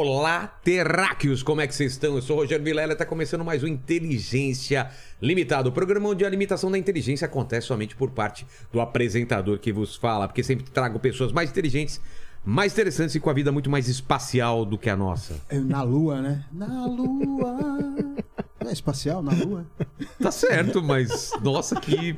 Olá, terráqueos! Como é que vocês estão? Eu sou o Rogério Vilela e está começando mais um Inteligência Limitada. O programa onde a limitação da inteligência acontece somente por parte do apresentador que vos fala, porque sempre trago pessoas mais inteligentes, mais interessantes e com a vida muito mais espacial do que a nossa. É Na lua, né? Na lua. É espacial, na lua. Tá certo, mas nossa, que.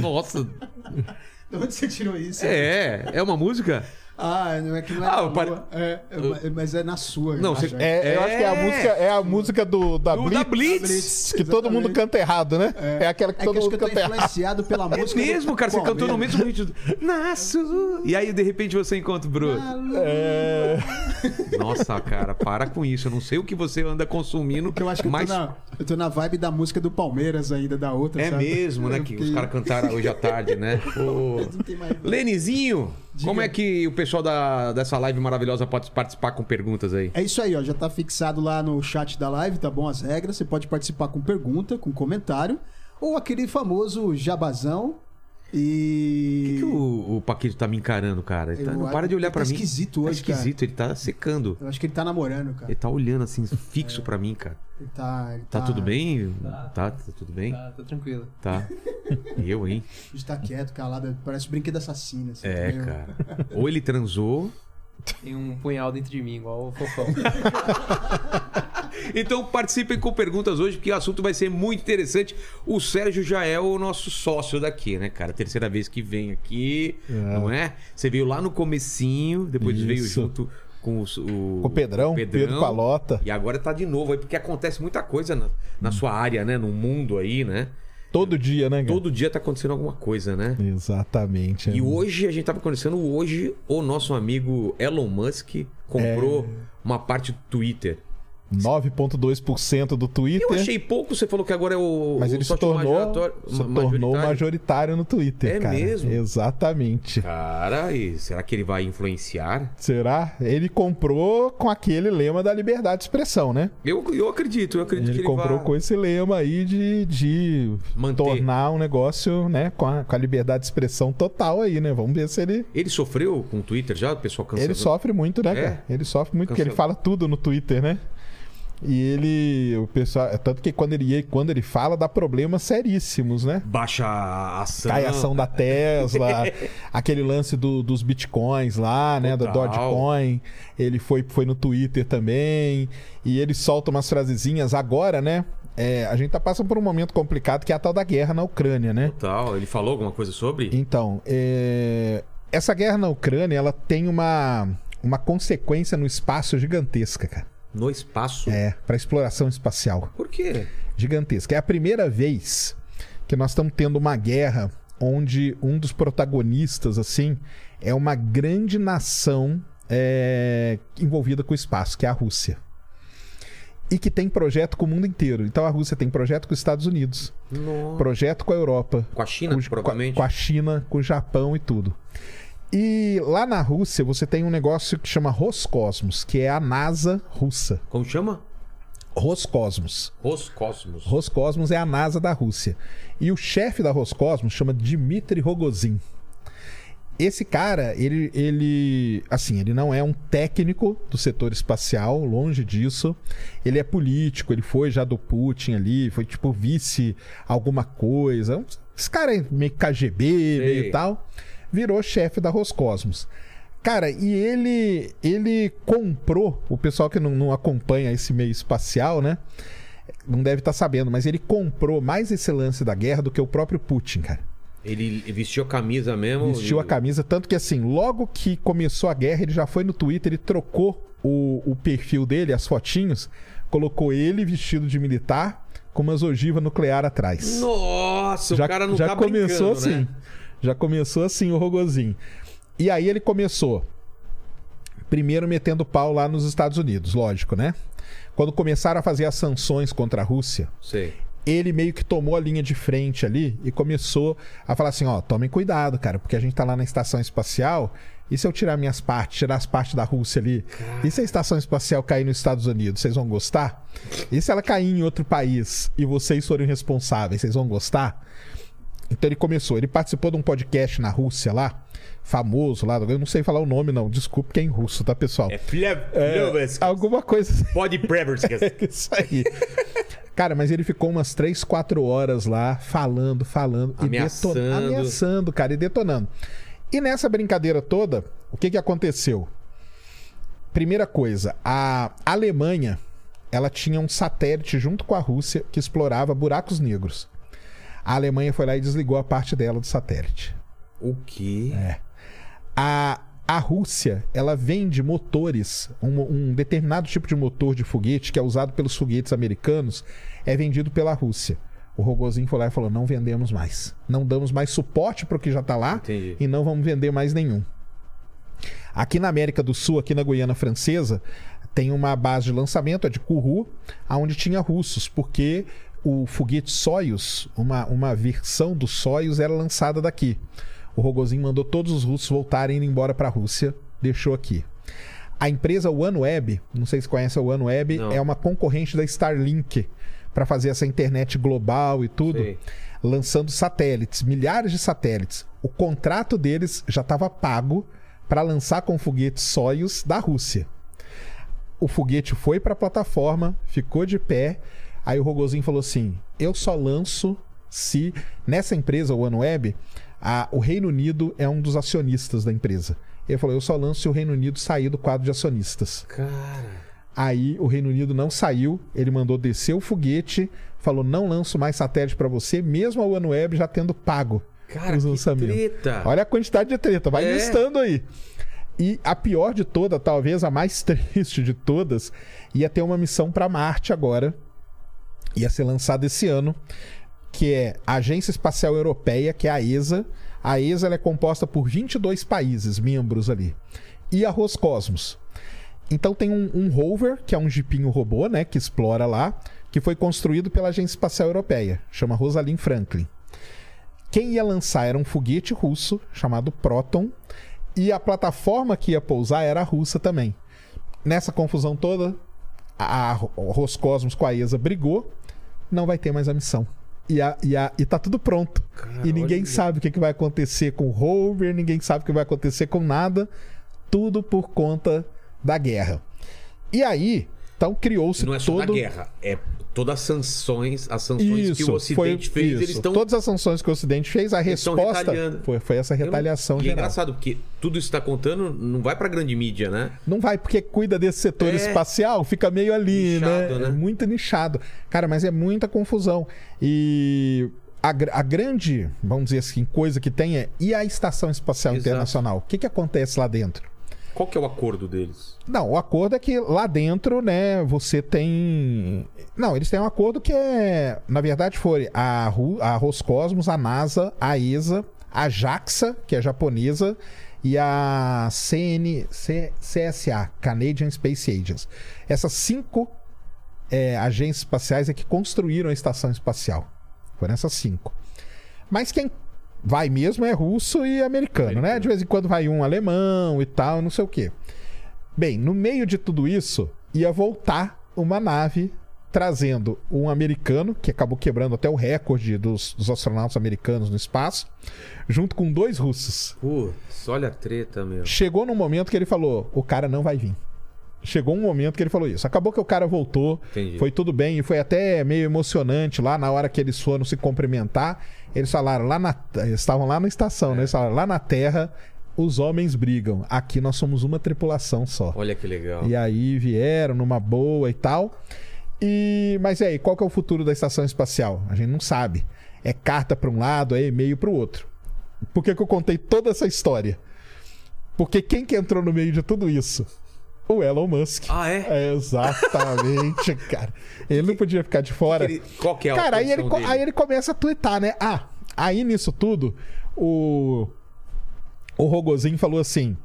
Nossa. De onde você tirou isso? É, é uma música? Ah, não é que não é Ah, na pare-. É, é, mas é na sua. Não, eu você- acho. É, eu acho que é a É. música, é a música do, da, Do- Blitz, da Blitz. Blitz. que todo mundo Exatamente. canta errado, né? É, aquela que É todo que acho que mundo eu tô canta errado. influenciado pela É música. do mesmo, cara. Você cantou no mesmo ritmo. Na sua. E aí, de repente, você encontra o Bruno. É, Nossa, cara, para com isso. Eu não sei o que você anda consumindo, Porque eu acho que mas... eu, tô na, eu tô na vibe da música do Palmeiras ainda, da outra. É sabe? mesmo, né? Que os caras cantaram hoje à tarde, né? Lenizinho, Diga. como é que o pessoal da, dessa live maravilhosa pode participar com perguntas aí? É isso aí, ó. Já tá fixado lá no chat da live, tá bom? As regras. Você pode participar com pergunta, com comentário. Ou aquele famoso jabazão. E. Por que o, o Paquito tá me encarando, cara? Ele tá- não para de olhar que pra tá mim. esquisito Tá hoje, cara. esquisito, ele tá secando. Eu acho que ele tá namorando, cara. Ele tá olhando assim, fixo pra mim, cara. Ele tá. Ele Tá, tudo bem? Tá, tá tudo bem? Tá, tá tranquilo. Tá. Eu, hein? A gente tá quieto, calado. Parece um brinquedo assassino. Assim, É, cara. Ou ele transou. Tem um punhal dentro de mim, igual o fofão. Então participem com perguntas hoje, porque o assunto vai ser muito interessante. O Sérgio já é o nosso sócio daqui, né, cara? Terceira vez que vem aqui, não é? Você veio lá no comecinho, depois veio Isso. junto com os- o, Com o Pedrão, Pedro Palota. E agora tá de novo aí, porque acontece muita coisa na, na sua área, né? No mundo aí, né? Todo dia, né, cara? Todo dia tá acontecendo alguma coisa, né? Exatamente. E hoje a gente tava conhecendo, hoje o nosso amigo Elon Musk comprou É. uma parte do Twitter. 9,2% do Twitter. Eu achei pouco, você falou que agora é o. Mas o ele se sócio tornou, majoritário- se tornou majoritário. no Twitter, É cara. mesmo? Exatamente. Cara, e será que ele vai influenciar? Será? Ele comprou com aquele lema da liberdade de expressão, né? Eu, eu acredito, eu acredito Ele que ele comprou vai com esse lema aí de, de manter. tornar um negócio, né, com a, com a liberdade de expressão total aí, né? Vamos ver se ele. Ele sofreu com o Twitter já? O pessoal cancelou? Ele sofre muito, né, É? cara? Ele sofre muito porque ele fala tudo no Twitter, né? E ele, o pessoal, é tanto que quando ele quando ele fala dá problemas seríssimos, né? Baixa a ação. Cai a ação da Tesla, aquele lance do- dos bitcoins lá, né? Total. Dogecoin. Ele foi, foi no Twitter também. E ele solta umas frasezinhas agora, né? É, a gente tá passando por um momento complicado que é a tal da guerra na Ucrânia, né? Total. Ele falou alguma coisa sobre? Então, é, essa guerra na Ucrânia, ela tem uma, uma consequência no espaço gigantesca, cara. No espaço? É, para exploração espacial. Por quê? Gigantesca. É a primeira vez que nós estamos tendo uma guerra onde um dos protagonistas, assim, é uma grande nação é, envolvida com o espaço, que é a Rússia. E que tem projeto com o mundo inteiro. Então a Rússia tem projeto com os Estados Unidos, Nossa. projeto com a Europa, Com a China, com, provavelmente. com a China, com o Japão e tudo. E lá na Rússia você tem um negócio que chama Roscosmos, que é a NASA russa. Como chama? Roscosmos. Roscosmos. Roscosmos é a NASA da Rússia. E o chefe da Roscosmos chama Dmitry Rogozin. Esse cara, ele, ele, assim, ele não é um técnico do setor espacial, longe disso. Ele é político, ele foi já do Putin ali, foi tipo vice alguma coisa. Esse cara é meio KGB, meio tal. Virou chefe da Roscosmos. Cara, e ele ele comprou, o pessoal que não, não acompanha esse meio espacial, né? Não deve estar sabendo, mas ele comprou mais esse lance da guerra do que o próprio Putin, cara. Ele vestiu a camisa mesmo? Vestiu a camisa, tanto que assim, logo que começou a guerra, ele já foi no Twitter, ele trocou o, o perfil dele, as fotinhos, colocou ele vestido de militar com umas ogivas nuclear atrás. Nossa, o cara não já tá começou brincando, assim. né? Já começou assim o Rogozinho. E aí ele começou primeiro metendo pau lá nos Estados Unidos, lógico, né? Quando começaram a fazer as sanções contra a Rússia, Sei. ele meio que tomou a linha de frente ali e começou a falar assim: ó, tomem cuidado, cara, porque a gente tá lá na estação espacial. E se eu tirar minhas partes, tirar as partes da Rússia ali? E se a estação espacial cair nos Estados Unidos, vocês vão gostar? E se ela cair em outro país e vocês forem responsáveis, vocês vão gostar? Então ele começou, ele participou de um podcast na Rússia lá, famoso lá, eu não sei falar o nome não, desculpe que é em russo, tá pessoal? É. É, alguma coisa assim. Pode Preverskas. É isso aí. Cara, mas ele ficou umas 3, 4 horas lá falando, falando Ameaçando. e detonando, ameaçando, cara, e detonando. E nessa brincadeira toda, o que que aconteceu? Primeira coisa, a Alemanha, ela tinha um satélite junto com a Rússia que explorava buracos negros. A Alemanha foi lá e desligou a parte dela do satélite. O quê? É. A, a Rússia, ela vende motores, um, um determinado tipo de motor de foguete que é usado pelos foguetes americanos, é vendido pela Rússia. O Rogozinho foi lá e falou: não vendemos mais. Não damos mais suporte para o que já está lá Entendi. e não vamos vender mais nenhum. Aqui na América do Sul, aqui na Guiana Francesa, tem uma base de lançamento, é de Kourou, onde tinha russos, porque o foguete Soyuz, uma, uma versão do Soyuz era lançada daqui. O Rogozinho mandou todos os russos voltarem embora para a Rússia, deixou aqui. A empresa OneWeb, não sei se conhece a OneWeb, Não. é uma concorrente da Starlink para fazer essa internet global e tudo, Sei. lançando satélites, milhares de satélites. O contrato deles já estava pago para lançar com foguetes Soyuz da Rússia. O foguete foi para a plataforma, ficou de pé. Aí o Rogozinho falou assim: Eu só lanço se nessa empresa, o OneWeb, a, o Reino Unido é um dos acionistas da empresa. Ele falou: Eu só lanço se o Reino Unido sair do quadro de acionistas. Cara. Aí o Reino Unido não saiu, ele mandou descer o foguete, falou: Não lanço mais satélite para você, mesmo a OneWeb já tendo pago Cara, os que lançamentos. treta. Olha a quantidade de treta, vai É. listando aí. E a pior de toda, talvez a mais triste de todas, ia ter uma missão para Marte agora. Ia ser lançada esse ano, que é a Agência Espacial Europeia, que é a ESA. A ESA é composta por 22 países membros ali. E a Roscosmos. Então tem um, um rover, que é um jipinho robô, né, que explora lá, que foi construído pela Agência Espacial Europeia, chama Rosalind Franklin. Quem ia lançar era um foguete russo chamado Proton e a plataforma que ia pousar era russa também. Nessa confusão toda, a Roscosmos com a ESA brigou, não vai ter mais a missão. E, a, e, a, e tá tudo pronto. e ninguém olha. sabe o que, que vai acontecer com o rover, ninguém sabe o que vai acontecer com nada. Tudo por conta da guerra. E aí, então criou-se Não é só todo... guerra, é todas as sanções, as sanções que o Ocidente foi, fez, isso. eles estão Todas as sanções que o Ocidente fez, a resposta foi, foi essa retaliação E é engraçado, porque tudo isso que tá contando não vai pra grande mídia, né? Não vai, porque cuida desse setor É. espacial, fica meio ali, Nichado, né? né? É muito nichado. Cara, mas é muita confusão. E a, a grande, vamos dizer assim, coisa que tem é. E a Estação Espacial Exato. Internacional? O que, que acontece lá dentro? Qual que é o acordo deles? Não, o acordo é que lá dentro, né, você tem. Não, eles têm um acordo que é. Na verdade, foi a, Ru- a Roscosmos, a NASA, a ESA, a JAXA, que é japonesa, e a CN, C- CSA, Canadian Space Agency. Essas cinco é, agências espaciais é que construíram a estação espacial. Foram essas cinco. Mas quem vai mesmo é russo e americano, né? De vez em quando vai um alemão e tal, não sei o quê. Bem, no meio de tudo isso, ia voltar uma nave trazendo um americano, que acabou quebrando até o recorde dos, dos astronautas americanos no espaço, junto com dois russos. Putz, olha a treta, meu. Chegou num momento que ele falou: o cara não vai vir. Chegou um momento que ele falou isso. Acabou que o cara voltou, Entendi. foi tudo bem, e foi até meio emocionante lá na hora que eles foram se cumprimentar. Eles falaram lá na. Estavam lá na estação, né? Eles falaram, lá na Terra, os homens brigam. Aqui nós somos uma tripulação só. Olha que legal. E aí vieram numa boa e tal. E mas e aí, qual que é o futuro da estação espacial? A gente não sabe. É carta para um lado, é e-mail para o outro. Por que, que eu contei toda essa história? Porque quem que entrou no meio de tudo isso? O Elon Musk. Ah, é? exatamente, cara. Ele não podia ficar de fora. Ele- qual que é a Cara, aí ele, dele? aí ele começa a twittar, né? Ah, aí nisso tudo, o. O Rogozinho falou assim: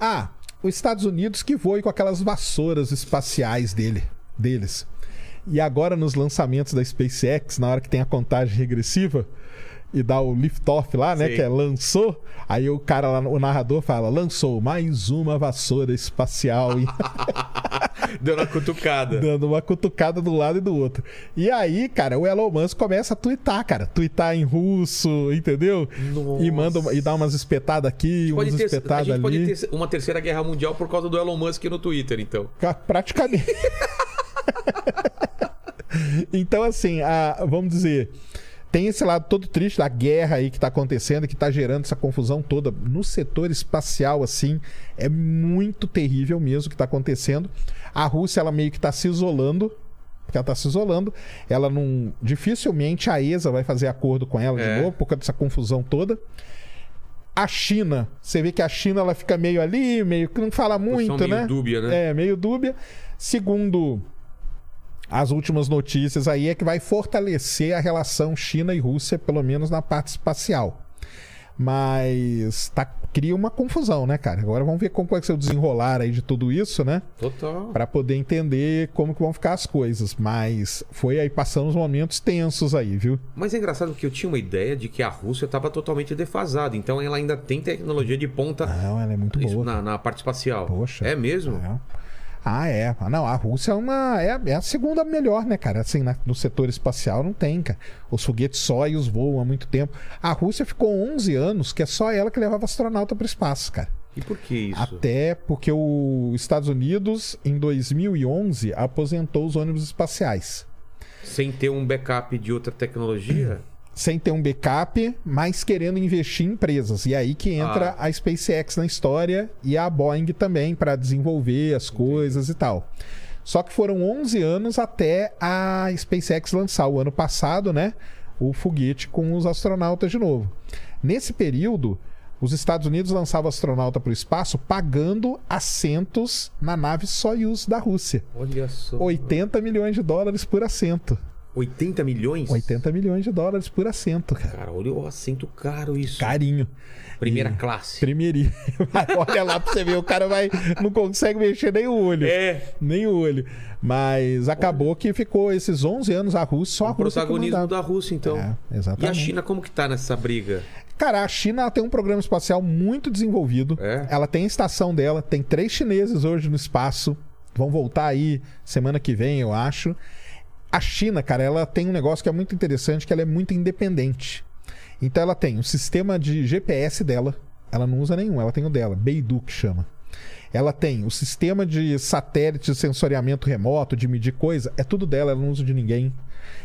Ah, os Estados Unidos que voem com aquelas vassouras espaciais dele, deles. E agora nos lançamentos da SpaceX, na hora que tem a contagem regressiva e dá o lift-off lá, né? Sim. Que é lançou. Aí o cara lá, o narrador fala: lançou mais uma vassoura espacial. Deu na cutucada. dando uma cutucada do lado e do outro. E aí, cara, o Elon Musk começa a twittar, cara. Twittar em russo, entendeu? Nossa. E manda uma- e dá umas espetadas aqui, umas ter, espetadas gente pode ali. ter uma terceira guerra mundial por causa do Elon Musk no Twitter, então. Ca- Praticamente. então, assim, a- vamos dizer, tem esse lado todo triste da guerra aí que tá acontecendo, que tá gerando essa confusão toda no setor espacial, assim, é muito terrível mesmo o que tá acontecendo. A Rússia, ela meio que tá se isolando. Porque ela tá se isolando, ela não. Dificilmente a ESA vai fazer acordo com ela É. de novo, por causa dessa confusão toda. A China, você vê que a China ela fica meio ali, meio que não fala muito, Posição meio né? dúbia, né? É, meio dúbia. Segundo as últimas notícias aí, é que vai fortalecer a relação China e Rússia, pelo menos na parte espacial. Mas tá, cria uma confusão, né, cara? Agora vamos ver como vai ser o desenrolar aí de tudo isso, né? Total. Pra poder entender como que vão ficar as coisas. Mas foi aí passando os momentos tensos aí, viu? Mas é engraçado que eu tinha uma ideia de que a Rússia estava totalmente defasada. Então ela ainda tem tecnologia de ponta Não, ela é muito boa. na, na parte espacial. Poxa. É mesmo? É. Ah, é. Ah, Não, a Rússia é uma. É, a- é a segunda melhor, né, cara? Assim, na- no setor espacial não tem, cara. Os foguetes Soyuz voam há muito tempo. A Rússia ficou 11 anos que é só ela que levava astronauta para o espaço, cara. E por que isso? Até porque os Estados Unidos, em 2011, aposentou os ônibus espaciais. Sem ter um backup de outra tecnologia? Sem ter um backup, mas querendo investir em empresas. E aí que entra a SpaceX na história e a Boeing também para desenvolver as coisas e tal. Só que foram 11 anos até a SpaceX lançar o ano passado, né? O foguete com os astronautas de novo. Nesse período, os Estados Unidos lançavam astronauta para o espaço pagando assentos na nave Soyuz da Rússia. Olha só. 80 milhões de dólares por assento. 80 milhões? 80 milhões de dólares por assento, cara. Cara, olha o assento caro isso. Carinho. Primeira E- classe. Primeirinho. Olha lá pra você ver, o cara vai. Não consegue mexer nem o olho. É. Nem o olho. Mas acabou que ficou esses 11 anos a Rússia, só a O Rússia protagonismo da Rússia, então. É, e a exatamente. China como que tá nessa briga? Cara, a China tem um programa espacial muito desenvolvido. É? Ela tem a estação dela, tem três chineses hoje no espaço. Vão voltar aí semana que vem, eu acho. A China, cara, ela tem um negócio que é muito interessante, que ela é muito independente. Então ela tem o sistema de GPS dela, ela não usa nenhum, ela tem o dela, Beidou que chama. Ela tem o sistema de satélite de sensoriamento remoto, de medir coisa, é tudo dela, ela não usa de ninguém.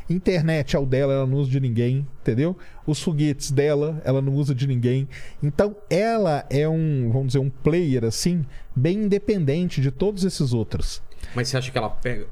Internet é o dela, ela não usa de ninguém, entendeu? Os foguetes dela, ela não usa de ninguém. Então, ela é um, vamos dizer, um player assim, bem independente de todos esses outros. Mas você acha que ela pega.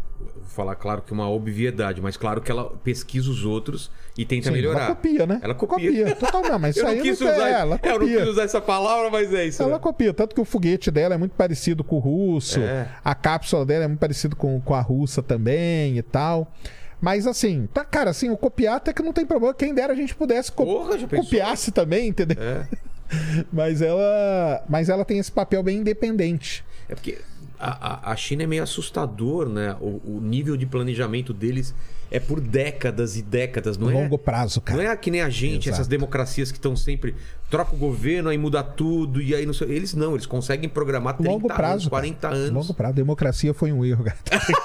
Falar, claro que é uma obviedade, mas claro que ela pesquisa os outros e tenta Sim, melhorar. Ela copia, né? Ela copia. Total, não, mas Eu isso aí quis não usar, ela é, eu não copia. quis usar essa palavra, mas é isso. Ela né? copia, tanto que o foguete dela é muito parecido com o russo, É. a cápsula dela é muito parecido com, com a russa também e tal. Mas assim, tá, cara, assim, o copiar até que não tem problema. Quem dera a gente pudesse co Porra, copiasse também, entendeu? É. Mas ela, mas ela tem esse papel bem independente. É porque a, a, China é meio assustador, né? O, o nível de planejamento deles é por décadas e décadas, não é? longo prazo, cara. Não é que nem a gente, Exato. essas democracias que estão sempre. Troca o governo, aí muda tudo, e aí não sei. Eles não, eles conseguem programar 30 Longo prazo. anos, cara. 40 anos. Longo prazo. Democracia foi um erro, cara.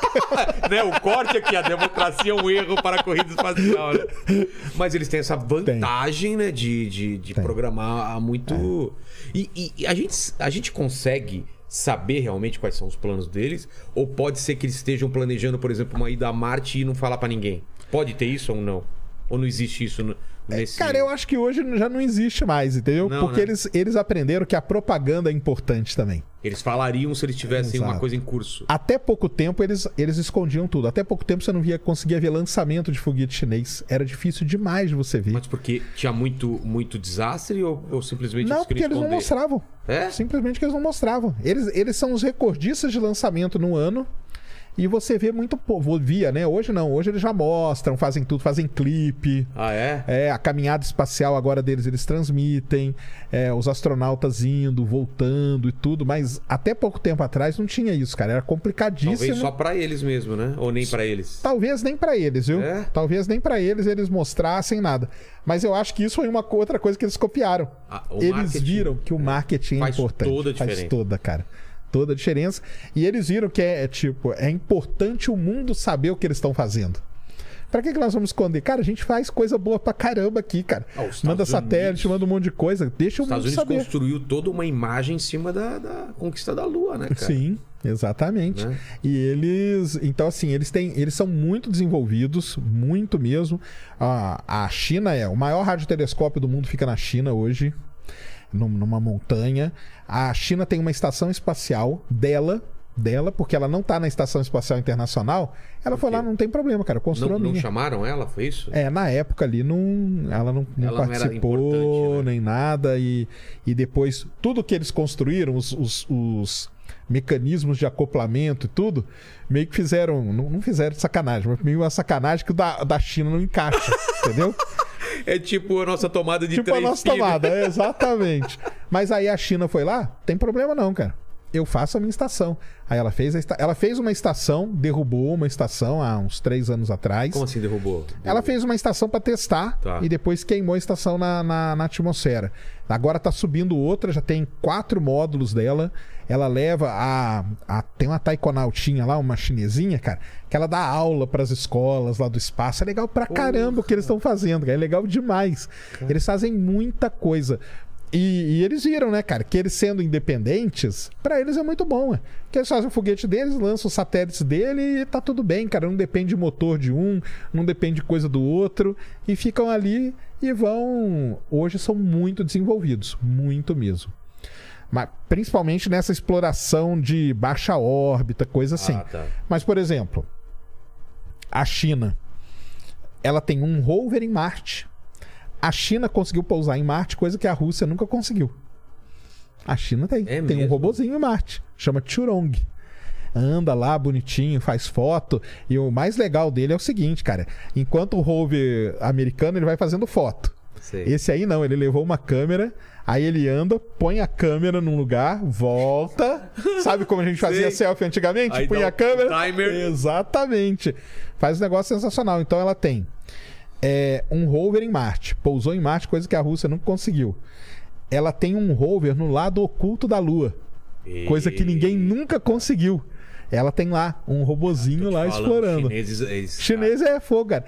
né? O corte aqui, a democracia é um erro para a corrida espacial, né? Mas eles têm essa vantagem, né, de, de, de Tem. É. programar há muito. E, e- e a, gente, a gente consegue saber realmente quais são os planos deles? Ou pode ser que eles estejam planejando, por exemplo, uma ida a Marte e não falar para ninguém? Pode ter isso ou não? Ou não existe isso no- nesse. Cara, eu acho que hoje já não existe mais, entendeu? Não, Porque né? eles, eles aprenderam que a propaganda é importante também. Eles falariam se eles tivessem uma Exato. coisa em curso. Até pouco tempo eles, eles escondiam tudo. Até pouco tempo você não via, conseguia ver lançamento de foguete chinês. Era difícil demais de você ver. Mas porque tinha muito, muito desastre ou, ou simplesmente não, porque eles não mostravam. É? Simplesmente que eles não mostravam. Eles, eles são os recordistas de lançamento no ano. E você vê muito povo, via, né? Hoje não, hoje eles já mostram, fazem tudo, fazem clipe. Ah, é? É, a caminhada espacial agora deles eles transmitem, é, os astronautas indo, voltando e tudo, mas até pouco tempo atrás não tinha isso, cara. Era complicadíssimo. Talvez só pra eles mesmo, né? Ou nem pra eles. Talvez nem pra eles, viu? É? Talvez nem pra eles eles mostrassem nada. Mas eu acho que isso foi uma outra coisa que eles copiaram. Ah, eles marketing, viram que o marketing Faz é importante. toda a Faz diferença. toda, cara. Toda a diferença. E eles viram que é, é, tipo, é importante o mundo saber o que eles estão fazendo. Pra que, que nós vamos esconder? Cara, a gente faz coisa boa pra caramba aqui, cara. Ah, manda satélite, Unidos- manda um monte de coisa. Deixa o Os Estados mundo Unidos saber. construiu toda uma imagem em cima da, da conquista da Lua, né, cara? Sim, exatamente. Né? E eles, então assim, eles têm, eles são muito desenvolvidos, muito mesmo. A, a China é o maior radiotelescópio do mundo fica na China hoje, numa montanha. A China tem uma estação espacial dela, dela, porque ela não tá na estação espacial internacional. Ela foi lá, não tem problema, cara, construiu Não, não chamaram ela? Foi isso? É, na época ali não, ela não, não Ela não participou importante, né? nem nada e, e depois tudo que eles construíram, os, os, os mecanismos de acoplamento e tudo, meio que fizeram, não, não fizeram de sacanagem, mas meio uma sacanagem que o da, da China não encaixa, entendeu? É tipo a nossa tomada de tipo a três nossa fios. tomada, exatamente. Mas aí a China foi lá, tem problema não, cara. Eu faço a minha estação. Aí ela fez a esta... ela fez uma estação, derrubou uma estação há uns três anos atrás. Como assim derrubou? Ela fez uma estação para testar Tá. e depois queimou a estação na, na, na atmosfera. Agora tá subindo outra, já tem quatro módulos dela. Ela leva a, a- tem uma taikonautinha lá, uma chinesinha, cara, que ela dá aula para as escolas lá do espaço. É legal pra caramba o que eles estão fazendo, cara. É legal demais. Eles fazem muita coisa. E, e eles viram, né, cara, que eles sendo independentes, pra eles é muito bom, né? Que eles fazem o foguete deles, lançam os satélites dele e tá tudo bem, cara. Não depende de motor de um, não depende de coisa do outro. E ficam ali e vão. Hoje são muito desenvolvidos, muito mesmo. Mas, principalmente nessa exploração de baixa órbita, coisa assim. Ah, tá. Mas, por exemplo, a China, ela tem um rover em Marte. A China conseguiu pousar em Marte, coisa que a Rússia nunca conseguiu. A China tem. É tem um robozinho em Marte. Chama Churong. Anda lá bonitinho, faz foto. E o mais legal dele é o seguinte, cara. Enquanto o rover americano, ele vai fazendo foto. Sei. Esse aí não, ele levou uma câmera, aí ele anda, põe a câmera num lugar, volta. Sabe como a gente fazia Sei. selfie antigamente? Aí dá a câmera. timer. Exatamente. Faz um negócio sensacional. Então ela tem é, um rover em Marte. Pousou em Marte, coisa que a Rússia nunca conseguiu. Ela tem um rover no lado oculto da Lua, coisa que ninguém nunca conseguiu. Ela tem lá um robozinho lá Falando, explorando. Chineses, eles- Chinês é fogo, cara.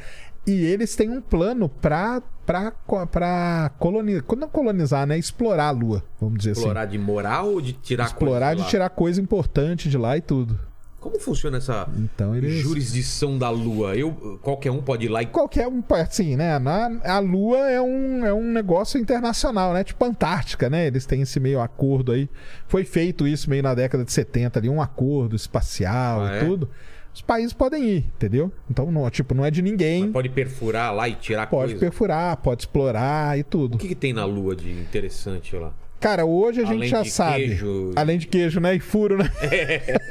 E eles têm um plano pra, pra, pra colonizar. Não colonizar, né? Explorar a Lua, vamos dizer Explorar de moral ou de tirar assim. Explorar de lá? tirar coisa importante de lá e tudo. Como funciona essa Então eles. jurisdição da Lua? Eu, qualquer um pode ir lá e. Qualquer um, assim, né? Na, a Lua é um, é um negócio internacional, né? Tipo Antártica, né? Eles têm esse meio acordo aí. Foi feito isso meio na década de 70 ali, um acordo espacial Ah, e é? tudo. Os países podem ir, entendeu? Então, não, tipo, não é de ninguém. Pode perfurar lá e tirar Pode coisa. perfurar, pode explorar e tudo. O que, que tem na Lua de interessante lá? Cara, hoje a gente Além já de sabe. queijo. Além de queijo, né? E furo, né?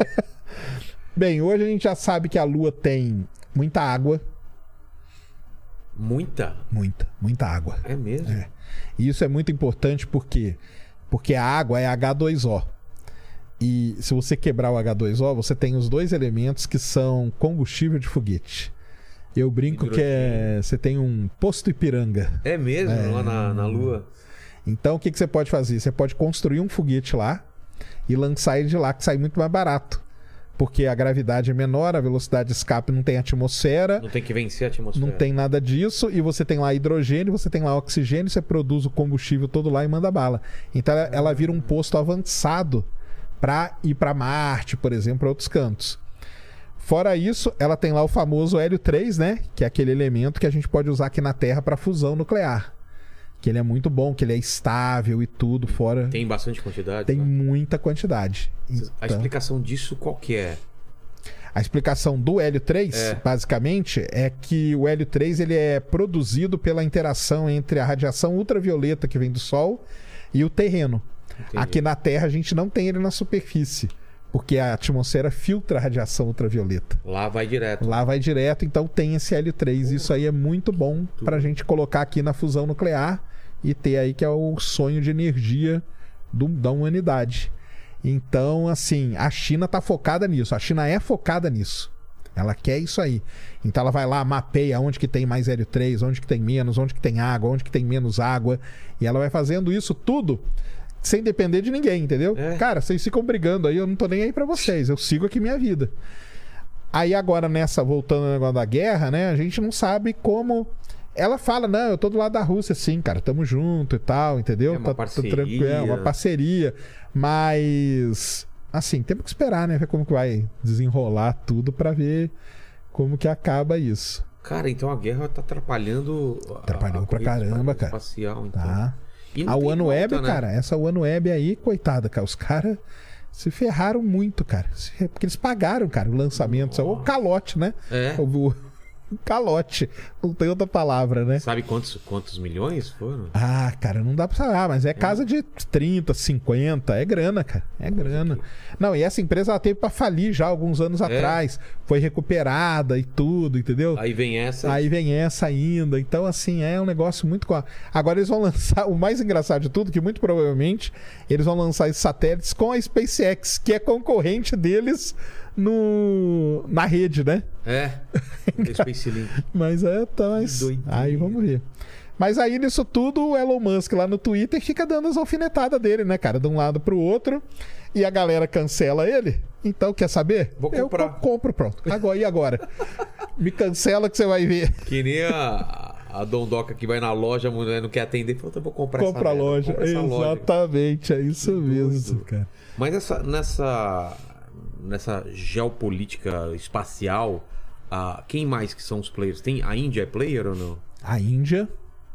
Bem, hoje a gente já sabe que a Lua tem muita água. Muita? Muita, muita água. É mesmo? É. E isso é muito importante porque porque a água é H2O. E se você quebrar o H2O, você tem os dois elementos que são combustível de foguete. Eu brinco que é, você tem um posto Ipiranga. É mesmo? Lá na, na Lua? Então o que, que você pode fazer? Você pode construir um foguete lá e lançar ele de lá, que sai muito mais barato. Porque a gravidade é menor, a velocidade de escape não tem atmosfera, Não tem que vencer a atmosfera. não tem nada disso, e você tem lá hidrogênio, você tem lá oxigênio, você produz o combustível todo lá e manda bala. Então ela, ela vira um posto avançado para ir para Marte, por exemplo, para outros cantos. Fora isso, ela tem lá o famoso hélio 3, né? Que é aquele elemento que a gente pode usar aqui na Terra para fusão nuclear. Que ele é muito bom, que ele é estável e tudo, fora. Tem bastante quantidade? Tem né? muita quantidade. A Então, explicação disso qual que é? a explicação do hélio 3, É. basicamente, é que o hélio 3 ele é produzido pela interação entre a radiação ultravioleta que vem do Sol e o terreno. Entendi. Aqui na Terra a gente não tem ele na superfície. porque a atmosfera filtra a radiação ultravioleta. Lá vai direto. Lá vai direto, então tem esse L3. Isso aí é muito bom para a gente colocar aqui na fusão nuclear e ter aí que é o sonho de energia do- da humanidade. Então, assim, a China tá focada nisso. A China é focada nisso. Ela quer isso aí. Então ela vai lá, mapeia onde que tem mais L3, onde que tem menos, onde que tem água, onde que tem menos água. E ela vai fazendo isso tudo sem depender de ninguém, entendeu? É. Cara, vocês ficam brigando aí, eu não tô nem aí pra vocês. Eu sigo aqui minha vida. Aí agora nessa, voltando ao negócio da guerra, né? A gente não sabe como. Ela fala, não, eu tô do lado da Rússia, sim, cara, tamo junto e tal, entendeu? É uma Tá- tá tranquilo, é uma parceria. parceria. Mas, assim, temos que esperar, né? Ver como que vai desenrolar tudo pra ver como que acaba isso, Cara, então a guerra tá atrapalhando. Atrapalhou a pra caramba, cara. Espacial, então. tá? A OneWeb, volta, né? cara, essa OneWeb aí, coitada, cara, os caras se ferraram muito, cara. Porque eles pagaram, cara, o lançamento, o calote, né? É. O calote, não tem outra palavra, né? Sabe quantos, quantos milhões foram? Ah, cara, não dá pra saber, ah, mas é casa de 30, 50, é grana, cara, é grana. Não, e essa empresa ela teve pra falir já alguns anos É? atrás, foi recuperada e tudo, entendeu? Aí vem essa. Aí vem essa ainda. Então, assim, é um negócio muito. Agora eles vão lançar. O mais engraçado de tudo, que muito provavelmente eles vão lançar esses satélites com a SpaceX, que é concorrente deles no na rede, né? É. Space Link. Mas é, tá. Mas... doideira. Aí vamos ver. Mas aí nisso tudo, o Elon Musk lá no Twitter fica dando as alfinetadas dele, né, cara? De um lado pro outro. E a galera cancela ele. Então, quer saber? Vou Eu comprar. co- compro, pronto. Agora, e agora? Me cancela que você vai ver. Que nem a, a Dondoca que vai na loja, a mulher não quer atender. Falou, então eu vou comprar essa Compra a merda, loja. compra essa loja. Exatamente, é isso mesmo, cara. Mas essa, nessa, nessa geopolítica espacial, ah, quem mais que são os players? Tem a Índia é player ou não? A Índia,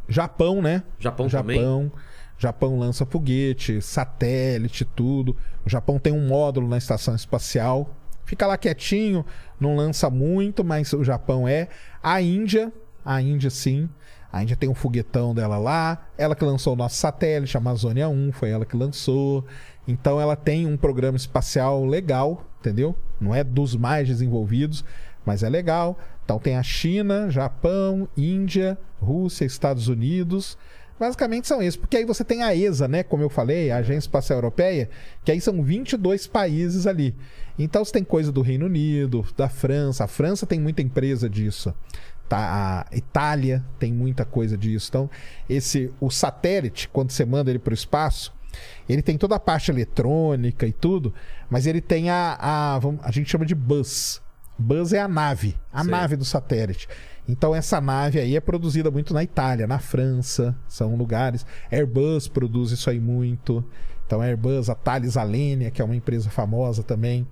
Japão, né? Japão também? Japão. Japão lança foguete, satélite, tudo. O Japão tem um módulo na estação espacial. Fica lá quietinho, não lança muito, mas o Japão é. A Índia, a Índia sim. A Índia tem um foguetão dela lá. Ela que lançou o nosso satélite, Amazônia 1, foi ela que lançou. Então ela tem um programa espacial legal, entendeu? Não é dos mais desenvolvidos, mas é legal. Então tem a China, Japão, Índia, Rússia, Estados Unidos. Basicamente são esses, porque aí você tem a ESA, né? Como eu falei, a Agência Espacial Europeia, que aí são 22 países ali. Então você tem coisa do Reino Unido, da França. A França tem muita empresa disso. Tá? A Itália tem muita coisa disso. Então, esse o satélite, quando você manda ele para o espaço, ele tem toda a parte eletrônica e tudo, mas ele tem a, a, a gente chama de bus. Bus é a nave, a nave do satélite. Então essa nave aí é produzida muito na Itália, na França, são lugares. Airbus produz isso aí muito. Então a Airbus, a Thales Alenia, que é uma empresa famosa também.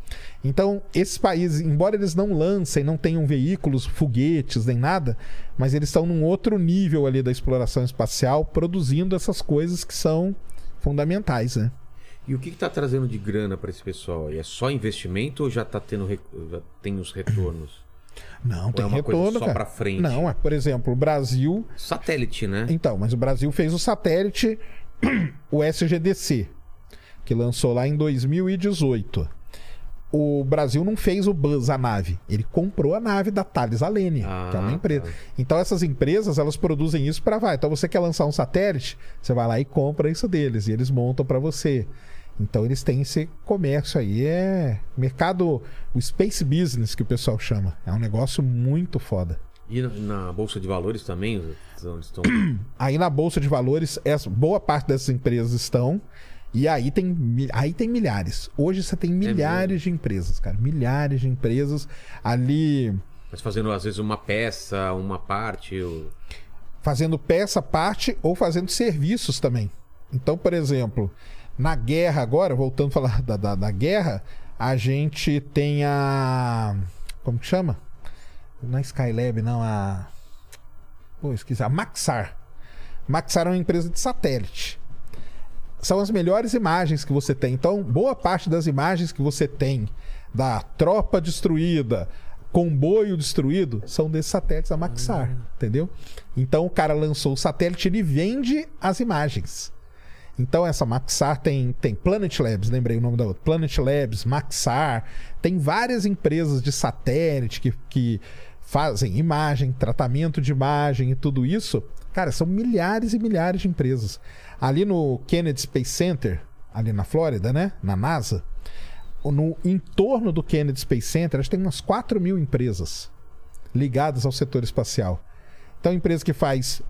Então esses países, embora eles não lancem, não tenham veículos, foguetes nem nada, mas eles estão num outro nível ali da exploração espacial, produzindo essas coisas que são fundamentais, né? E o que está trazendo de grana para esse pessoal? aí? É só investimento ou já tá tendo rec- já tem os retornos? Não, tem é uma coisa retorno, só pra frente? Não, é, por exemplo, o Brasil Satélite, né? Então, mas o Brasil fez o satélite, o SGDC, que lançou lá em 2018. O Brasil não fez o Buzz, a nave. Ele comprou a nave da Thales Alenia, Ah, que é uma empresa. tá. Então essas empresas, elas produzem isso para vai. Então você quer lançar um satélite, você vai lá e compra isso deles e eles montam para você. Então eles têm esse comércio aí, é mercado, o space business que o pessoal chama. É um negócio muito foda. E na, Bolsa de Valores também? Onde estão... Aí na bolsa de valores, essa, boa parte dessas empresas estão. E aí tem, aí tem milhares. Hoje você tem milhares de empresas, cara. Milhares de empresas ali Mas fazendo às vezes uma peça, uma parte. Ou... fazendo peça, parte ou fazendo serviços também. Então, por exemplo, na guerra agora, voltando a falar da, da, da guerra, a gente tem a. Como que chama? Não é Skylab, não, a. Pô, esqueci. A Maxar. Maxar é uma empresa de satélite. São as melhores imagens que você tem. Então, boa parte das imagens que você tem da tropa destruída, comboio destruído, são desses satélites da Maxar, entendeu? Então, o cara lançou o satélite, ele vende as imagens. Então essa Maxar tem, tem Planet Labs, lembrei o nome da outra. Planet Labs, Maxar, tem várias empresas de satélite que, que fazem imagem, tratamento de imagem e tudo isso. Cara, são milhares e milhares de empresas. Ali no Kennedy Space Center, ali na Flórida, né? Na NASA, no entorno do Kennedy Space Center, acho que tem umas 4 mil empresas ligadas ao setor espacial. Então, empresa que faz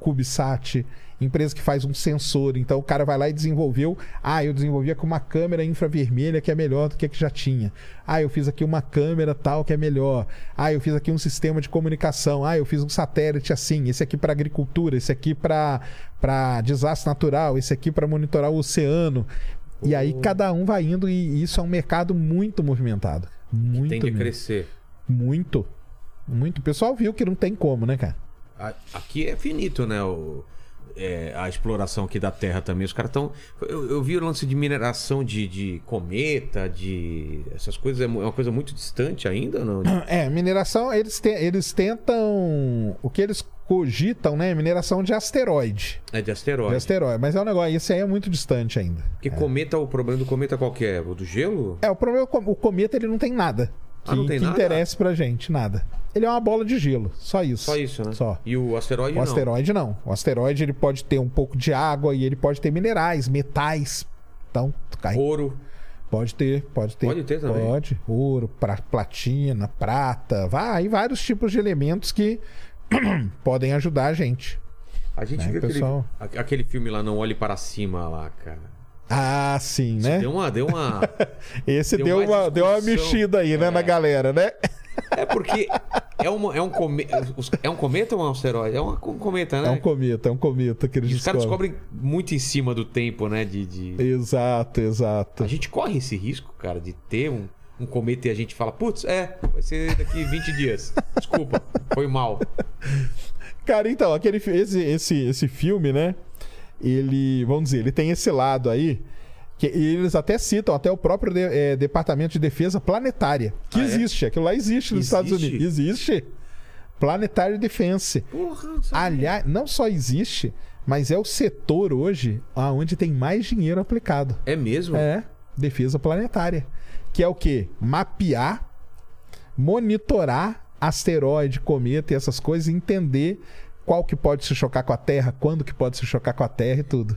CubeSat, empresa que faz um sensor. Então, o cara vai lá e desenvolveu. Ah, eu desenvolvia com uma câmera infravermelha que é melhor do que a que já tinha. Ah, eu fiz aqui uma câmera tal que é melhor. Ah, eu fiz aqui um sistema de comunicação. Ah, eu fiz um satélite assim. Esse aqui para agricultura, esse aqui para desastre natural, esse aqui para monitorar o oceano. E aí cada um vai indo e isso é um mercado muito movimentado. Muito. Tende a mesmo. crescer. Muito. Muito. O pessoal viu que não tem como, né, cara? Aqui é finito, né? O, é, a exploração aqui da Terra também. Os caras estão. Eu, eu vi o lance de mineração de, de cometa, de. Essas coisas. É é uma coisa muito distante ainda, não? É, mineração, eles, te- eles tentam. O que eles cogitam, né? é Mineração de asteroide. É de De asteroide. asteroide. Mas é um negócio, esse aí é muito distante ainda. Porque cometa, o problema do cometa qual que é? O do gelo? É, o problema é o cometa ele não tem nada. Que, Ah, não tem que nada? interesse pra gente, nada. Ele é uma bola de gelo, só isso. Só isso, né? Só. E o asteroide O não. asteroide não. O asteroide ele pode ter um pouco de água e ele pode ter minerais, metais. Então, cai. Ouro. Pode ter, pode ter. Pode ter também. Pode. Ouro, pra, platina, prata. Vai, vários tipos de elementos que podem ajudar a gente. A gente É, viu aquele, pessoal. a- aquele filme lá, Não Olhe Para Cima, lá, cara. Ah, sim, né? Deu uma. Deu uma... Esse deu deu, uma, deu uma discussão. mexida aí, né, É. na galera, né? É porque é, uma, é, um come... é um cometa ou é um asteroide? É um cometa, né? É um cometa, é um cometa que eles E os caras descobrem. muito em cima do tempo, né? De, de- Exato, exato. A gente corre esse risco, cara, de ter um, um cometa e a gente fala, putz, é, vai ser daqui 20 dias. Desculpa, foi mal. Cara, então, aquele, esse, esse, esse filme, né? Ele, vamos dizer, ele tem esse lado aí. Que eles até citam até o próprio de- eh, Departamento de Defesa Planetária. Que Ah, é? existe, aquilo lá existe nos Estados Existe? Unidos. Existe. Planetary Defense. Porra, não. Aliás, não só existe, mas é o setor hoje onde tem mais dinheiro aplicado. É mesmo? É, defesa planetária. Que é o quê? Mapear, monitorar asteroide, cometa e essas coisas, e entender qual que pode se chocar com a Terra, quando que pode se chocar com a Terra e tudo.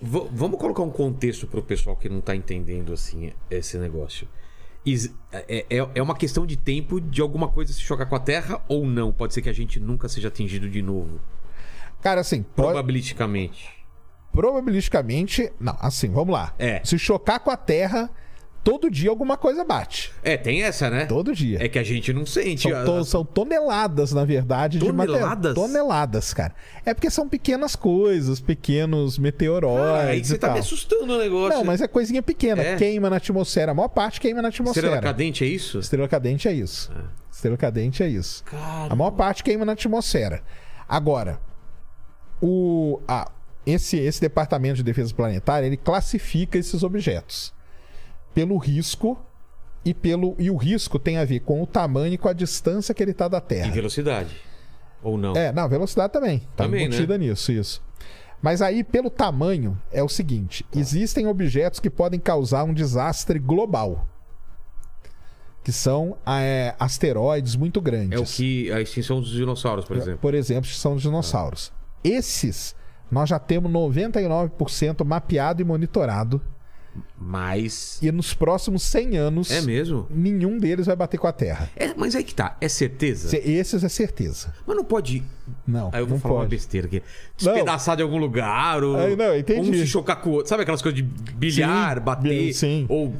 V- vamos colocar um contexto pro pessoal que não tá entendendo assim esse negócio. Is- É, é, é uma questão de tempo de alguma coisa se chocar com a Terra ou não? Pode ser que a gente nunca seja atingido de novo. Cara, assim, pro- Probabilisticamente. probabilisticamente. Não, assim, vamos lá. É. Se chocar com a Terra, todo dia alguma coisa bate. É, tem essa, né? Todo dia. É que a gente não sente. São, to- são toneladas, na verdade, de material. Toneladas? Toneladas, cara. É porque são pequenas coisas, pequenos meteoroides. Ah, aí você tá tal. me assustando o negócio. Não, mas é coisinha pequena. É? Queima na atmosfera. A maior parte queima na atmosfera. Estrela cadente é isso? Estrela cadente é isso. Estrela cadente é isso. Cara. A maior parte queima na atmosfera. Agora, o, a- esse, esse departamento de defesa planetária ele classifica esses objetos pelo risco e pelo e o risco tem a ver com o tamanho e com a distância que ele está da E Terra. velocidade? Ou não? É, não, velocidade também. Tá Também, embutida nisso, isso. Mas aí, pelo tamanho, é o seguinte: Tá. existem objetos que podem causar um desastre global. Que são é, asteroides muito grandes. É o que. A extinção dos dinossauros, por exemplo. Por exemplo, que são os dinossauros. Esses, nós já temos 99% mapeado e monitorado. Mas. E nos próximos 100 anos, É mesmo? nenhum deles vai bater com a Terra. É, mas aí que tá. É certeza? Se- Esses é certeza. Mas não pode. Não, Aí eu vou não falar uma pode. besteira aqui. Despedaçar de algum lugar, ou. Aí, não, entendi. Um se chocar com o outro. Sabe aquelas coisas de bilhar, Sim, bater? sim. Ou.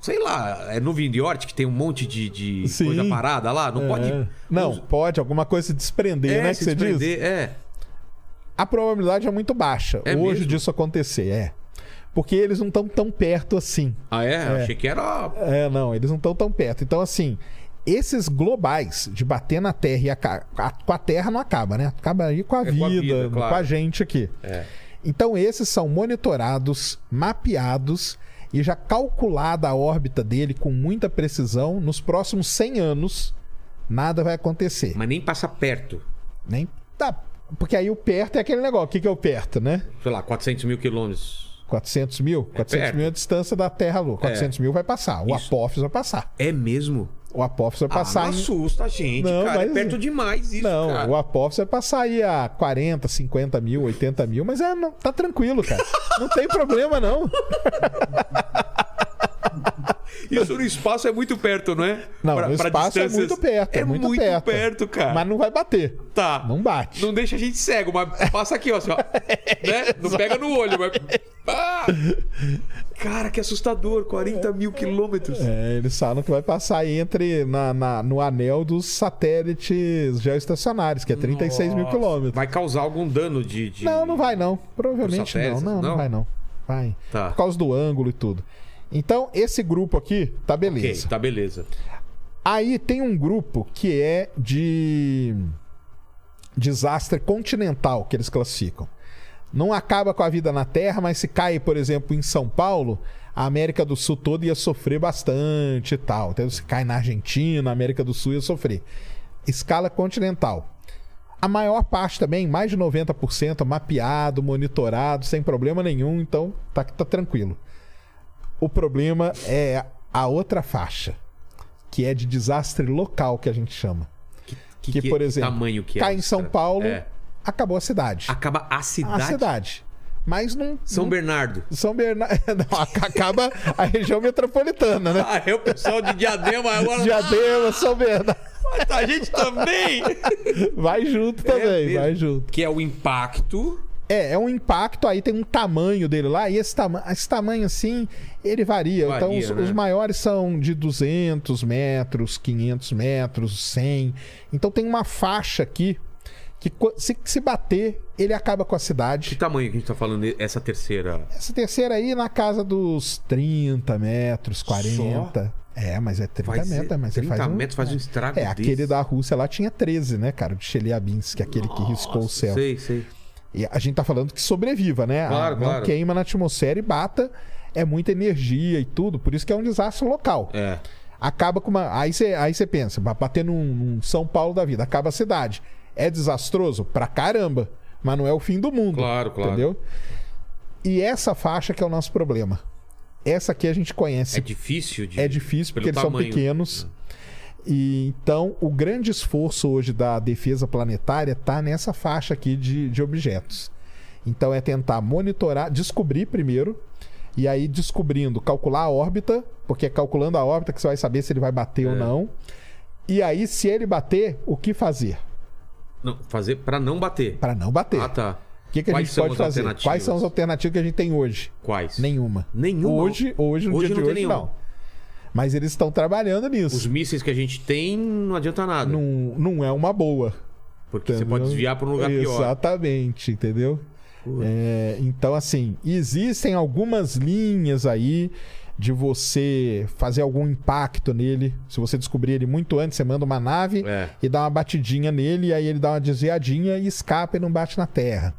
Sei lá, é no Vindiort que tem um monte de, de Sim. coisa parada lá. Não É. pode. Não, Usa- pode, alguma coisa se desprender, é, né? se Que você diz? desprender, É. A probabilidade é muito baixa É hoje mesmo? disso acontecer, é. Porque eles não estão tão perto assim. Ah, é? Eu Achei que era. É, não, eles não estão tão perto. Então, assim, esses globais de bater na Terra e a- com a Terra não acaba, né? Acaba aí com a, É vida, com a vida, claro. com a gente aqui. É. Então, esses são monitorados, mapeados e já calculada a órbita dele com muita precisão. Nos próximos 100 anos, nada vai acontecer. Mas nem passa perto. Nem tá Porque aí o perto é aquele negócio. O que, que é o perto, né? Sei lá, 400 mil quilômetros. 400 mil? 400 perto. mil é a distância da Terra à Lua. 400 mil vai passar. O Isso. Apófis vai passar. É mesmo? O Apófis vai Ah, passar não em... assusta, gente, Não, cara. É mas- perto demais isso, Não, cara. o Apófis vai passar aí a 40, 50 mil, 80 mil, mas é, não, tá tranquilo, cara. Não tem problema, não. Isso no espaço é muito perto, não é? Não, Pra- no espaço é muito perto, é, É muito, muito perto. perto, cara. Mas não vai bater. Tá. Não bate. Não deixa a gente cego, mas passa aqui, ó. Assim, ó né? Não pega no olho, mas. Ah! Cara, que assustador. 40 mil quilômetros. É, eles falam que vai passar entre na, na- no anel dos satélites geoestacionários, que é 36 mil Nossa. quilômetros. Vai causar algum dano de. de- Não, não vai não. Provavelmente não. Não, não, Não? vai não. Vai. Tá. Por causa do ângulo e tudo. Então, esse grupo aqui, tá beleza. tá beleza. Aí tem um grupo que é de desastre continental, que eles classificam. Não acaba com a vida na Terra, mas se cai, por exemplo, em São Paulo, a América do Sul toda ia sofrer bastante e tal. Então, se cai na Argentina, a América do Sul ia sofrer. Escala continental. A maior parte também, mais de 90%, mapeado, monitorado, sem problema nenhum, então tá, tá tranquilo. O problema é a outra faixa, que é de desastre local, que a gente chama. Que, Que, por exemplo, tamanho que é cai em isso, São? Paulo, É. acabou a cidade. Acaba a cidade. A cidade. Mas não. São não- Bernardo. São Bernardo. Não, ac- acaba a região metropolitana, né? Ah, é o pessoal de Diadema agora. Diadema, São Bernardo. Ah, a gente também. Vai junto também, mesmo. vai junto. Que é o impacto. É, é um impacto, aí tem um tamanho dele lá, e esse, tama esse tamanho assim, ele varia. Varia, então, os, né? os maiores são de 200 metros, 500 metros, 100. Então, tem uma faixa aqui que, se, se bater, ele acaba com a Que cidade. tamanho que a gente tá falando essa terceira? Essa terceira aí, na casa dos 30 metros, 40. É, mas é 30 Faz- metros, mas 30 ele faz um, metros faz um estrago É, aquele desse. da Rússia lá tinha 13, né, cara? De Chelyabinsk, aquele que riscou o céu. Sei, sei. E a gente tá falando que sobreviva, né? Claro, não claro. queima na atmosfera e bata. É muita energia e tudo. Por isso que é um desastre local. É. Acaba com uma. Aí você aí pensa, bater num, num São Paulo da vida, acaba a cidade. É desastroso? Pra caramba. Mas não é o fim do mundo. Claro, claro. Entendeu? E essa faixa que é o nosso problema. Essa aqui a gente conhece É difícil de. é difícil porque eles tamanho. são pequenos. E então o grande esforço hoje da defesa planetária está nessa faixa aqui de, de objetos. Então é tentar monitorar, descobrir primeiro, e aí descobrindo, calcular a órbita, porque é calculando a órbita que você vai saber se ele vai bater ou É. não. E aí, se ele bater, o que fazer? Não, fazer pra não bater. Para não bater. Ah, tá. O que, que a gente pode fazer? Quais são as alternativas que a gente tem hoje? Quais? Nenhuma. Nenhuma? Hoje, hoje no Hoje dia de hoje, nenhuma. não. Mas eles estão trabalhando nisso. Os mísseis que a gente tem não adianta nada. não, não é uma boa. porque você entendeu? pode desviar pra um lugar pior. Exatamente, entendeu? É, então, assim, existem algumas linhas aí de você fazer algum impacto nele. Se você descobrir ele muito antes, você manda uma nave É. e dá uma batidinha nele, e aí ele dá uma desviadinha e escapa e não bate na Terra.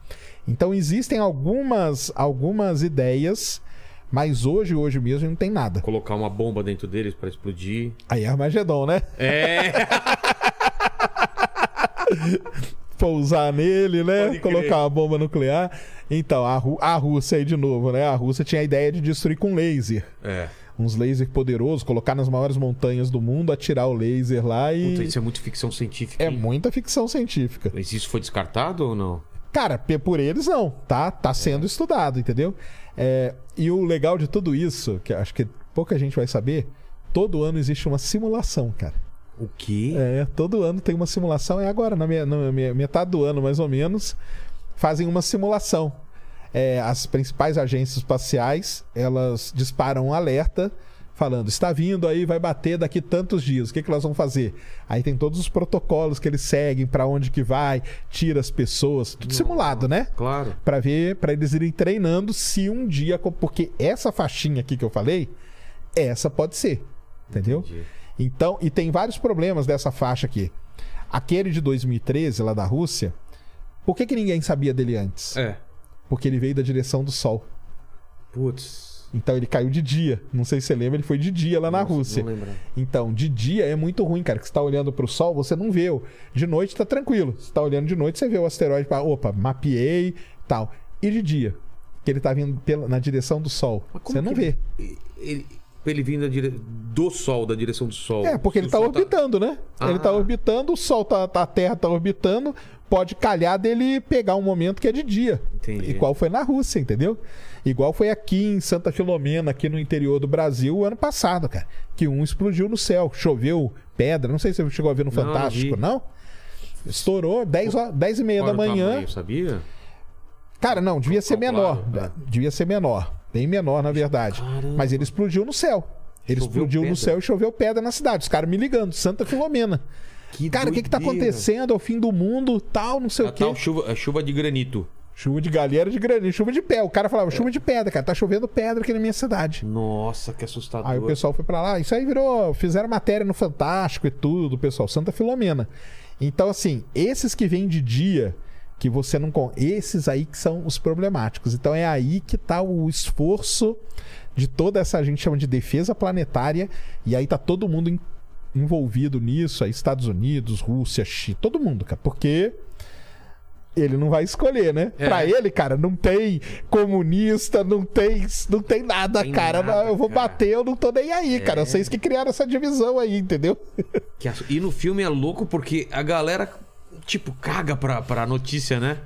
Então existem algumas, algumas ideias, mas hoje, hoje mesmo, não tem nada. Colocar uma bomba dentro deles pra explodir. Aí é Armagedon, né? É. pousar nele, né? Colocar uma bomba nuclear. Então, a, a Rússia aí de novo, né? A Rússia tinha a ideia de destruir com laser. é. Uns laser poderosos, colocar nas maiores montanhas do mundo, atirar o laser lá e. Puta, isso é muito ficção científica. É hein? muita ficção científica. Mas isso foi descartado ou não? Cara, por eles não, tá? Tá sendo estudado, entendeu? É, e o legal de tudo isso, que acho que pouca gente vai saber, todo ano existe uma simulação, cara. O quê? É, todo ano tem uma simulação. É agora, na, me- na me- metade do ano, mais ou menos, fazem uma simulação. É, as principais agências espaciais, elas disparam um alerta falando, está vindo aí, vai bater daqui tantos dias. O que, que elas vão fazer? Aí tem todos os protocolos que eles seguem, para onde que vai, tira as pessoas, tudo simulado, né? Claro. Pra ver, para eles irem treinando se um dia, porque essa faixinha aqui que eu falei, essa pode ser, entendeu? Entendi. Então, e tem vários problemas dessa faixa aqui. Aquele de 2013, lá da Rússia, por que, que ninguém sabia dele antes? É. Porque ele veio da direção do Sol. Putz. Então ele caiu de dia. Não sei se você lembra, ele foi de dia lá na Nossa, Rússia. Não lembro. Então, de dia é muito ruim, cara, que você tá olhando pro sol, você não vê. De noite tá tranquilo. Você tá olhando de noite, você vê o asteroide, opa, mapeei, tal. E de dia, que ele tá vindo pela- na direção do sol, você não vê. Ele, ele vindo da dire... do Sol, da direção do Sol. É, porque ele o tá Sol orbitando, né? Ele tá Ah. orbitando, o sol tá, tá- a Terra tá orbitando, pode calhar dele pegar um momento que é de dia. Entendi. Igual foi na Rússia, entendeu? Igual foi aqui em Santa Filomena, aqui no interior do Brasil, o ano passado, cara. Que um explodiu no céu, choveu pedra. Não sei se você chegou a ver no Não, não Fantástico, vi. não? Estourou 10, horas- 10 e meia Olha da manhã. tamanho, sabia? Cara, não, devia ser menor. é. Devia ser menor. Bem menor, na verdade. Caramba. Mas ele explodiu no céu. Ele Choveu explodiu pedra. no céu e choveu pedra na cidade. Os caras me ligando, Santa Filomena. Que Cara, o que que tá acontecendo? É o fim do mundo, tal, não sei A o quê. tal chuva, a chuva de granito. Chuva de galera de granito, chuva de pé. O cara falava, chuva de pedra, cara. Tá chovendo pedra aqui na minha cidade. Nossa, que assustador. Aí o pessoal foi pra lá. Isso aí virou. Fizeram matéria no Fantástico e tudo, pessoal. Santa Filomena. Então, assim, esses que vêm de dia, que você não. Esses aí que são os problemáticos. Então é aí que tá o esforço de toda essa a gente chama de defesa planetária. E aí tá todo mundo em- envolvido nisso. Estados Unidos, Rússia, China, todo mundo, cara. Porque. Ele não vai escolher, né? É. Pra ele, cara, não tem comunista, não tem, não tem nada, Tem cara. nada, eu vou cara. bater, eu não tô nem aí, cara. Vocês que criaram essa divisão aí, entendeu? E no filme é louco porque a galera, tipo, caga pra, pra notícia, né?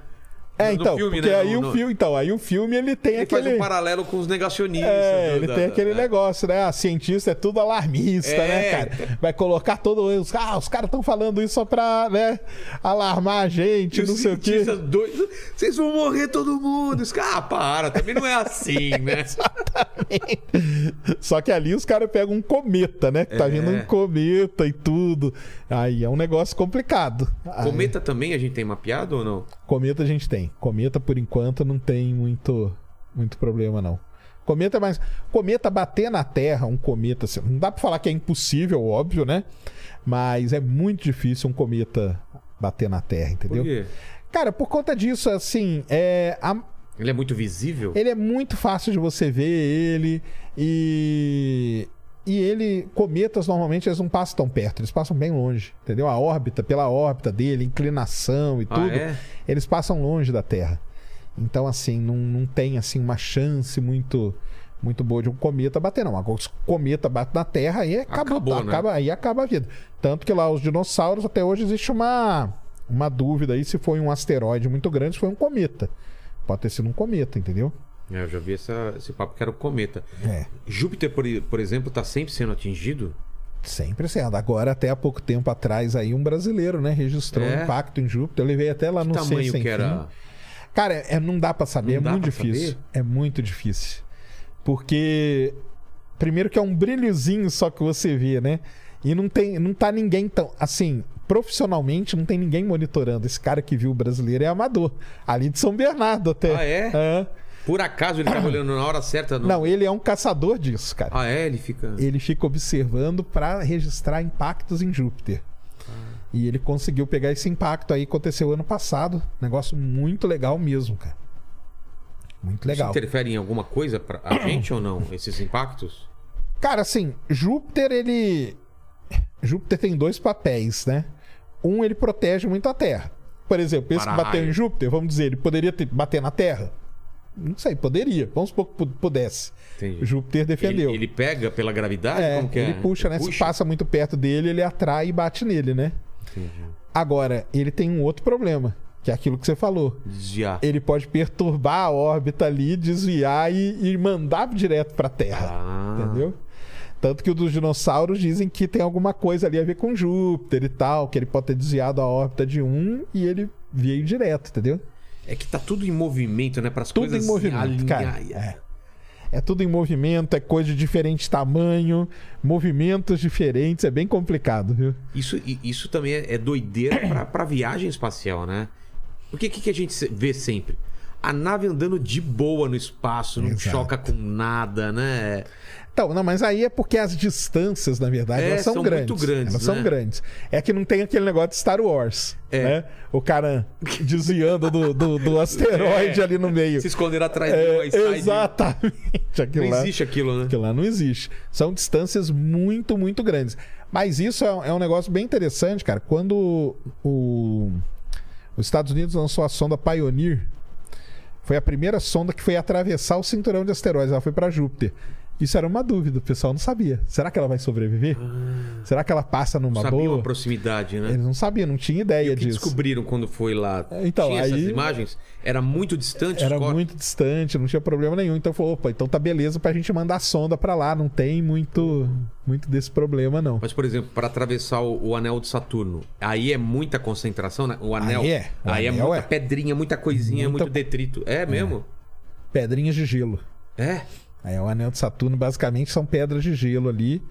É, então, filme, porque né? aí No- o filme, então, aí o filme ele tem Ele aquele faz um paralelo com os negacionistas. É, do- ele da- tem da- aquele é. negócio, né? A cientista é tudo alarmista, É. né, cara? Vai colocar todo ah, os caras estão falando isso só pra, né, alarmar a gente, E não sei o quê. doidos, vocês vão morrer todo mundo. Os caras, ah, para, também não é assim, né? Só que ali os caras pegam um cometa, né? Que tá É. vindo um cometa e tudo. Aí é um negócio complicado. Cometa também a gente tem mapeado ou não? Cometa a gente tem. Cometa, por enquanto, não tem muito, muito problema, não. Cometa é mais. Cometa bater na Terra, um cometa. assim, Não dá pra falar que é impossível, óbvio, né? Mas é muito difícil um cometa bater na Terra, Por entendeu? quê? Cara, por conta disso, assim, é, a- Ele é muito visível? ele é muito fácil de você ver ele e. E ele, cometas normalmente eles não passam tão perto, eles passam bem longe, entendeu? A órbita, pela órbita dele, inclinação e Ah, tudo, é? eles passam longe da Terra. Então, assim, não, não tem assim uma chance muito muito boa de um cometa bater, não. O cometa bate na Terra, aí acaba, Acabou, né? acaba, aí acaba a vida. Tanto que lá os dinossauros, até hoje existe uma, uma dúvida aí se foi um asteroide muito grande, se foi um cometa. Pode ter sido um cometa, entendeu? É, eu já vi essa- esse papo que era o cometa. É. Júpiter, por, por exemplo, tá sempre sendo atingido? Sempre sendo. Agora, até há pouco tempo atrás, aí um brasileiro, né, registrou É? um impacto em Júpiter. Eu levei até lá Que no tamanho que era? Fim. Cara, é, não dá pra saber, Não é muito difícil. saber? É muito difícil. Porque primeiro que é um brilhozinho só que você vê, né? E não tem, não tá ninguém tão assim, profissionalmente não tem ninguém monitorando. Esse cara que viu o brasileiro é amador, ali de São Bernardo até. Ah, é? É. Por acaso ele tava olhando na hora certa? no- Não, ele é um caçador disso, cara. Ah, é? Ele fica. Ele fica observando para registrar impactos em Júpiter. E ele conseguiu pegar esse impacto aí, aconteceu ano passado. Negócio muito legal mesmo, cara. Muito legal. Isso interfere em alguma coisa pra a gente ou não? Esses impactos? Cara, assim, Júpiter, ele. Júpiter tem dois papéis, né? Um, ele protege muito a Terra. Por exemplo, esse que bateu em Júpiter, vamos dizer, ele poderia ter, bater na Terra? Não sei, poderia. Vamos supor que pu- pudesse. Entendi. Júpiter defendeu. Ele, ele pega pela gravidade? É, Como que é? ele puxa, né? Se passa muito perto dele, ele atrai e bate nele, né? Entendi. Agora, ele tem um outro problema, que é aquilo que você falou. Desviar. Ele pode perturbar a órbita ali, desviar e, e mandar direto pra Terra. Ah. Entendeu? Tanto que o dos dinossauros dizem que tem alguma coisa ali a ver com Júpiter e tal, que ele pode ter desviado a órbita de um e ele veio direto, entendeu? É que tá tudo em movimento, né? Para as Tudo coisas em movimento, cara. É. É tudo em movimento, é coisa de diferente tamanho, movimentos diferentes, é bem complicado, viu? Isso, isso também é, é doideira pra, pra viagem espacial, né? Porque o que, que a gente vê sempre? a nave andando de boa no espaço, não Exato. choca com nada, né? Então, não, mas aí é porque as distâncias, na verdade, É, elas são, são grandes. muito grandes, Elas né? são grandes. É que não tem aquele negócio de Star Wars. É. Né? O cara desviando do, do, do asteroide ali no meio. Se esconder atrás do É, iSide. exatamente. Aquilo Não lá, existe aquilo, né? aquilo lá não existe. São distâncias muito, muito grandes. Mas isso é, é um negócio bem interessante, cara. Quando o, os Estados Unidos lançou a sonda Pioneer, foi a primeira sonda que foi atravessar o cinturão de asteroides. Ela foi para Júpiter. Isso era uma dúvida, o pessoal não sabia. Será que ela vai sobreviver? Será que ela passa numa Sabiam boa? a proximidade, né? Eles não sabiam, não tinha ideia O que disso. descobriram quando foi lá? Então, Tinha essas aí- imagens? Era muito distante? Era muito distante, não tinha problema nenhum. Então falou, opa, então tá beleza pra gente mandar a sonda pra lá. Não tem muito, muito desse problema, não. Mas, por exemplo, para atravessar o, o anel de Saturno, aí é muita concentração, né? O anel. Aí é. O Aí é anel muita é. pedrinha, muita coisinha, Muita- muito detrito. É mesmo? Pedrinhas de gelo. É. Aí o anel de Saturno basicamente são pedras de gelo ali.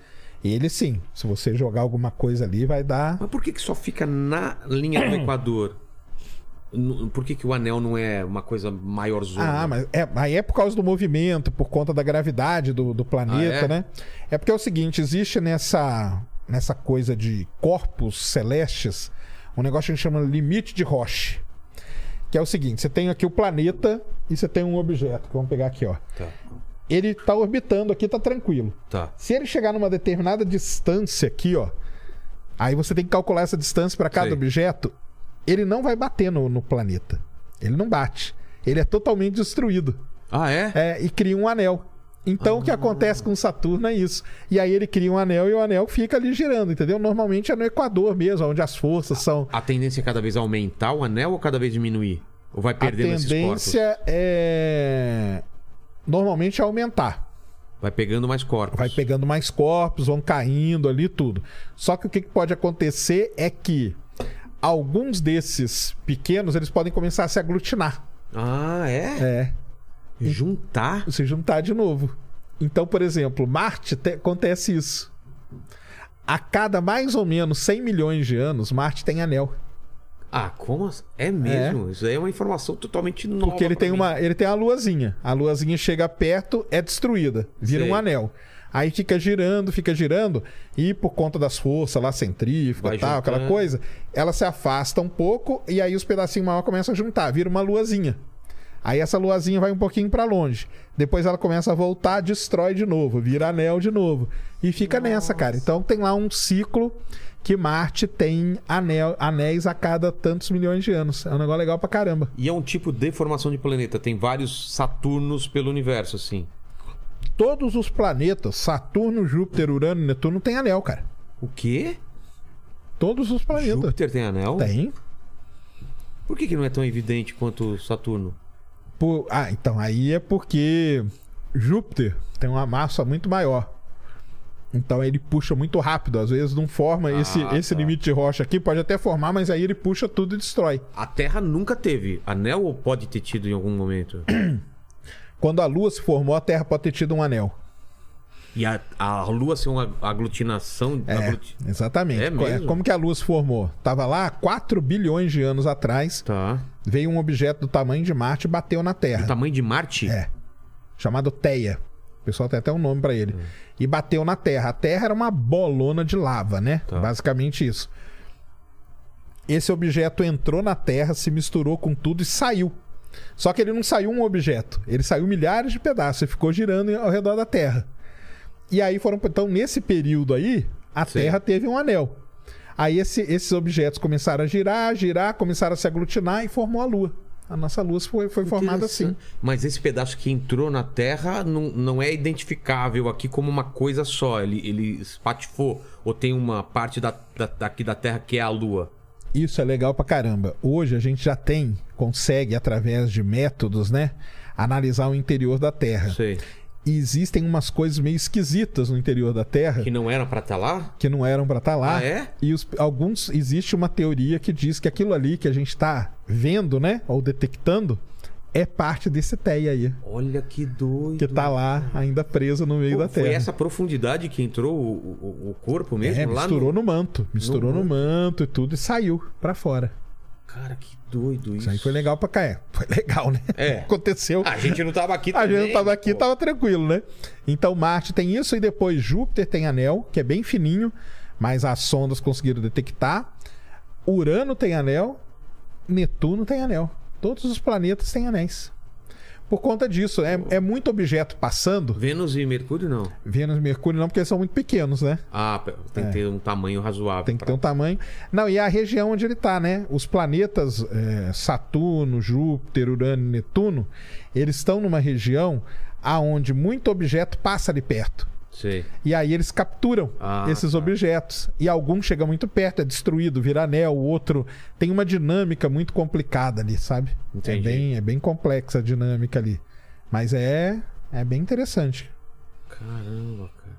Ele sim, se você jogar alguma coisa ali, vai dar. Mas por que, que só fica na linha do Equador? Por que, que o anel não é uma coisa maior zona? Ah, mas é, aí é por causa do movimento, por conta da gravidade do, do planeta, Ah, é? né? É porque é o seguinte, existe nessa, nessa coisa de corpos celestes um negócio que a gente chama limite de Roche. Que é o seguinte, você tem aqui o planeta e você tem um objeto, que vamos pegar aqui, ó. Tá. Ele tá orbitando aqui, tá tranquilo. Tá. Se ele chegar numa determinada distância aqui, ó, aí você tem que calcular essa distância para cada Sei. objeto, ele não vai bater no, no planeta. Ele não bate. Ele é totalmente destruído. Ah, é? É, e cria um anel. Então o que acontece com Saturno é isso. E aí ele cria um anel e o anel fica ali girando, entendeu? Normalmente é no Equador mesmo, onde as forças são. A tendência é cada vez aumentar o anel ou cada vez diminuir? Ou vai A perdendo esses corpos? tendência é. Normalmente é aumentar. Vai pegando mais corpos. Vai pegando mais corpos, vão caindo ali tudo. Só que o que pode acontecer é que alguns desses pequenos eles podem começar a se aglutinar. Ah, é? É. Juntar? Se juntar de novo. Então, por exemplo, Marte te- acontece isso. A cada mais ou menos 100 milhões de anos, Marte tem anel. Ah, como? É mesmo? Isso aí é uma informação totalmente nova. Porque ele tem mim. uma, ele tem a luazinha. A luazinha chega perto, é destruída, vira Sei. um anel. Aí fica girando, fica girando, e por conta das forças lá centrífuga e tal, aquela coisa, ela se afasta um pouco e aí os pedacinhos maiores começam a juntar, vira uma luazinha. Aí essa luazinha vai um pouquinho pra longe. Depois ela começa a voltar, destrói de novo, vira anel de novo. E fica nessa, cara. Então tem lá um ciclo que Marte tem anel, anéis a cada tantos milhões de anos. É um negócio legal pra caramba. E é um tipo de formação de planeta. Tem vários Saturnos pelo universo, assim. Todos os planetas, Saturno, Júpiter, Urano e Netuno, tem anel, cara. O quê? Todos os planetas. Júpiter tem anel? Tem. Por que, que não é tão evidente quanto Saturno? Por- Ah, então aí é porque Júpiter tem uma massa muito maior. Então ele puxa muito rápido. Às vezes não forma Ah, esse, esse tá. limite de rocha aqui, pode até formar, mas aí ele puxa tudo e destrói. A Terra nunca teve anel ou pode ter tido em algum momento? Quando a Lua se formou, a Terra pode ter tido um anel. E a, a Lua ser uma aglutinação. É, agluti- exatamente. É Co- mesmo? Como que a Lua se formou? Tava lá há 4 bilhões de anos atrás, Tá. veio um objeto do tamanho de Marte e bateu na Terra. O tamanho de Marte? É. Chamado Teia. O pessoal tem até um nome pra Hum. ele. E bateu na Terra. A Terra era uma bolona de lava, né? Tá. Basicamente isso. Esse objeto entrou na Terra, se misturou com tudo e saiu. Só que ele não saiu um objeto, ele saiu milhares de pedaços e ficou girando ao redor da Terra. E aí foram. Então, nesse período aí, a Sim. Terra teve um anel. Aí esse- esses objetos começaram a girar, girar, começaram a se aglutinar e formou a Lua. A nossa Lua foi, foi formada assim. Mas esse pedaço que entrou na Terra não, não é identificável aqui como uma coisa só. Ele, ele espatifou. Ou tem uma parte da, da- daqui da Terra que é a Lua. Isso é legal pra caramba. Hoje a gente já tem, consegue, através de métodos, né? Analisar o interior da Terra. Sei. E existem umas coisas meio esquisitas no interior da Terra Que não era pra estar lá? que não eram pra estar lá. Ah, é? E os, alguns existe uma teoria que diz que aquilo ali que a gente tá vendo, né? Ou detectando, é parte desse TEI aí. Olha que doido. Que tá lá ainda preso no meio Pô, da foi Terra. essa profundidade que entrou o, o- o corpo mesmo? É, lá misturou no... manto. Misturou no, no manto e tudo e saiu pra fora. Cara, que doido isso. Isso aí foi legal pra cá. É, foi legal, né? É. Aconteceu. A gente não tava aqui A também. gente não tava aqui, pô. tava tranquilo, né? Então Marte tem isso e depois Júpiter tem anel, que é bem fininho, mas as sondas conseguiram detectar. Urano tem anel, Netuno tem anel. Todos os planetas têm anéis. Por conta disso, é, é muito objeto passando. Vênus e Mercúrio não. Vênus e Mercúrio não, porque eles são muito pequenos, né? Ah, tem que ter um tamanho razoável. Tem que ter pra- um tamanho. Não, e a região onde ele tá, né? Os planetas é, Saturno, Júpiter, Urano e Netuno, eles estão numa região aonde muito objeto passa ali perto. Sei. E aí eles capturam Ah, esses tá. objetos. E algum chega muito perto, é destruído, vira anel, o outro tem uma dinâmica muito complicada ali, sabe? Entendi. É bem, é bem complexa a dinâmica ali. Mas é, é bem interessante. Caramba, cara.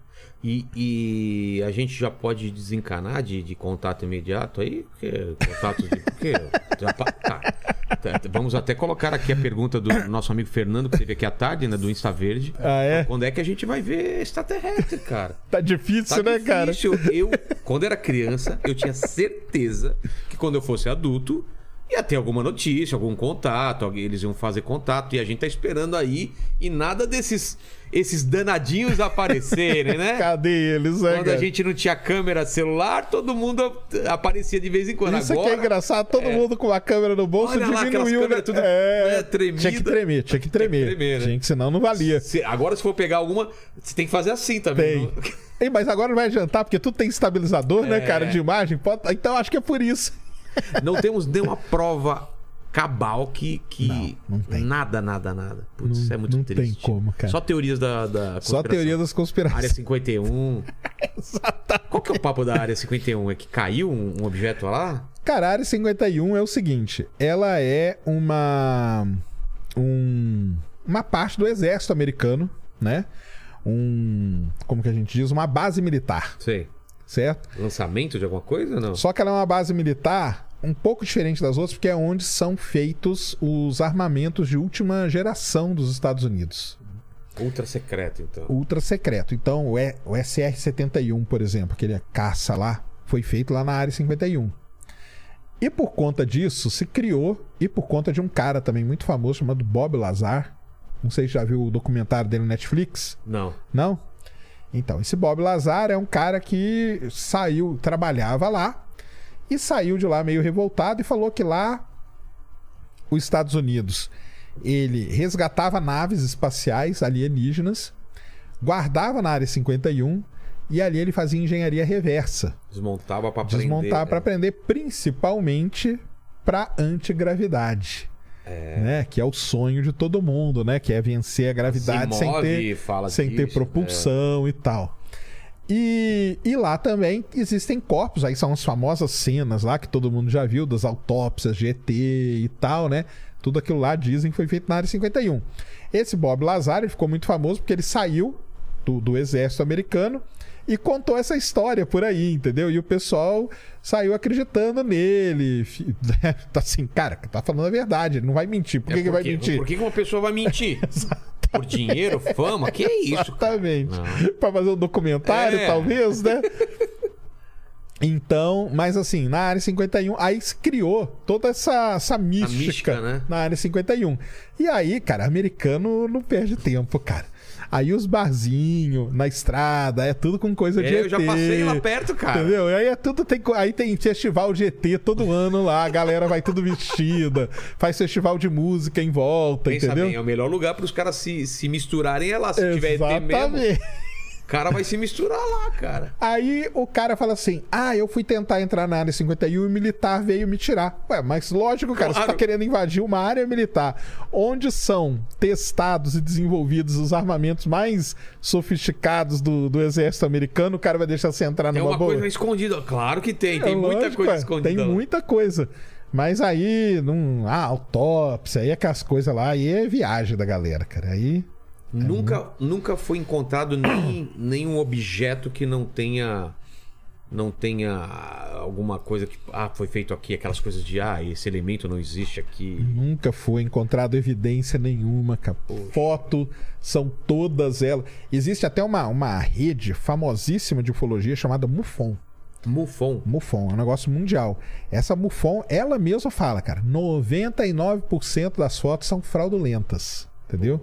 E, e a gente já pode desencanar de, de contato imediato aí? Porque contatos de. Porque, já tá. Tá, Vamos até colocar aqui a pergunta do nosso amigo Fernando, que teve aqui à tarde, né? Do Insta Verde. Ah, é? Quando é que a gente vai ver extraterrestre, cara? Tá difícil, Tá né, cara? difícil. Eu, quando era criança, eu tinha certeza que quando eu fosse adulto, ia ter alguma notícia, algum contato, eles iam fazer contato, e a gente tá esperando aí, e nada desses esses danadinhos aparecerem, né? Cadê eles, né, Quando a cara? gente não tinha câmera celular, todo mundo aparecia de vez em quando. Isso Agora, aqui é engraçado, todo mundo com a câmera no bolso Olha lá diminuiu, né? câmeras tudo, É, né, tremida. Tinha que tremer, tinha que tremer. tremer, né? Tinha que, senão não valia. se- agora, se for pegar alguma, você tem que fazer assim também. Tem. não- Ei, mas agora não vai adiantar, porque tudo tem estabilizador, né, É. cara, de imagem. Pode- Então acho que é por isso. Não temos nenhuma prova cabal que. que... Não, não tem. Nada, nada, nada. Putz, Não- isso é muito não triste. tem como, cara. Só teorias da. da Só teoria das conspirações. Área 51. Qual que é o papo da área 51? É que caiu um, um objeto lá? Cara, a Área 51 é o seguinte: ela é uma. Um, uma parte do exército americano, né? Um. Como que a gente diz? Uma base militar, Sei. certo? Lançamento de alguma coisa ou não? Só que ela é uma base militar um pouco diferente das outras, porque é onde são feitos os armamentos de última geração dos Estados Unidos. Ultra secreto, então. Ultra secreto. Então, o, E- o SR-71, por exemplo, aquele caça lá, foi feito lá na Área 51. E por conta disso, se criou, e por conta de um cara também muito famoso chamado Bob Lazar. Não sei se já viu o documentário dele no Netflix. Não. Não? Então, esse Bob Lazar é um cara que saiu, trabalhava lá e saiu de lá meio revoltado e falou que lá os Estados Unidos ele resgatava naves espaciais alienígenas, guardava na área 51 e ali ele fazia engenharia reversa, Desmontava pra prender. desmontar para né? aprender principalmente para antigravidade. Né? Que é o sonho de todo mundo, né? Que é vencer a gravidade Se sem move, ter fala sem ter disso, é. propulsão e tal. E, e lá também existem corpos, aí são as famosas cenas lá que todo mundo já viu, das autópsias de ET e tal, né? Tudo aquilo lá dizem que foi feito na área 51. Esse Bob Lazar ficou muito famoso porque ele saiu do, do exército americano e contou essa história por aí, entendeu? E o pessoal saiu acreditando nele. Tá assim, cara, tá falando a verdade, ele não vai mentir. Por que, É que vai porque- mentir? Por que uma pessoa vai mentir? Por dinheiro, fama? Que isso? cara? Exatamente. Pra fazer um documentário, É. talvez, né? Então, mas assim, na área 51, aí se criou toda essa, essa mística, mística, né? na área 51. E aí, cara, americano não perde tempo, cara. Aí os barzinhos na estrada, é tudo com coisa de É, ET. eu já passei lá perto, cara. Entendeu? Aí é tudo tem aí tem festival de ET todo ano lá, a galera vai tudo vestida, faz festival de música em volta, Pensa entendeu? bem, é o melhor lugar para os caras se, se misturarem é lá. Se tiver ET mesmo, Exatamente. Cara vai se misturar lá, cara. Aí o cara fala assim: Ah, eu fui tentar entrar na área 51 e o militar veio me tirar. Ué, mas lógico, cara, você Claro. tá querendo invadir uma área militar onde são testados e desenvolvidos os armamentos mais sofisticados do, do exército americano, o cara vai deixar você entrar Tem numa uma boa. coisa escondida. Claro que tem, É tem muita lógico, coisa ué, escondida. Tem lá. muita coisa. Mas aí, não, ah, autópsia, aí aquelas coisas lá, aí é viagem da galera, cara. Aí. Nunca, nunca foi encontrado nem, nenhum objeto que não tenha não tenha alguma coisa que ah foi feito aqui aquelas coisas de ah esse elemento não existe aqui Nunca foi encontrado evidência nenhuma, cara. Foto são todas elas. Existe até uma, uma rede famosíssima de ufologia chamada MUFON. Mufon. MUFON, é um negócio mundial. Essa MUFON, ela mesma fala, cara, 99% das fotos são fraudulentas, entendeu?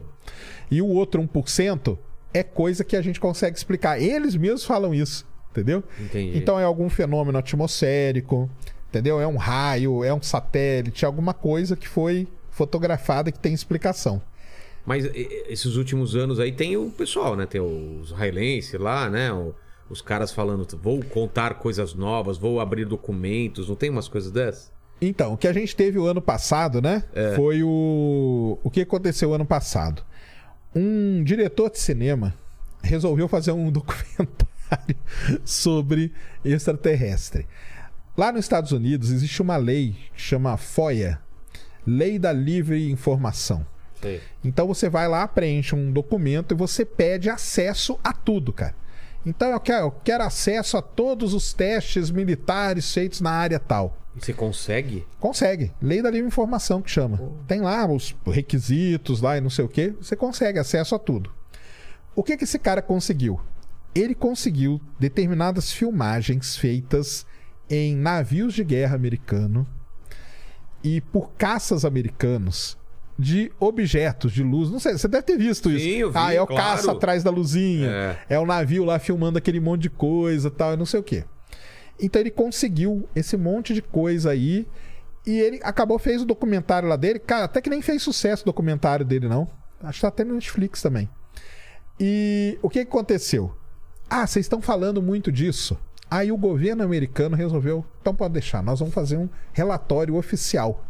E o outro 1% é coisa que a gente consegue explicar. Eles mesmos falam isso, entendeu? Entendi. Então é algum fenômeno atmosférico, entendeu? É um raio, é um satélite, alguma coisa que foi fotografada que tem explicação. Mas esses últimos anos aí tem o pessoal, né? Tem os israelenses lá, né? O- os caras falando, vou contar coisas novas, vou abrir documentos, não tem umas coisas dessas? Então, o que a gente teve o ano passado, né? Foi o. O que aconteceu ano passado? Um diretor de cinema resolveu fazer um documentário sobre extraterrestre. Lá nos Estados Unidos existe uma lei que chama FOIA Lei da Livre Informação. Sei. Então você vai lá, preenche um documento e você pede acesso a tudo, cara. Então eu quero, eu quero acesso a todos os testes militares feitos na área tal. Você consegue? Consegue. Lei da livre informação que chama. Tem lá os requisitos lá e não sei o que. Você consegue acesso a tudo. O que, que esse cara conseguiu? Ele conseguiu determinadas filmagens feitas em navios de guerra americano e por caças americanos de objetos de luz. Não sei, você deve ter visto isso. Sim, eu vi, ah, é o claro. caça atrás da luzinha. É. É o navio lá filmando aquele monte de coisa tal, e não sei o quê. Então ele conseguiu esse monte de coisa aí. E ele acabou, fez o documentário lá dele. Cara, até que nem fez sucesso o documentário dele, não. Acho que tá até no Netflix também. E o que aconteceu? Ah, vocês estão falando muito disso. Aí o governo americano resolveu, então pode deixar, nós vamos fazer um relatório oficial.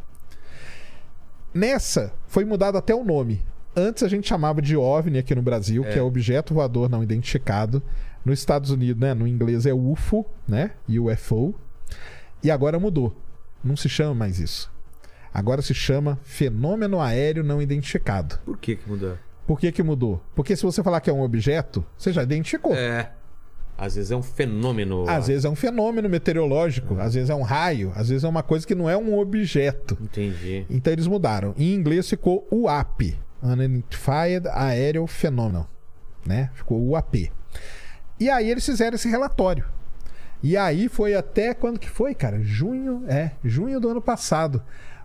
Nessa, foi mudado até o nome. Antes a gente chamava de OVNI aqui no Brasil, que é Objeto Voador Não Identificado. Nos Estados Unidos, né, no inglês é UFO, né? UFO. E agora mudou. Não se chama mais isso. Agora se chama Fenômeno Aéreo Não Identificado. Por que que mudou? Por que, que mudou? Porque se você falar que é um objeto, você já identificou. É. Às vezes é um fenômeno. Às vezes é um fenômeno meteorológico, às vezes é um raio, às vezes é uma coisa que não é um objeto. Entendi. Então eles mudaram. Em inglês ficou UAP, Unidentified Aerial Phenomenon, né? Ficou UAP. E aí eles fizeram esse relatório. E aí foi até quando que foi, cara? Junho, é, junho do ano passado.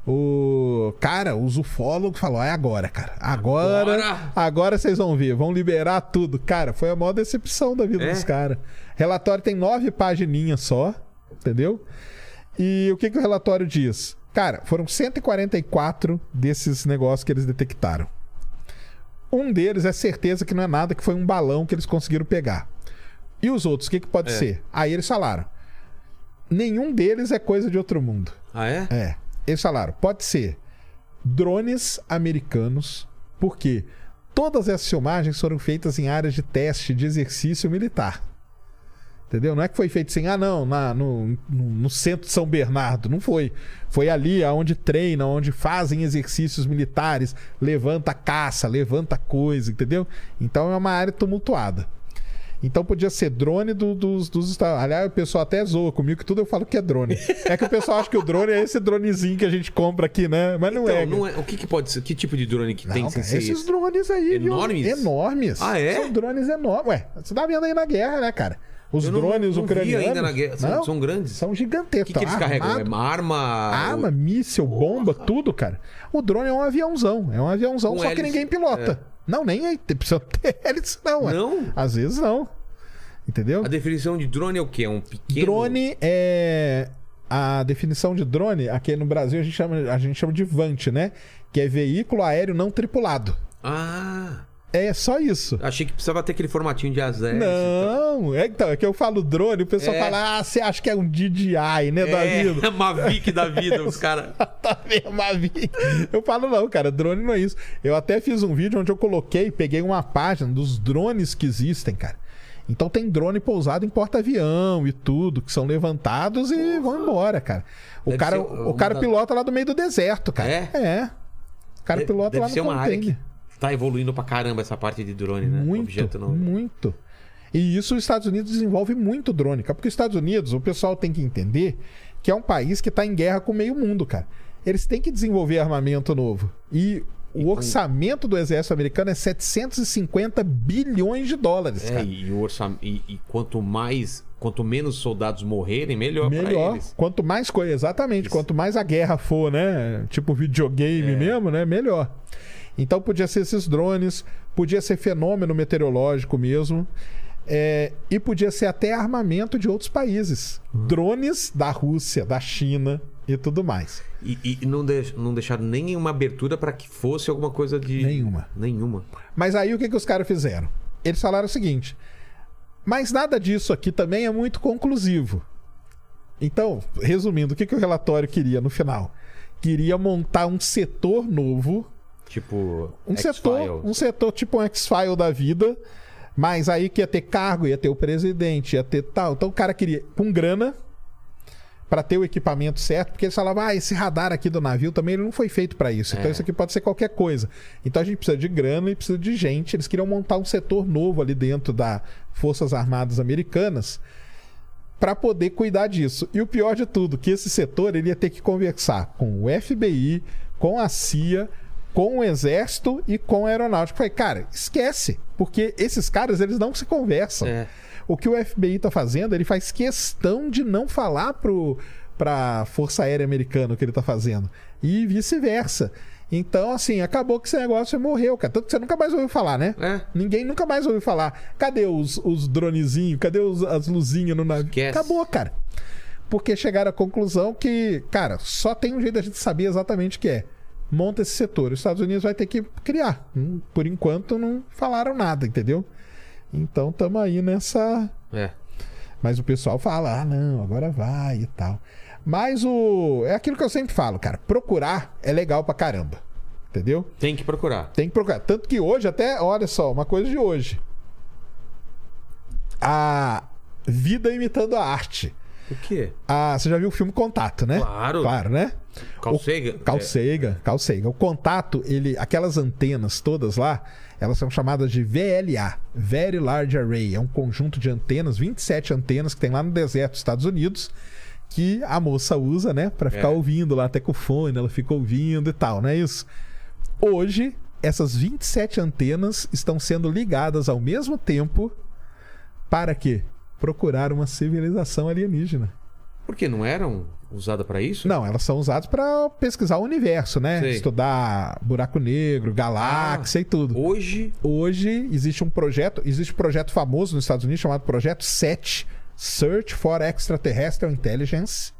O cara, os ufólogos falou: "É agora, cara. Agora, Agora? agora vocês vão ver, vão liberar tudo". Cara, foi a maior decepção da vida É? dos caras. Relatório tem nove pagininhas só, entendeu? E o que, que o relatório diz? Cara, foram 144 desses negócios que eles detectaram. Um deles é certeza que não é nada, que foi um balão que eles conseguiram pegar. E os outros, o que, que pode ser? Aí eles falaram: nenhum deles é coisa de outro mundo. Ah, é? É. Eles falaram: pode ser drones americanos, porque todas essas filmagens foram feitas em áreas de teste de exercício militar. Entendeu? Não é que foi feito assim, ah, não, na- no, no, no centro de São Bernardo. Não foi. Foi ali aonde treinam, onde fazem exercícios militares, levanta caça, levanta coisa, entendeu? Então é uma área tumultuada. Então podia ser drone do- dos, dos Estados Aliás, o pessoal até zoa comigo que tudo eu falo que é drone. É que o pessoal acha que o drone é esse dronezinho que a gente compra aqui, né? Mas não Então, é. não é. O que, que pode ser? Que tipo de drone que tem Não, sem cara, ser esses drones aí, viu? Enormes? Enormes. Ah, é? São drones enormes. Ué, você tá vendo aí na guerra, né, cara? Os Eu não- drones não vi ucranianos. ainda na guerra. São- Não, são grandes? São O gigantescos. que, que eles tão carregam? armados. É arma. Arma, míssil, bomba, tudo, cara. O drone é um aviãozão. É um aviãozão, Com só que hélice. ninguém pilota. Não, nem aí. Precisa ter hélice, não. Não? Às vezes não. Entendeu? A definição de drone é o quê? É um pequeno. Drone é. A definição de drone, aqui no Brasil, a gente chama, a gente chama de VANT, né? Que é veículo aéreo não tripulado. Ah! É só isso. Achei que precisava ter aquele formatinho de asa. Não, é, então, é que eu falo drone, o pessoal É. fala, ah, você acha que é um DJI, né, da É? Mavic da vida, os caras. tá vendo, Mavic? Eu falo, não, cara, drone não é isso. Eu até fiz um vídeo onde eu coloquei, peguei uma página dos drones que existem, cara. Então tem drone pousado em porta-avião e tudo, que são levantados e vão embora, cara. O Deve cara, ser o cara da- pilota lá do meio do deserto, cara. É? É. O cara De- pilota Deve lá no ser uma área que tá evoluindo pra caramba essa parte de drone, né? Muito, Objeto não. muito. E isso os Estados Unidos desenvolve muito drone, cara. Porque os Estados Unidos, o pessoal tem que entender que é um país que tá em guerra com o meio mundo, cara. Eles têm que desenvolver armamento novo. E o orçamento do exército americano é 750 bilhões de dólares, É, cara. e, o orçam... e, e quanto mais quanto menos soldados morrerem, melhor, pra Melhor. eles. Quanto mais coisa, exatamente. Quanto mais a guerra for, né? Tipo videogame É. mesmo, né? Melhor. Então podia ser esses drones, podia ser fenômeno meteorológico mesmo. é, e podia ser até armamento de outros países. Hum. Drones da Rússia, da China e tudo mais. E, e não, deix- não deixaram nenhuma abertura pra que fosse alguma coisa de. Nenhuma. Nenhuma. Mas aí o que, que os caras fizeram? Eles falaram o seguinte: mas nada disso aqui também é muito conclusivo. Então, resumindo, o que, que o relatório queria no final? Queria montar um setor novo, Tipo. um setor, um setor tipo um X-File da vida, mas aí que ia ter cargo, ia ter o presidente, ia ter tal. Então o cara queria com grana para ter o equipamento certo, porque eles falavam, ah, esse radar aqui do navio também ele não foi feito para isso. Então É. isso aqui pode ser qualquer coisa. Então a gente precisa de grana e precisa de gente. Eles queriam montar um setor novo ali dentro da Forças Armadas Americanas para poder cuidar disso. E o pior de tudo, que esse setor ele ia ter que conversar com o FBI, com a CIA, com o Exército e com a Aeronáutica. Eu Falei, cara, esquece, porque esses caras eles não se conversam. É. O que o FBI tá fazendo, ele faz questão de não falar pro pra Força Aérea Americana o que ele tá fazendo. E vice-versa. Então, assim, acabou que esse negócio morreu, cara. Tanto que você nunca mais ouviu falar, né? É. Ninguém nunca mais ouviu falar. Cadê os, os dronezinhos? Cadê os- as luzinhas no navio? Esquece. Acabou, cara. Porque chegaram à conclusão que, cara, só tem um jeito da gente saber exatamente o que é. Monta esse setor. Os Estados Unidos vai ter que criar. Hum, Por enquanto não falaram nada, entendeu? Então tamo aí nessa. É. Mas o pessoal fala, ah, não, agora vai e tal. Mas o. É aquilo que eu sempre falo, cara. Procurar é legal pra caramba. Entendeu? Tem que procurar. Tem que procurar. Tanto que hoje, até, olha só, uma coisa de hoje. A vida imitando a arte. O quê? Ah, você já viu o filme Contato, né? Claro. Claro, né? Sagan? Carl É. Sagan. O contato, ele, aquelas antenas todas lá, elas são chamadas de VLA, Very Large Array. É um conjunto de antenas, 27 antenas que tem lá no deserto dos Estados Unidos, que a moça usa, né, Pra ficar É. ouvindo lá até com o fone, ela fica ouvindo e tal, não é isso? Hoje, essas 27 antenas estão sendo ligadas ao mesmo tempo para quê? Procurar uma civilização alienígena. Por que não eram usadas pra isso? Não, elas são usadas para pesquisar o universo, né? Sei. Estudar buraco negro, galáxia e tudo. Hoje. Hoje existe um projeto, existe um projeto famoso nos Estados Unidos chamado Projeto SET, Search for Extraterrestrial Intelligence.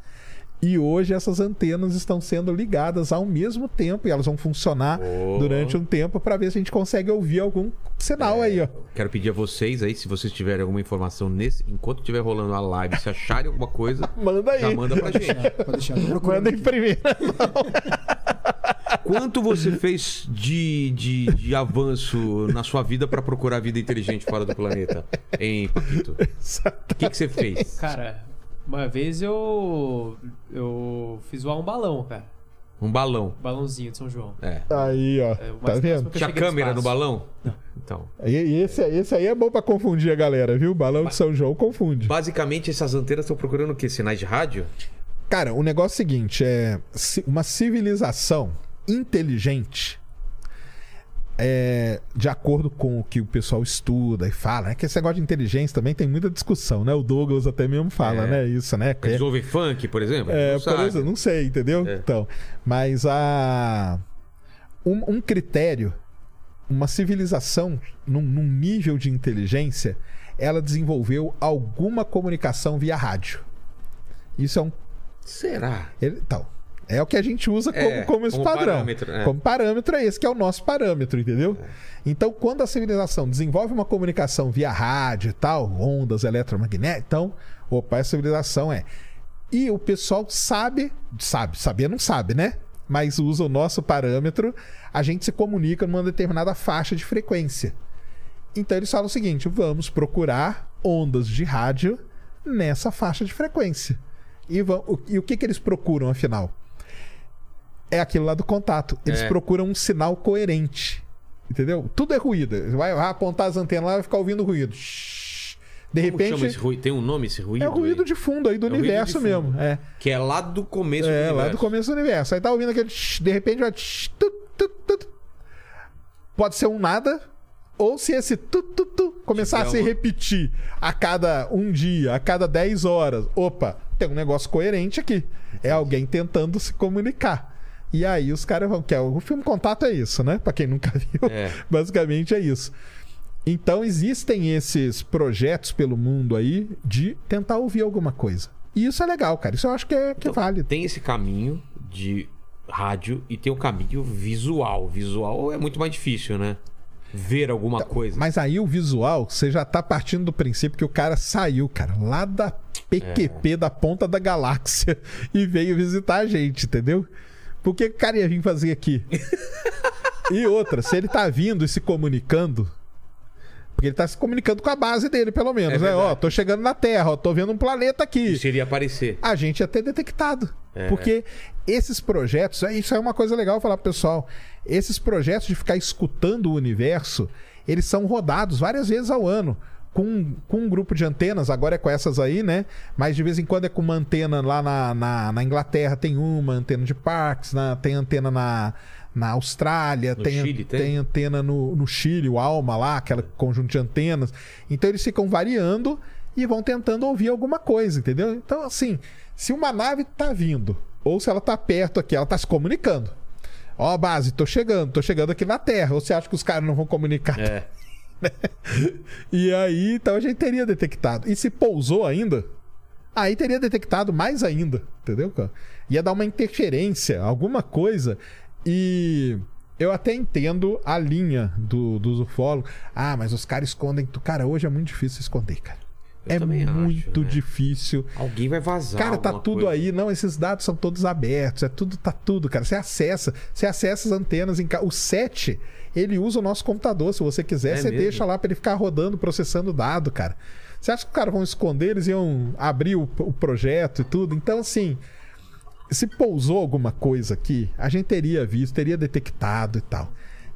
E hoje essas antenas estão sendo ligadas ao mesmo tempo e elas vão funcionar Oh. durante um tempo para ver se a gente consegue ouvir algum sinal aí, ó. Quero pedir a vocês aí, se vocês tiverem alguma informação nesse. Enquanto estiver rolando a live, se acharem alguma coisa, Manda aí. já manda pra gente. Pode deixar, tô procurando. Manda em primeira. Quanto você fez de, de, de avanço na sua vida pra procurar vida inteligente fora do planeta? Hein, Paquito? O que, que você fez? Cara, uma vez eu. Eu fiz voar um balão, cara. Um balão. Balãozinho de São João. É. Aí, ó. É, tá vendo? Tinha câmera no balão? Então. E e esse, esse aí é bom pra confundir a galera, viu? Balão de São João confunde. Basicamente, essas antenas estão procurando o quê? Sinais de rádio? Cara, o negócio é o seguinte: é uma civilização inteligente. É, de acordo com o que o pessoal estuda e fala, é que esse negócio de inteligência também tem muita discussão, né? O Douglas até mesmo fala, É. né? Isso, né? Eles ouvem funk, por exemplo? É, Não por exemplo, não sei, entendeu? É. Então, mas a um, um critério, uma civilização num, num nível de inteligência, ela desenvolveu alguma comunicação via rádio. Isso é um Será? ele- então, é o que a gente usa como, É, como esse como padrão. parâmetro, é. Como parâmetro é esse que é o nosso parâmetro, entendeu? Então, quando a civilização desenvolve uma comunicação via rádio e tal, ondas eletromagnéticas, então, opa, essa civilização é. E o pessoal sabe, sabe, saber não sabe, né? Mas usa o nosso parâmetro, a gente se comunica numa determinada faixa de frequência. Então eles falam o seguinte: vamos procurar ondas de rádio nessa faixa de frequência. E, vão, e o que, que eles procuram, afinal? É aquilo lá do contato. Eles É. procuram um sinal coerente. Entendeu? Tudo é ruído. Vai, apontar as antenas lá e vai ficar ouvindo ruído. De Como repente. ruído? Tem um nome esse ruído? É ruído aí? de fundo aí do É universo mesmo. É. Que é lá do começo É, do lá do universo. começo do universo. Aí tá ouvindo aquele. De repente vai. Pode ser um nada, Ou se esse tu, tu, tu começar a Tiver se uma- repetir a cada um dia, a cada 10 horas. Opa, tem um negócio coerente aqui. É alguém tentando se comunicar. E aí os caras vão. Que é, o filme Contato é isso, né? Pra quem nunca viu, É. basicamente é isso. Então existem esses projetos pelo mundo aí de tentar ouvir alguma coisa. E isso é legal, cara. Isso eu acho que é, que é Então, válido. Tem esse caminho de rádio e tem o caminho visual. Visual é muito mais difícil, né? Ver alguma coisa. Mas aí o visual, você já tá partindo do princípio que o cara saiu, cara, lá da PQP, É. da ponta da galáxia, e veio visitar a gente, entendeu? Por que o cara ia vir fazer aqui? e outra, se ele tá vindo e se comunicando. Porque ele tá se comunicando com a base dele, pelo menos, É né? Ó, tô chegando na Terra, ó, tô vendo um planeta aqui Isso iria aparecer. a gente ia ter detectado. É. Porque esses projetos, é, isso é uma coisa legal falar pro pessoal. Esses projetos de ficar escutando o universo, eles são rodados várias vezes ao ano. Com, com um grupo de antenas, agora é com essas aí, né? Mas de vez em quando é com uma antena lá na, na, na Inglaterra, tem uma antena de Parks, na, tem antena na, na Austrália, tem, Chile tem? antena no, no Chile, o Alma lá, aquele conjunto de antenas. Então eles ficam variando e vão tentando ouvir alguma coisa, entendeu? Então, assim, se uma nave tá vindo, ou se ela tá perto aqui, ela tá se comunicando. Ó, base, tô chegando, tô chegando aqui na Terra. Ou você acha que os caras não vão comunicar? É. E aí, então a gente teria detectado. E se pousou ainda, aí teria detectado mais ainda, entendeu, cara? Ia dar uma interferência, alguma coisa. E eu até entendo a linha do, dos ufólogos. Ah, mas os caras escondem. Cara, hoje é muito difícil esconder, cara. Eu é também acho, muito né? difícil. Alguém vai vazar. Cara, tá tudo coisa. aí. Não, esses dados são todos abertos. É tudo, tá tudo, cara. Você acessa. Você acessa as antenas em ca- O 7, ele usa o nosso computador. Se você quiser, É você mesmo? deixa lá pra ele ficar rodando, processando dado, cara. Você acha que os caras vão esconder? Eles iam abrir o, o projeto e tudo. Então, assim. Se pousou alguma coisa aqui, a gente teria visto, teria detectado e tal.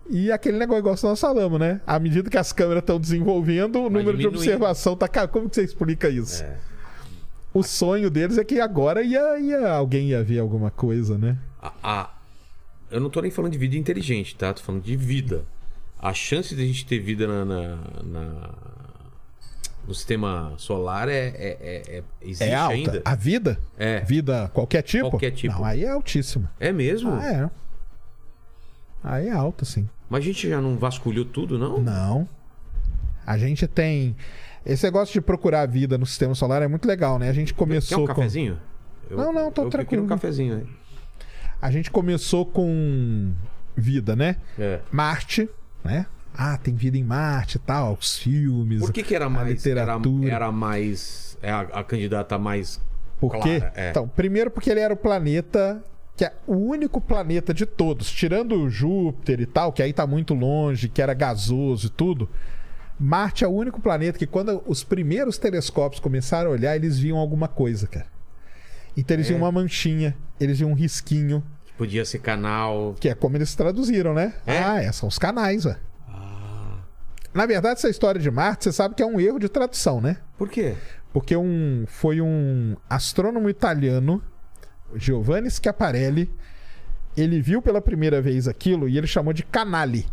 E aquele negócio igual nós falamos, né? À medida que as câmeras estão desenvolvendo, o número de observação tá. ca- Como que você explica isso? É. O sonho deles é que agora ia, ia alguém ia ver alguma coisa, né? A, a- Eu não tô nem falando de vida inteligente, tá? Tô falando de vida. A chance de a gente ter vida na, na- na- no sistema solar é, é, é- é- existe é alta. ainda. A vida? É. Vida qualquer tipo? Qualquer tipo. Não, aí é altíssima. É mesmo? Ah, é. Aí é alta, sim. Mas a gente já não vasculhou tudo, não? Não. A gente tem. Esse negócio de procurar vida no sistema solar é muito legal, né? A gente Quer começou um com. cafezinho? Eu- Não, não, tô eu, Eu tranquilo. um cafezinho aí. A gente começou com vida, né? É. Marte, né? Ah, tem vida em Marte e tal, os filmes. Por que, que era a mais. Era, literatura. era mais. É a, a candidata mais. Por quê? clara, é. Então, primeiro porque ele era o planeta que é o único planeta de todos, tirando o Júpiter e tal, que aí tá muito longe, que era gasoso e tudo. Marte é o único planeta que quando os primeiros telescópios começaram a olhar, eles viam alguma coisa, cara. Então eles É. viam uma manchinha, eles viam um risquinho, Podia ser canal. que é como eles traduziram, né? É? Ah, é, são os canais, ó. Ah. Na verdade, essa história de Marte, você sabe que é um erro de tradução, né? Por quê? Porque um, foi um astrônomo italiano, Giovanni Schiaparelli, ele viu pela primeira vez aquilo e ele chamou de canale.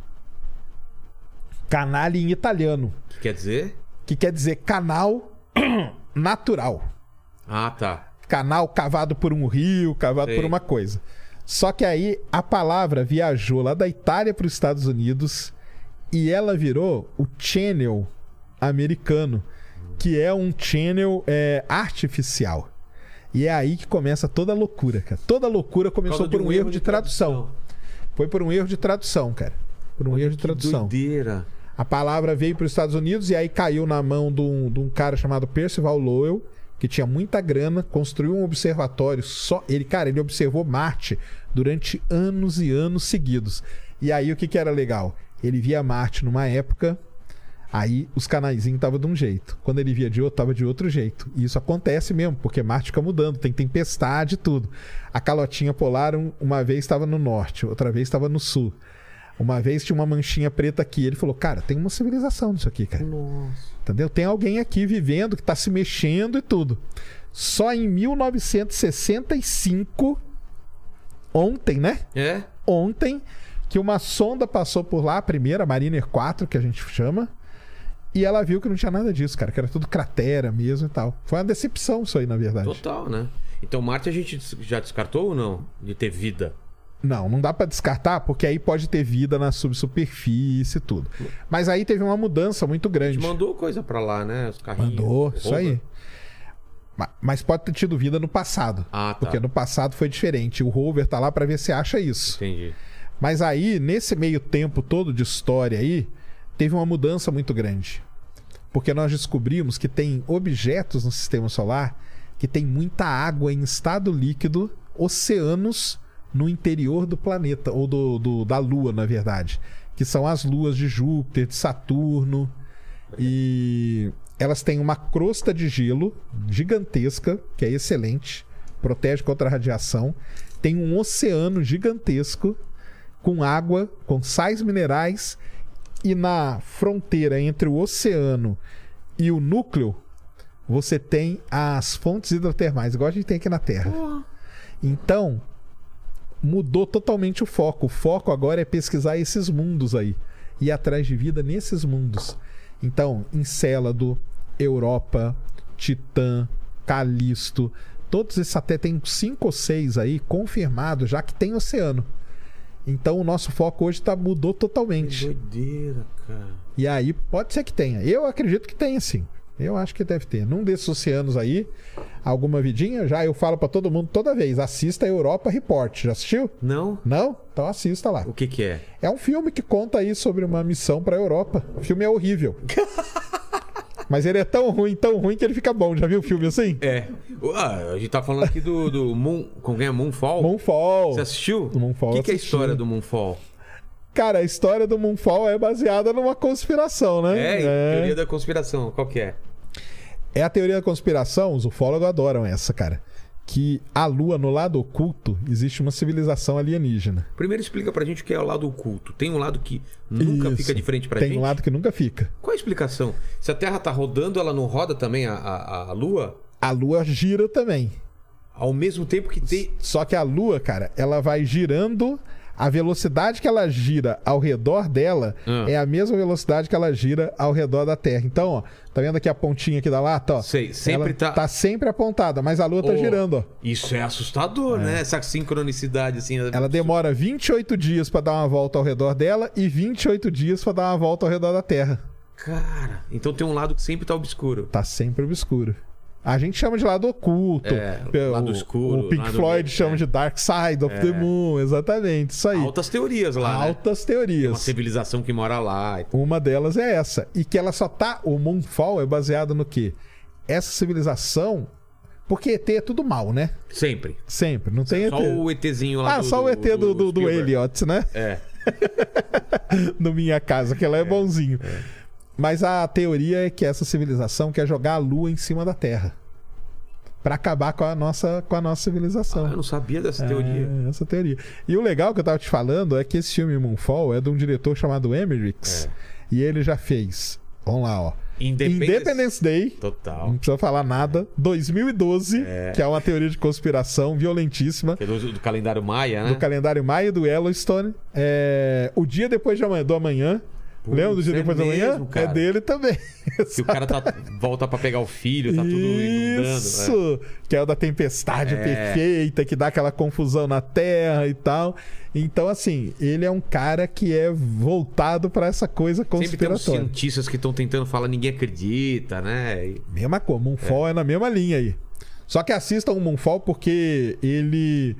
Canale em italiano, que quer dizer? que quer dizer canal natural. Ah, tá. Canal cavado por um rio, cavado Sei. por uma coisa. Só que aí a palavra viajou lá da Itália para os Estados Unidos e ela virou o channel americano, que é um channel é, artificial. E é aí que começa toda a loucura, cara. Toda a loucura começou por um erro de tradução. Foi por um erro de tradução, cara. Por um erro de tradução. doideira. A palavra veio para os Estados Unidos e aí caiu na mão de um, de um cara chamado Percival Lowell, que tinha muita grana, construiu um observatório só. Ele, cara, ele observou Marte durante anos e anos seguidos. E aí o que, que era legal? Ele via Marte numa época, aí os canaizinhos estavam de um jeito. Quando ele via de outro, tava de outro jeito. E isso acontece mesmo, porque Marte fica mudando, tem tempestade e tudo. A calotinha polar, um- uma vez estava no norte, outra vez estava no sul. Uma vez tinha uma manchinha preta aqui. Ele falou, cara, tem uma civilização nisso aqui, cara. Nossa. Entendeu? Tem alguém aqui vivendo que tá se mexendo e tudo. Só em 1965, ontem, né? É? Ontem que uma sonda passou por lá, a primeira, a Mariner 4, que a gente chama, e ela viu que não tinha nada disso, cara, que era tudo cratera mesmo e tal. Foi uma decepção isso aí, na verdade. Total, né? Então Marte a gente já descartou ou não? De ter vida? Não, não dá pra descartar, porque aí pode ter vida na subsuperfície e tudo. Mas aí teve uma mudança muito A grande. gente mandou coisa pra lá, né? Os carrinhos. Mandou, isso roupa. aí. Ma- Mas pode ter tido vida no passado. Ah, tá. Porque no passado foi diferente. O rover tá lá pra ver se acha isso. Entendi. Mas aí, nesse meio tempo todo de história aí, teve uma mudança muito grande. Porque nós descobrimos que tem objetos no sistema solar que tem muita água em estado líquido, oceanos no interior do planeta, ou do, do- da Lua, na verdade. Que são as luas de Júpiter, de Saturno. E elas têm uma crosta de gelo gigantesca, que é excelente, protege contra a radiação. Tem um oceano gigantesco com água, com sais minerais, e na fronteira entre o oceano e o núcleo, você tem as fontes hidrotermais, igual a gente tem aqui na Terra. Então, mudou totalmente o foco. O foco agora é pesquisar esses mundos aí. Ir atrás de vida nesses mundos. Então, Encélado, Europa, Titã, Calisto, todos esses até tem cinco ou seis aí confirmados, já que tem oceano. Então o nosso foco hoje tá, mudou totalmente. Doideira, cara. E aí pode ser que tenha. Eu acredito que tenha sim. Eu acho que deve ter. Num desses oceanos aí, alguma vidinha, já eu falo pra todo mundo toda vez: assista a Europa Report. Já assistiu? Não? Não? Então assista lá. O que que é? É um filme que conta aí sobre uma missão pra Europa. O filme é horrível. Mas ele é tão ruim, tão ruim que ele fica bom. Já viu o filme assim? É. Ah, a gente tá falando aqui do, do Moon. Com quem é Moonfall? Moonfall. Você assistiu? Do Moonfall O que, que é a história do Moonfall? Cara, a história do Moonfall é baseada numa conspiração, né? É, teoria da conspiração. Qual que é? É a teoria da conspiração, os ufólogos adoram essa, cara. Que a Lua, no lado oculto, existe uma civilização alienígena. Primeiro explica pra gente o que é o lado oculto. Tem um lado que nunca Isso. fica de frente pra Tem gente? um lado que nunca fica. Qual a explicação? Se a Terra tá rodando, ela não roda também a, a, a Lua? A Lua gira também. Ao mesmo tempo que tem. Só que a Lua, cara, ela vai girando. A velocidade que ela gira ao redor dela Ah. é a mesma velocidade que ela gira ao redor da Terra. Então, ó, tá vendo aqui a pontinha aqui da lata, ó? Sei, sempre ela tá- tá sempre apontada, mas a Lua tá Oh, girando, ó. Isso é assustador, né? Essa sincronicidade assim. Ela demora 28 dias pra dar uma volta ao redor dela e 28 dias pra dar uma volta ao redor da Terra. Cara, então tem um lado que sempre tá obscuro. Tá sempre obscuro. A gente chama de lado oculto. É, O- lado escuro, O Pink Floyd meio- chama é. de Dark Side of the Moon. Exatamente, isso aí. Altas teorias lá, né? Altas Uma teorias. civilização que mora lá. Uma delas é essa. E que ela só tá. O Moonfall é baseado no quê? Essa civilização. Porque ET é tudo mal, né? Sempre. Sempre. Não tem Só ET. o ETzinho lá Ah, do, só o ET do, do, do Spielberg. Elliot, né? É. no Minha Casa, que ela é, bonzinho. Mas a teoria é que essa civilização quer jogar a lua em cima da Terra. Pra acabar com a nossa, com a nossa civilização. Ah, eu não sabia dessa teoria. É, essa teoria. E o legal que eu tava te falando é que esse filme Moonfall é de um diretor chamado Emmerichs. E ele já fez, vamos lá, ó. Independence- Independence Day. Total. Não precisa falar nada. 2012, que é uma teoria de conspiração violentíssima. É do, do calendário Maia, né? Do calendário Maia do Yellowstone. É, o dia depois de amanhã, do amanhã. Lembra do dia é depois do amanhã? mesmo, cara. É dele também. Que o cara tá, volta pra pegar o filho, tá tudo inundando. né? Isso! Que é o da tempestade É. perfeita, que dá aquela confusão na Terra e tal. Então, assim, ele é um cara que é voltado pra essa coisa Sempre tem uns conspiratória. cientistas que estão tentando falar, ninguém acredita, né? E- Mesma coisa, Moonfall é. na mesma linha aí. Só que assistam o Moonfall porque ele.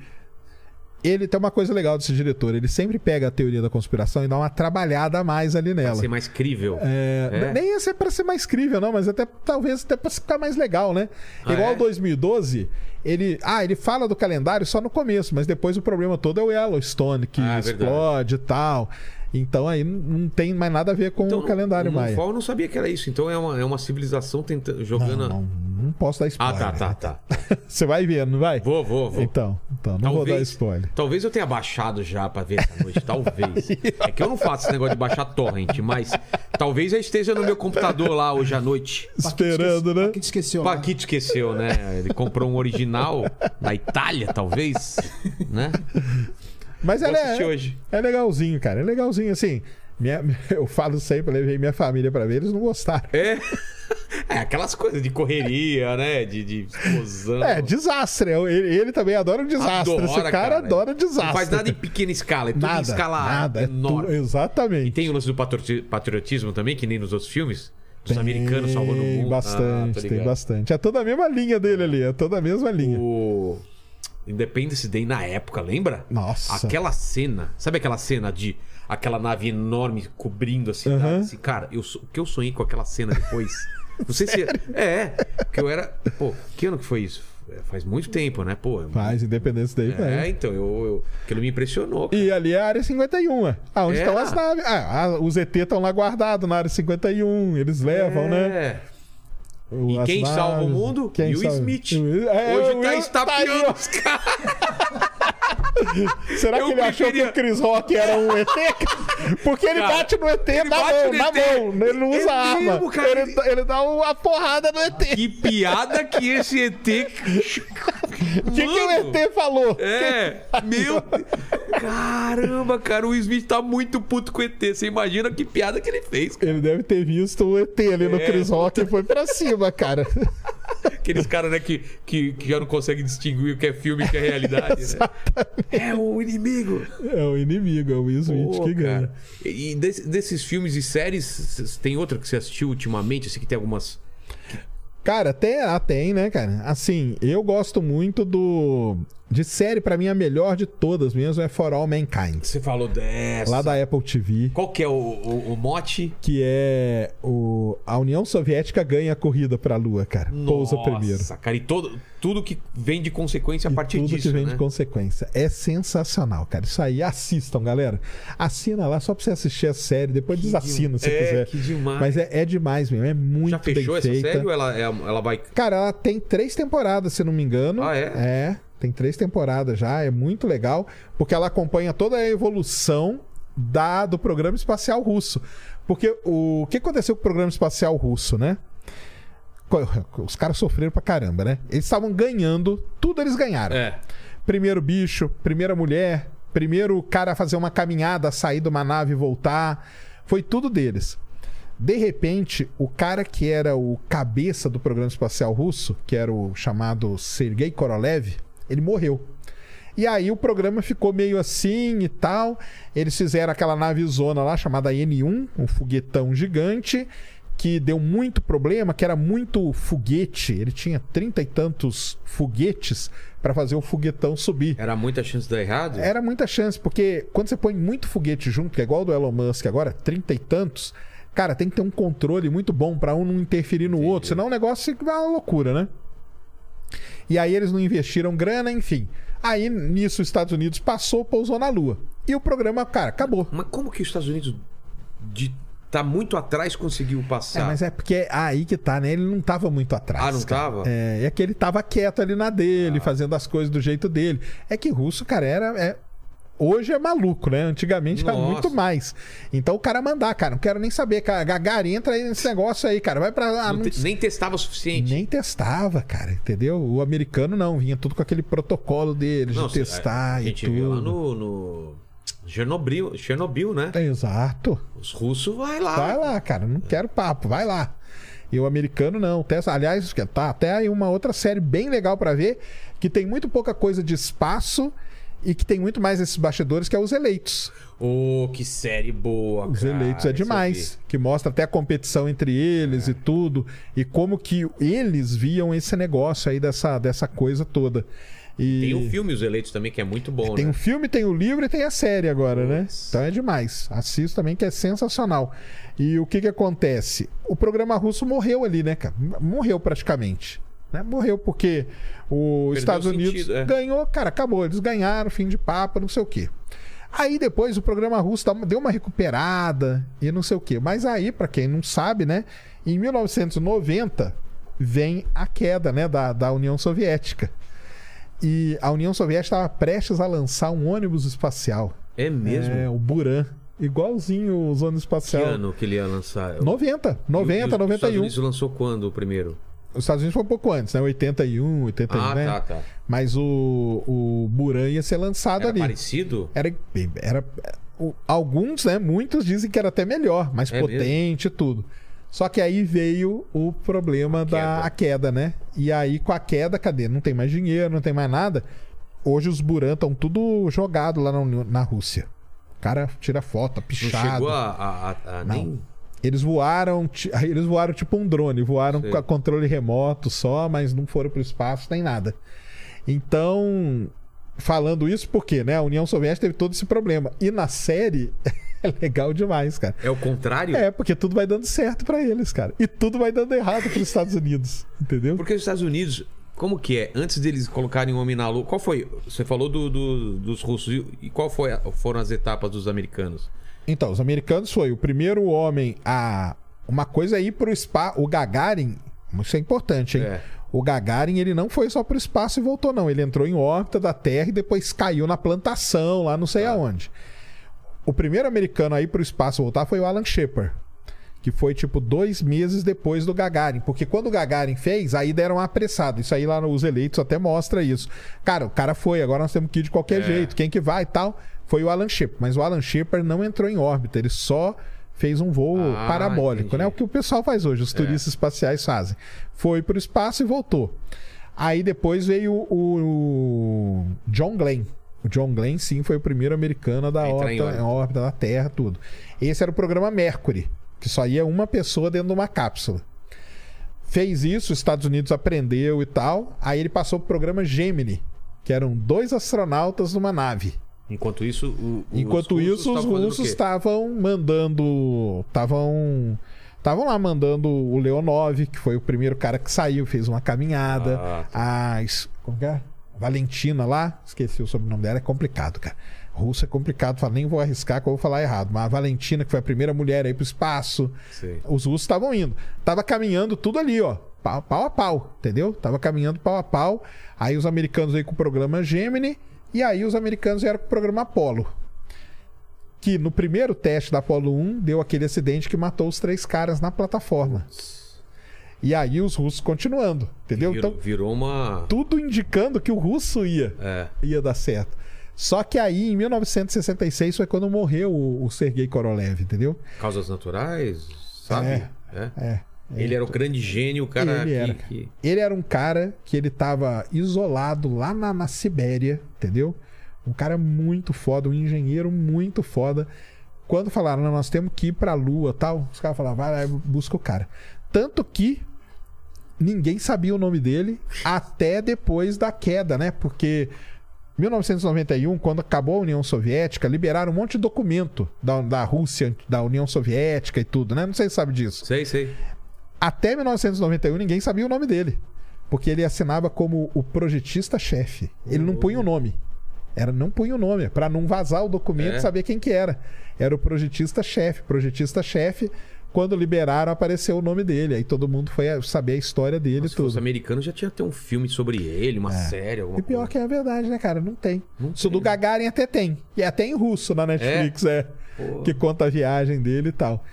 Ele tem uma coisa legal desse diretor. Ele sempre pega a teoria da conspiração e dá uma trabalhada a mais ali Pra nela. ser mais crível. É, É. Nem ia ser pra ser mais crível, não, mas até talvez até pra ficar mais legal, né? Ah, Igual é? 2012, ele. Ah, ele fala do calendário só no começo, mas depois o problema todo é o Yellowstone, que Ah, é explode e tal. Então aí não- tem mais nada a ver com o calendário o Maia. Moonfall eu não sabia que era isso. Então é uma, é uma civilização tentando, jogando. Não, não, não posso dar Ah, spoiler. tá, tá, né? tá. Você vai ver, não vai? Vou, vou, vou. Então, então não vou dar Talvez- spoiler. Talvez eu tenha baixado já pra ver essa noite, talvez. É que eu não faço esse negócio de baixar torrent, mas talvez eu esteja no meu computador lá hoje à noite. Esperando, né? Paquito esqueceu. O né? Paquito esqueceu, né? Ele comprou um original da Itália, talvez, né? Mas ela assistir é, hoje. é legalzinho, cara. É legalzinho, assim. Minha- eu falo sempre, levei minha família pra ver, eles não gostaram. É. É, aquelas coisas de correria, né? De, de explosão. É, desastre. Ele, ele também adora um desastre. Adora, Esse cara, adora desastre. Não faz nada em pequena escala, é tudo em nada, escala nada. É tu- enorme. exatamente. E tem o lance do patriotismo também, que nem nos outros filmes. Dos Tem americanos salvando o mundo. bastante, Ah, tem bastante. É toda a mesma linha dele ali, é toda a mesma linha. O Independence Day na época, lembra? Nossa. Aquela cena, sabe aquela cena de aquela nave enorme cobrindo a cidade? Aham. Assim, cara, eu, o que eu sonhei com aquela cena depois? Não sei se. É, porque eu era. Pô, que ano que foi isso? É, Faz muito tempo, né? Pô, Faz Independência Day, É, faz. então, eu, eu- aquilo me impressionou. E ali é a área 51, é. Ah, onde É. estão as naves. Ah, os ET estão lá guardados na área 51, eles levam, né? É. O- E quem salva o mundo? Quem Will salva? Smith. É, Hoje o tá Will estapeando os caras. Será Eu que ele achou que preferia- o Chris Rock era um ET? Porque ele Cara, bate no ET na mão, no na mão. Ele não usa É arma. mesmo, cara. Ele, ele dá uma porrada no ET. Que piada que esse ET. O que, que o ET falou? É, meu. Caramba, cara, o Smith tá muito puto com o ET. Você imagina que piada que ele fez. cara. Ele deve ter visto o ET ali no É, Chris Rock e foi pra cima, cara. Aqueles caras, né, que, que, que já não conseguem distinguir o que é filme e o que é realidade, né? É o inimigo. É o inimigo, é o Will Smith Pô, que ganha. cara. E desse- desses filmes e séries, tem outra que você assistiu ultimamente? Assim, que tem algumas. Cara, até ah, tem, né, cara? Assim, eu gosto muito do. De série, pra mim, a melhor de todas mesmo é For All Mankind. Você falou dessa. Lá da Apple TV. Qual que é o, o, o mote? Que é o... a União Soviética ganha a corrida pra Lua, cara. Pousa primeiro. Nossa, cara, e todo, tudo que vem de consequência a E partir tudo disso, que vem né? de consequência. É sensacional, cara. Isso aí, assistam, galera. Assina lá só pra você assistir a série, depois desassina se é, quiser. que demais. Mas é, é demais mesmo, é muito Já fechou essa feita. série ou ela, é- ela vai... Cara, ela tem três temporadas, se não me engano. Ah, é? É, tem três temporadas já, é muito legal, porque ela acompanha toda a evolução da, do programa espacial russo. Porque o, o que aconteceu com o programa espacial russo, né? Os caras sofreram pra caramba, né? Eles estavam ganhando, tudo eles ganharam. É. Primeiro bicho, primeira mulher, primeiro cara a fazer uma caminhada, sair de uma nave e voltar. Foi tudo deles. De repente, o cara que era o cabeça do programa espacial russo, que era o chamado Sergei Korolev, ele morreu. E aí o programa ficou meio assim e tal. Eles fizeram aquela navezona lá chamada N1, um foguetão gigante, que deu muito problema, que era muito foguete. Ele tinha trinta e tantos foguetes para fazer o foguetão subir. Era muita chance de dar errado? Era muita chance, porque quando você põe muito foguete junto, que é igual o do Elon Musk agora, trinta e tantos, cara, tem que ter um controle muito bom para um não interferir no outro, senão o negócio fica uma loucura, né? E aí eles não investiram grana, enfim. Aí nisso os Estados Unidos passou, pousou na Lua. E o programa, cara, acabou. Mas como que os Estados Unidos de tá muito atrás conseguiu passar? É, mas é porque é aí que tá, né? Ele não tava muito atrás. Ah, não cara. tava? Ah. É, é que ele tava quieto ali na dele, fazendo as coisas do jeito dele. É que russo, cara, era. é- Hoje é maluco, né? Antigamente era Nossa. muito mais. Então o cara mandar, cara, não quero nem saber, cara. Gagari, entra aí nesse negócio aí, cara. Vai pra lá. Não te- nem testava o suficiente. Nem testava, cara, entendeu? O americano não, vinha tudo com aquele protocolo deles Não, de testar a e gente tudo. viu lá no, no Chernobyl, Chernobyl, né? Exato. Os russos vai lá. Vai lá, cara, não quero papo, vai lá. E o americano não, testa. Aliás, tá até aí uma outra série bem legal pra ver, que tem muito pouca coisa de espaço e que tem muito mais esses bastidores, que é os eleitos. Ô, que série boa, Os cara. eleitos é demais, que mostra até a competição entre eles É. e tudo, e como que eles viam esse negócio aí dessa, dessa coisa toda. E... Tem o filme Os Eleitos também, que é muito bom, Tem né? o filme, tem o livro e tem a série agora, né? Nossa. Então é demais. Assisto também, que é sensacional. E o que que acontece? O programa russo morreu ali, né, cara? Morreu praticamente. Né? Morreu porque os Estados o Unidos sentido, é. ganhou, cara, acabou. Eles ganharam, fim de papo, não sei o quê. Aí depois o programa russo deu uma recuperada e não sei o quê. Mas aí, pra quem não sabe, né? Em 1990 vem a queda, né, da, da União Soviética. E a União Soviética estava prestes a lançar um ônibus espacial. É mesmo? É, o Buran. Igualzinho os ônibus Que espacial. ano que ele ia lançar? 90, 90, E o- e os Estados 91. Unidos lançou quando o primeiro? Os Estados Unidos foi um pouco antes, né? 81, 81, Ah, né? tá, tá. Mas o, o Buran ia ser lançado Era ali. parecido? Era, era alguns, né? Muitos dizem que era até melhor, mais É potente e tudo. Só que aí veio o problema da queda. a queda, né? E aí com a queda, cadê? Não tem mais dinheiro, não tem mais nada. Hoje os Buran estão tudo jogado lá na, na Rússia. O cara tira foto, Não pichado. chegou a, a- a- a nem. Eles voaram, eles voaram tipo um drone, voaram Sei. com a controle remoto só, mas não foram pro espaço nem nada. Então, falando isso porque, né, a União Soviética teve todo esse problema. E na série é legal demais, cara. É o contrário? É, porque tudo vai dando certo pra eles, cara. E tudo vai dando errado pros Estados Unidos, entendeu? Porque os Estados Unidos, como que é? Antes deles colocarem o homem na lua, qual foi? Você falou do, do- dos russos e- e qual foi a- foram as etapas dos americanos? Então, os americanos foi o primeiro homem a. Uma coisa é ir pro espaço. O Gagarin, isso é importante, hein? É. O Gagarin, ele não foi só pro espaço e voltou, não. Ele entrou em órbita da Terra e depois caiu na plantação, lá não sei aonde. O primeiro americano a ir pro espaço voltar foi o Alan Shepard. Que foi tipo dois meses depois do Gagarin. Porque quando o Gagarin fez, aí deram uma apressada. Isso aí lá nos eleitos até mostra isso. Cara, o cara foi, agora nós temos que ir de qualquer É. jeito. Quem que vai e tal? Foi o Alan Shepard. Mas o Alan Shepard não entrou em órbita. Ele só fez um voo Ah, parabólico, entendi. né? O que o pessoal faz hoje, os É. turistas espaciais fazem. Foi pro espaço e voltou. Aí depois veio o John Glenn. O John Glenn, sim, foi o primeiro americano da órbita, órbita. órbita da Terra, tudo. Esse era o programa Mercury, que só ia uma pessoa dentro de uma cápsula. Fez isso, os Estados Unidos aprendeu e tal. Aí ele passou pro programa Gemini, que eram dois astronautas numa nave. Enquanto isso, o- os Enquanto russos isso, os russos estavam mandando. Estavam. Estavam lá mandando o Leonov, que foi o primeiro cara que saiu, fez uma caminhada. Ah, Como que é? Valentina lá, esqueci o sobrenome dela, é complicado, cara. Russo é complicado, falo, nem vou arriscar que eu vou falar errado. Mas a Valentina, que foi a primeira mulher aí pro espaço, Sei. os russos estavam indo. Tava caminhando tudo ali, ó. Pau, pau a pau, entendeu? Tava caminhando pau a pau. Aí os americanos aí com o programa Gemini. E aí os americanos vieram com o programa Apollo. Que no primeiro teste da Apollo 1 deu aquele acidente que matou os três caras na plataforma. E aí os russos continuando, entendeu? Virou, Então, virou uma. tudo indicando que o russo ia É. ia dar certo. Só que aí, em 1966, foi quando morreu o, o Sergei Korolev, entendeu? Causas naturais, sabe? É. É. É. Ele era o grande gênio, o cara Ele era. que- Ele era um cara que ele tava isolado lá na, na Sibéria, entendeu? Um cara muito foda, um engenheiro muito foda. Quando falaram, nós temos que ir pra Lua tal, os caras falaram, vai lá, busca o cara. Tanto que ninguém sabia o nome dele até depois da queda, né? Porque 1991, quando acabou a União Soviética, liberaram um monte de documento da, da Rússia, da União Soviética e tudo, né? Não sei se sabe disso. Sei, sei. Até 1991 ninguém sabia o nome dele. Porque ele assinava como o projetista-chefe. Ele não punha o nome. Era, não punha o nome, para não vazar o documento É. e saber quem que era. Era o projetista-chefe. Projetista-chefe, quando liberaram, apareceu o nome dele. Aí todo mundo foi saber a história dele e fosse tudo. americano, já tinha até um filme sobre ele, uma série, alguma E pior coisa. que é a verdade, né, cara? Não tem. Não Isso tem, do né? Gagarin até tem. E até em russo na Netflix, é. Pô. Que conta a viagem dele e tal.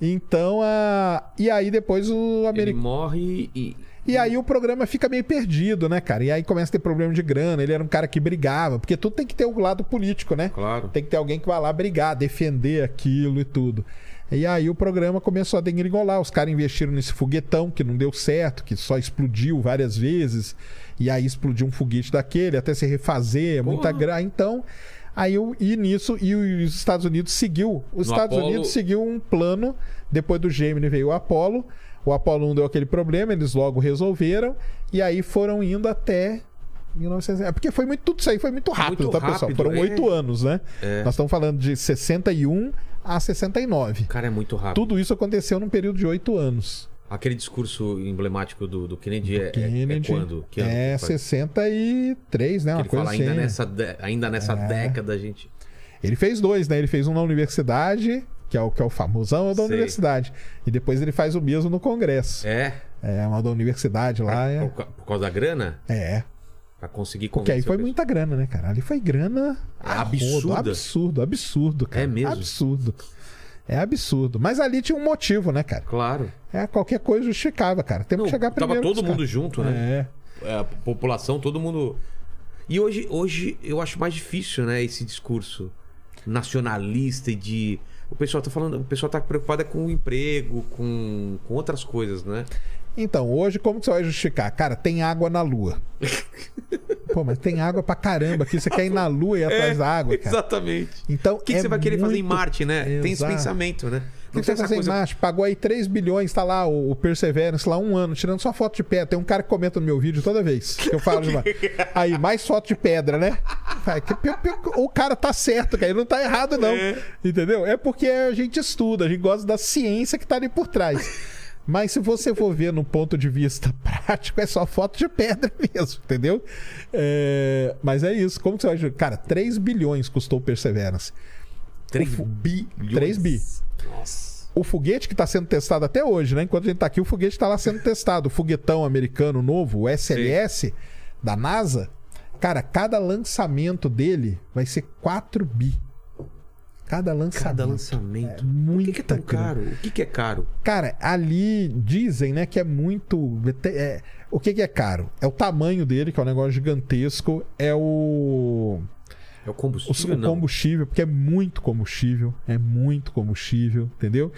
Então, a... e aí depois o Ele americano. morre e. E aí o programa fica meio perdido, né, cara? E aí começa a ter problema de grana. Ele era um cara que brigava, porque tudo tem que ter o lado político, né? Claro. Tem que ter alguém que vai lá brigar, defender aquilo e tudo. E aí o programa começou a degringolar. Os caras investiram nesse foguetão que não deu certo, que só explodiu várias vezes. E aí explodiu um foguete daquele, até se refazer, muita Porra. grana. Então, aí o- e nisso, e os Estados Unidos seguiu. Os No Estados Apollo- Unidos seguiu um plano. Depois do Gemini veio o Apollo. O Apollo 1 deu aquele problema, eles logo resolveram. E aí foram indo até 1900. É porque foi muito, tudo isso aí foi muito rápido, Muito tá, pessoal? rápido, Foram é. oito anos, né? É. Nós estamos falando de 61 a 69. O cara é muito rápido. Tudo isso aconteceu num período de oito anos. Aquele discurso emblemático do, do Kennedy, é, é- Kennedy. é quando? Que ano é faz? 63, né? Uma ele coisa fala assim. ainda nessa, de- ainda nessa É. década, a gente. Ele fez dois, né? Ele fez um na universidade, que é o, que é o famosão da Sei. universidade. E depois ele faz o mesmo no Congresso. É? É, uma da universidade lá. É. Por, ca- por causa da grana? é. Pra conseguir Porque aí foi muita grana, né, cara? Ali foi grana a rodo, absurda. absurdo, absurdo, cara. É mesmo? Absurdo. É absurdo. Mas ali tinha um motivo, né, cara? Claro. É, qualquer coisa justificava, cara. Temos Não, que chegar tava primeiro. todo que os mundo caras. junto, né? É. É, a população, todo mundo. E hoje, hoje eu acho mais difícil, né, esse discurso nacionalista e de. O pessoal tá falando, o pessoal tá preocupado é com o emprego, com, com outras coisas, né? Então, hoje, como que você vai justificar? Cara, tem água na lua. Pô, mas tem água pra caramba aqui. Você quer ir na lua e ir atrás da água, cara. Exatamente. Então, O que, que é você vai querer fazer em muito- Marte, né? Tem esse Exato. pensamento, né? O que você vai fazer em Marte? Pagou aí 3 bilhões, tá lá o, Perseverance, lá um ano, tirando só foto de pedra. Tem um cara que comenta no meu vídeo toda vez que eu falo de Marte. Aí, mais foto de pedra, né? Que- que- que- O cara tá certo, cara. Ele não tá errado, não. É. Entendeu? É porque a gente estuda, a gente gosta da ciência que tá ali por trás. Mas se você for ver no ponto de vista prático, é só foto de pedra mesmo, entendeu? É, Mas é isso. Como você vai. Cara, 3 bilhões custou Perseverance. 3 o fu- bilhões. 3 bi. Nossa. O foguete que está sendo testado até hoje, né? Enquanto a gente tá aqui, o foguete está lá sendo testado. O foguetão americano novo, o SLS, da NASA. Cara, cada lançamento dele vai ser 4 bi. Cada lançamento. Cada lançamento. É muita o que, é caro? O que, que é caro? Cara, ali dizem, né, que é muito. é- o que, que é caro? É o tamanho dele, que é um negócio gigantesco. É o. É o O, combustível? o não. combustível, porque é muito combustível, é muito combustível, entendeu?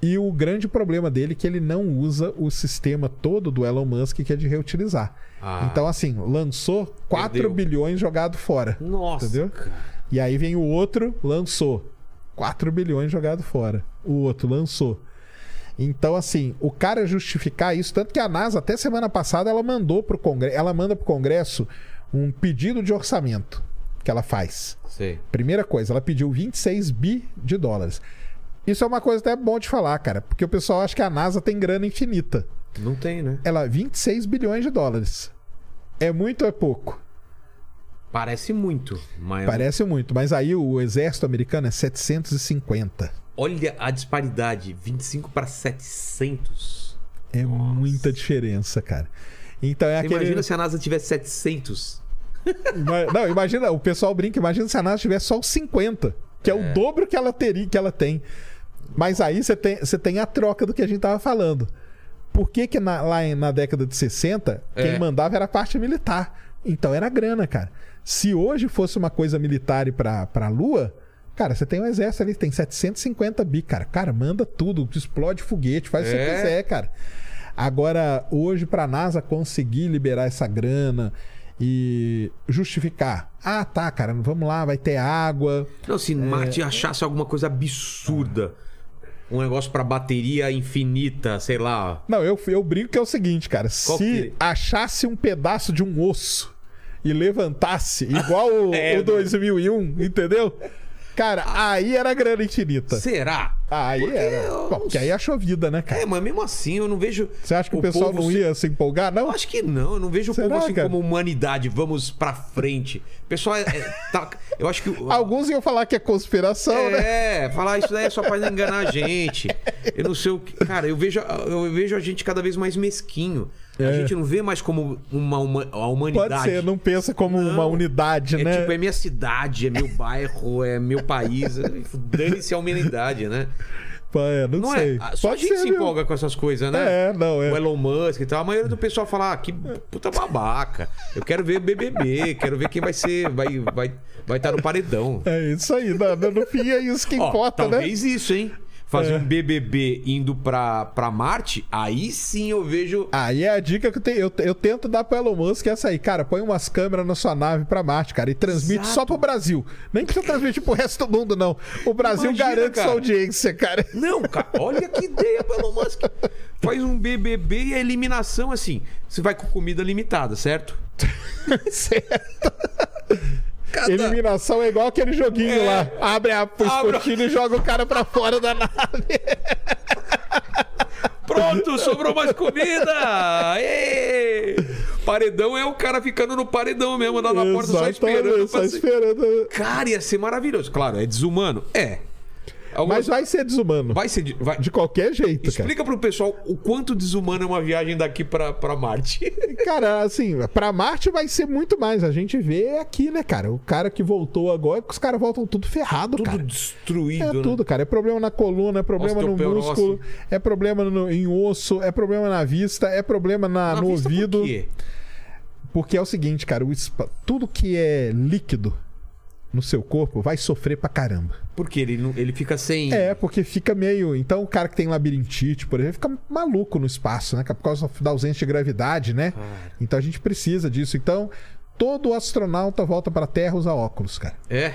E o grande problema dele é que ele não usa o sistema todo do Elon Musk que é de reutilizar. Ah. Então, assim, lançou 4 Perdeu. bilhões jogado fora. Nossa. Entendeu? cara. E aí vem o outro, lançou 4 bilhões jogado fora. O outro lançou. Então, assim, o cara justificar isso, tanto que a NASA, até semana passada, ela mandou pro Congresso, ela manda pro Congresso um pedido de orçamento que ela faz. Sei. Primeira coisa, ela pediu 26 bi de dólares. Isso é uma coisa até bom de falar, cara, porque o pessoal acha que a NASA tem grana infinita. Não tem, né? Ela, 26 bilhões de dólares. É muito ou é pouco? Parece muito, mas Parece muito, mas aí o exército americano é 750. olha a disparidade, 25 para 700. É muita diferença, cara. Então é aquele. imagina se a NASA tivesse 700? Ima- Não, imagina, o pessoal brinca, imagina se a NASA tivesse só os 50, que é, o dobro que ela teria, que ela tem. Mas aí você tem, você tem a troca do que a gente tava falando. Por que, que na- lá na década de 60, quem É. mandava era a parte militar? Então era grana, cara. Se hoje fosse uma coisa militar pra, pra Lua, cara, você tem um exército ali, tem 750 bi, cara. Cara, manda tudo, explode foguete, faz o que É. você quiser, cara. Agora, hoje, pra NASA conseguir liberar essa grana e justificar. Ah, tá, cara, vamos lá, vai ter água. Não, se Marte achasse alguma coisa absurda, um negócio para bateria infinita, sei lá. Não, eu, eu brinco que é o seguinte, cara. Qual se que- achasse um pedaço de um osso e levantasse, igual o, É, o 2001, entendeu? Cara, aí era grana infinita. Será? Aí Porque era. eu Bom, porque aí achou vida, né, cara? É, mas mesmo assim eu não vejo. Você acha que o, pessoal povo não se- ia se empolgar? Não? Eu acho que não, eu não vejo o Será, povo assim cara? como humanidade, vamos pra frente. O pessoal é, é, tá- eu acho que o- Alguns iam falar que é conspiração, né? É, falar isso daí é só pra enganar a gente. Eu não sei o que. Cara, eu vejo, eu vejo a gente cada vez mais mesquinho. A É. gente não vê mais como uma, uma a humanidade. Pode ser, não pensa como uma Não. unidade, É né? tipo, é minha cidade, é meu bairro, é meu país. Dane-se a humanidade, né? É, não, Não sei. é? Só a Pode gente ser, se empolga com essas coisas, né? É, não, é. O Elon Musk e tal. A maioria do pessoal fala, ah, que puta babaca. Eu quero ver BBB, quero ver quem vai ser, vai vai vai estar no paredão. É isso aí, no, no- fim é isso que Ó, importa, né? talvez isso, hein? Fazer É. um BBB indo pra, pra Marte, aí sim eu vejo. Aí é a dica que eu, tenho, eu, eu tento dar pro Elon Musk é essa aí, cara. Põe umas câmeras na sua nave pra Marte, cara, e transmite Exato. só pro Brasil. Nem precisa transmitir pro resto do mundo, não. O Brasil Imagina, garante cara. sua audiência, cara. Não, cara, olha que ideia pro Elon Musk. Faz um BBB e a eliminação assim. Você vai com comida limitada, certo? certo. Cada- Eliminação é igual aquele joguinho É. lá. Abre a escotilha e joga o cara pra fora da nave. Pronto, sobrou mais comida! Ê! Paredão é o cara ficando no paredão mesmo, lá na porta só esperando. só esperando. Cara, ia ser maravilhoso. Claro, é desumano? É. Mas vai ser desumano. Vai ser. de- Vai... De qualquer jeito, cara. Explica pro pessoal o quanto desumano é uma viagem daqui pra, pra Marte. Cara, assim, pra Marte vai ser muito mais. A gente vê aqui, né, cara? O cara que voltou agora, os caras voltam tudo ferrado, Tudo cara. destruído, É né? tudo, cara. É problema na coluna, é problema no músculo, é problema no- em osso, é problema na vista, é problema na, Na no vista, por ouvido. quê? Porque é o seguinte, cara, o tudo que é líquido no seu corpo vai sofrer pra caramba. Porque ele, não- ele fica sem. É, porque fica meio. Então, o cara que tem labirintite, por exemplo, fica maluco no espaço, né? Por causa da ausência de gravidade, né? Cara. Então a gente precisa disso. Então, todo astronauta volta pra Terra usa óculos, cara. É.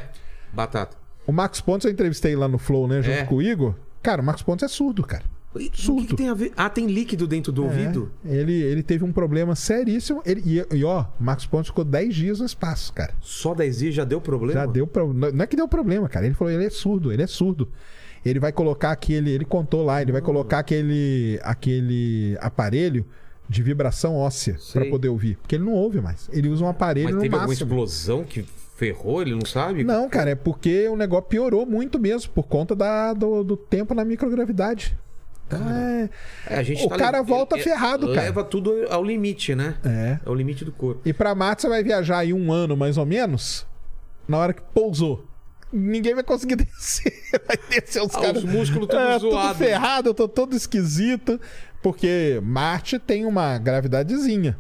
Batata. O Max Pontes eu entrevistei lá no Flow, né? Junto É. com o Igor. Cara, o Max Pontes é surdo, cara. E, o que, que tem a ver? Ah, tem líquido dentro do ouvido? É, ele, ele teve um problema seríssimo. Ele, e, e, ó, o Max Pontes ficou 10 dias no espaço, cara. Só 10 dias já deu problema? Já deu pro... Não é que deu problema, cara. Ele falou, ele é surdo, ele é surdo. Ele vai colocar aquele. Ele contou lá, ele vai colocar aquele, aquele aparelho de vibração óssea pra poder ouvir. Porque ele não ouve mais. Ele usa um aparelho Mas no teve alguma máximo. explosão que ferrou? Ele não sabe? Não, cara, é porque o negócio piorou muito mesmo, por conta da, do, do tempo na microgravidade. Então é. É, a gente O cara volta ferrado, cara. Leva tudo ao limite, né? É. É o limite do corpo. E pra Marte você vai viajar aí um ano mais ou menos, na hora que pousou. Ninguém vai conseguir descer. Vai descer os Ah, caras. os músculos tudo é, zoado. Tudo ferrado, eu tô todo esquisito. Porque Marte tem uma gravidadezinha.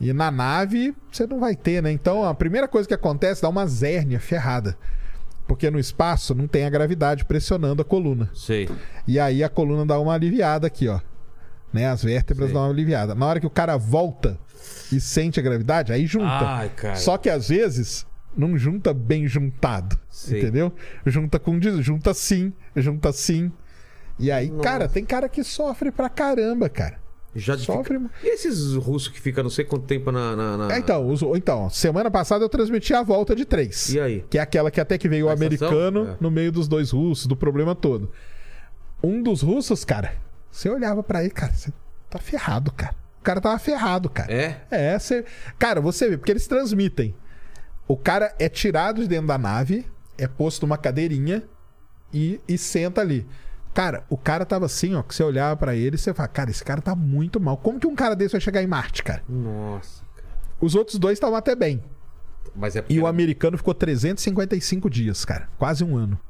E na nave você não vai ter, né? Então a primeira coisa que acontece dá uma zérnia ferrada. Porque no espaço não tem a gravidade pressionando a coluna. Sei. E aí a coluna dá uma aliviada aqui, ó. Né? As vértebras Sei. dão uma aliviada. Na hora que o cara volta e sente a gravidade, aí junta. Ai, cara. Só que às vezes não junta bem juntado. Sei. Entendeu? Junta com des- junta sim, junta sim. E aí, Nossa. cara, tem cara que sofre pra caramba, cara. Já de Sofre. fica- E esses russos que ficam não sei quanto tempo na. na- na- É, Então, os- então, semana passada eu transmiti a volta de três. E aí? Que é aquela que até que veio o americano É. no meio dos dois russos, do problema todo. Um dos russos, cara, você olhava pra ele, cara, você tá ferrado, cara. O cara tava ferrado, cara. É? É, você. Cara, você vê, porque eles transmitem. O cara é tirado de dentro da nave, é posto numa cadeirinha e, e senta ali. Cara, o cara tava assim, ó, que você olhava pra ele e você fala, cara, esse cara tá muito mal. Como que um cara desse vai chegar em Marte, cara? Nossa. cara. Os outros dois estavam até bem. Mas é porque E o americano ficou 355 dias, cara. Quase um ano.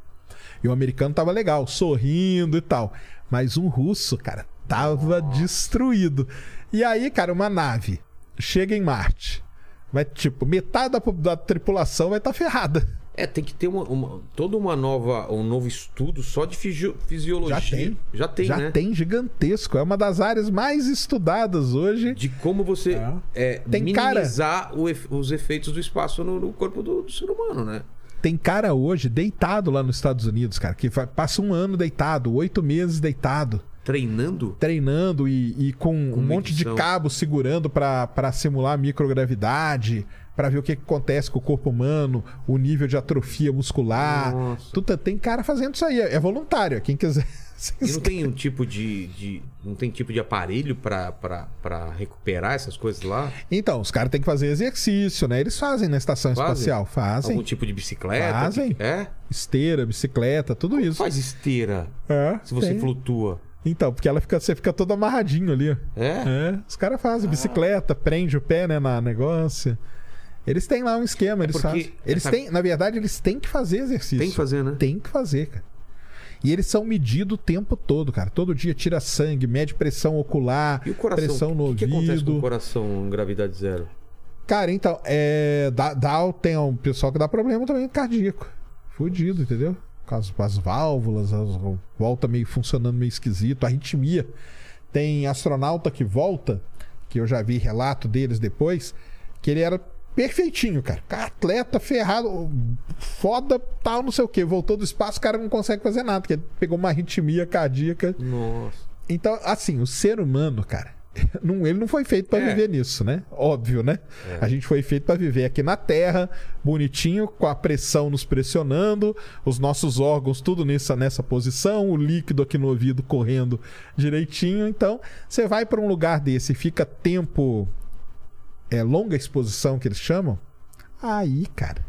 E o americano tava legal, sorrindo e tal. Mas um russo, cara, tava destruído. E aí, cara, uma nave chega em Marte. Vai, tipo, metade da, da tripulação vai estar tá ferrada. É, tem que ter uma, uma- toda uma nova, um novo estudo só de fisio- fisiologia. Já tem. Já tem, Já né? tem gigantesco. É uma das áreas mais estudadas hoje. De como você é, Tem cara- minimizar efe- os efeitos do espaço no, no corpo do, do ser humano, né? Tem cara hoje deitado lá nos Estados Unidos, cara, que passa um ano deitado, oito meses deitado. Treinando. treinando e, e com, um monte de medição. cabo segurando pra simular microgravidade, pra ver o que, que acontece com o corpo humano, o nível de atrofia muscular. Nossa. Tudo, tem cara fazendo isso aí, é voluntário, quem quiser. se E não tem um tipo de, de- não tem tipo de aparelho pra recuperar essas coisas lá? Então, os caras têm que fazer exercício, né? Eles fazem na estação Fazem? espacial, fazem. Algum tipo de bicicleta? Fazem. Que- É? Esteira, bicicleta, tudo isso. Faz esteira É, se você tem. flutua. Então, porque ela fica, você fica todo amarradinho ali. É? É, os caras fazem Ah. bicicleta, prende o pé, né, na negócio. Eles têm lá um esquema, eles É porque fazem. Eles essa- têm, na verdade, eles têm que fazer exercício. Tem que fazer, né? Tem que fazer, cara. E eles são medidos o tempo todo, cara. Todo dia tira sangue, mede pressão ocular, E o coração? pressão no o que, que acontece com o ouvido. coração em gravidade zero? Cara, então, é, dá, dá- tem um pessoal que dá problema também cardíaco. Fudido, entendeu? Com as, as válvulas, as, volta meio funcionando meio esquisito, arritmia. Tem astronauta que volta, que eu já vi relato deles depois, que ele era perfeitinho, cara. Atleta ferrado, foda, tal, não sei o que. Voltou do espaço, o cara não consegue fazer nada, porque ele pegou uma arritmia cardíaca. Nossa. Então, assim, o ser humano, cara, não, ele não foi feito pra É. viver nisso, né? Óbvio, né? A gente foi feito pra viver aqui na Terra, bonitinho, com a pressão nos pressionando, os nossos órgãos tudo nessa, nessa posição, o líquido aqui no ouvido correndo direitinho. Então, você vai pra um lugar desse e fica tempo, é longa exposição que eles chamam, aí, cara,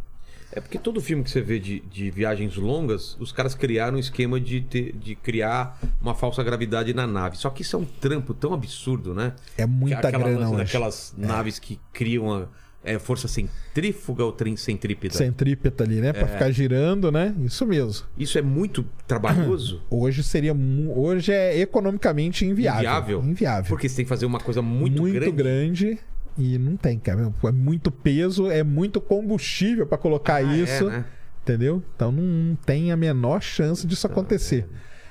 É porque todo filme que você vê de, de viagens longas, os caras criaram um esquema de, ter- de criar uma falsa gravidade na nave. Só que isso é um trampo tão absurdo, né? É muita Aquela grana daquelas naves que criam a é, força centrífuga ou centrípeta. Centrípeta ali, né? É. Pra ficar girando, né? Isso mesmo. Isso é muito trabalhoso. Hoje seria. Hoje é economicamente inviável. Inviável. Inviável. Porque você tem que fazer uma coisa muito, grande. grande e não tem, cara. É muito peso, é muito combustível pra colocar Ah, é, isso. né? Entendeu? Então não tem a menor chance disso acontecer.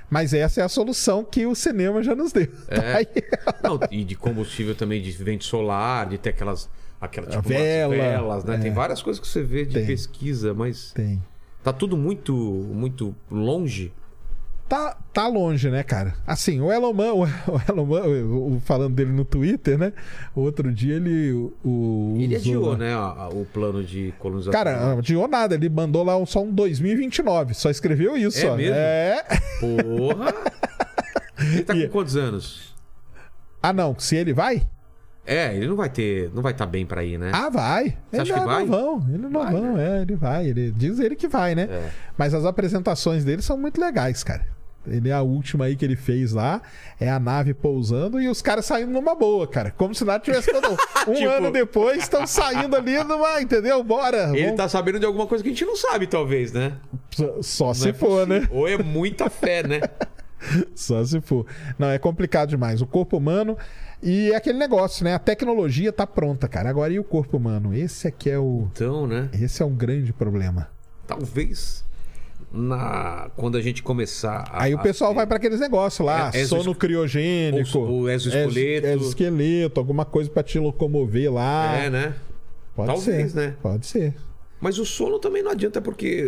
Mas essa é a solução que o cinema já nos deu. É. Tá. Não, e de combustível também, de vento solar, de ter aquelas. Aquela, tipo, vela, velas, né? é. Tem várias coisas que você vê de Tem. pesquisa, mas Tem. tá tudo muito, muito longe. Tá, tá longe, né, cara? Assim, o Elon Musk, o Elon Musk, o- o- falando dele no Twitter, né? O outro dia ele. O, Ele usou adiou, né, a- o plano de colonização. Cara, adiou nada. Ele mandou lá só um 2029. Só escreveu isso, É ó. mesmo? É. Porra! Ele tá E- com quantos anos? Ah, não. Se ele vai? É, ele não vai ter. Não vai estar bem pra ir, né? Ah, vai. Você acha ele que é vai? novão. Ele é Vai, novão, é. Ele vai. Ele, diz ele que vai, né? É. Mas as apresentações dele são muito legais, cara. Ele é a última aí que ele fez lá. É a nave pousando e os caras saindo numa boa, cara. Como se nada tivesse. Um Tipo- ano depois estão saindo ali numa, entendeu? Bora. Ele vamos- tá sabendo de alguma coisa que a gente não sabe, talvez, né? Só- Só Não se é for, possível. né? Ou é muita fé, né? Só se for. Não, é complicado demais. O corpo humano. E é aquele negócio, né? A tecnologia tá pronta, cara. Agora e o corpo humano? Esse aqui é o. Então, né? Esse é um grande problema. Talvez na quando a gente começar a, Aí o pessoal a- vai para aqueles negócios lá, É, exo- sono criogênico, o- o exoesqueleto. ex- exoesqueleto, alguma coisa para te locomover lá. É, né? Pode talvez, ser, né? Pode ser. Mas o sono também não adianta porque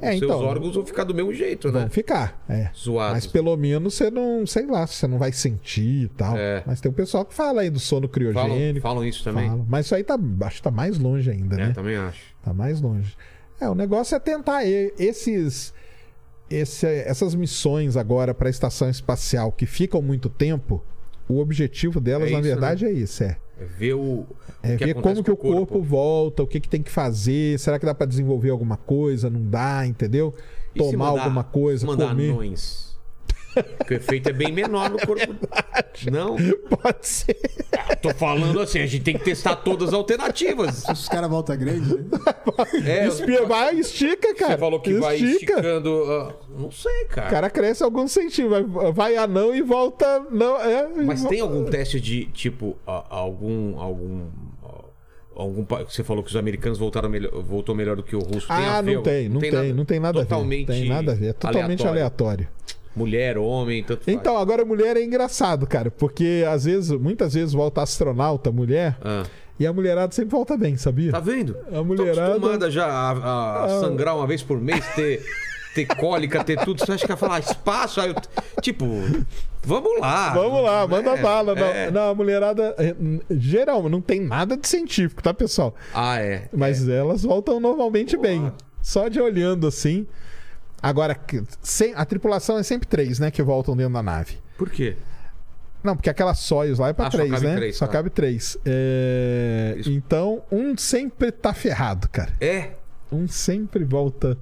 É, os seus então. órgãos vão ficar do mesmo jeito, né? Vão ficar, é. Zoados. Mas pelo menos você não, sei lá, você não vai sentir e tal. É. Mas tem o pessoal que fala aí do sono Falam, criogênico. falam isso também. Fala. Mas isso aí tá, acho que tá mais longe ainda, É, né? também acho. Tá mais longe. É, o negócio é tentar esses esse- essas missões agora para a estação espacial que ficam muito tempo, o objetivo delas É na isso, verdade é isso, é. É ver o, É o ver como que o corpo, volta, o que, que tem que fazer, será que dá para desenvolver alguma coisa, não dá, entendeu? E Tomar mandar- alguma coisa, mandar comer. anões. Porque o efeito é bem menor no corpo. Não, Pode ser. tô falando assim, a gente tem que testar todas as alternativas. Os caras voltam grande, né? É, Espia- vai, estica, cara. você falou que vai Estica. esticando. ah, não sei, cara. O cara cresce alguns centímetros, vai, vai anão e volta. Não, é, Mas tem algum teste de, tipo, a- algum. algum ah, Algum, você falou que os americanos voltaram melhor, voltou melhor do que o russo. Tem a Ah, ver, não tem, não tem, nada- não tem nada a ver. totalmente Tem nada a ver, é totalmente aleatório. Mulher, homem, tanto faz. Então, agora mulher é engraçado, cara, porque às vezes, muitas vezes volta astronauta, mulher, Ah, e a mulherada sempre volta bem, sabia? tá vendo? A mulherada- Tô acostumada já a, a- a sangrar uma vez por mês, ter, ter cólica, ter tudo. Você acha que ia falar espaço? Aí eu, tipo, vamos lá. Vamos lá, manda É, bala. Não, é. não, a mulherada, é, geral, não tem nada de científico, tá, pessoal? Ah, é. Mas elas voltam normalmente Boa. bem. Só de olhando assim. Agora, a tripulação é sempre três, né? Que voltam dentro da nave. Por quê? Não, porque aquelas sóios lá é pra Ah, só três, cabe né? três, só tá. cabe três. É. Então, um sempre tá ferrado, cara. É. Um sempre volta.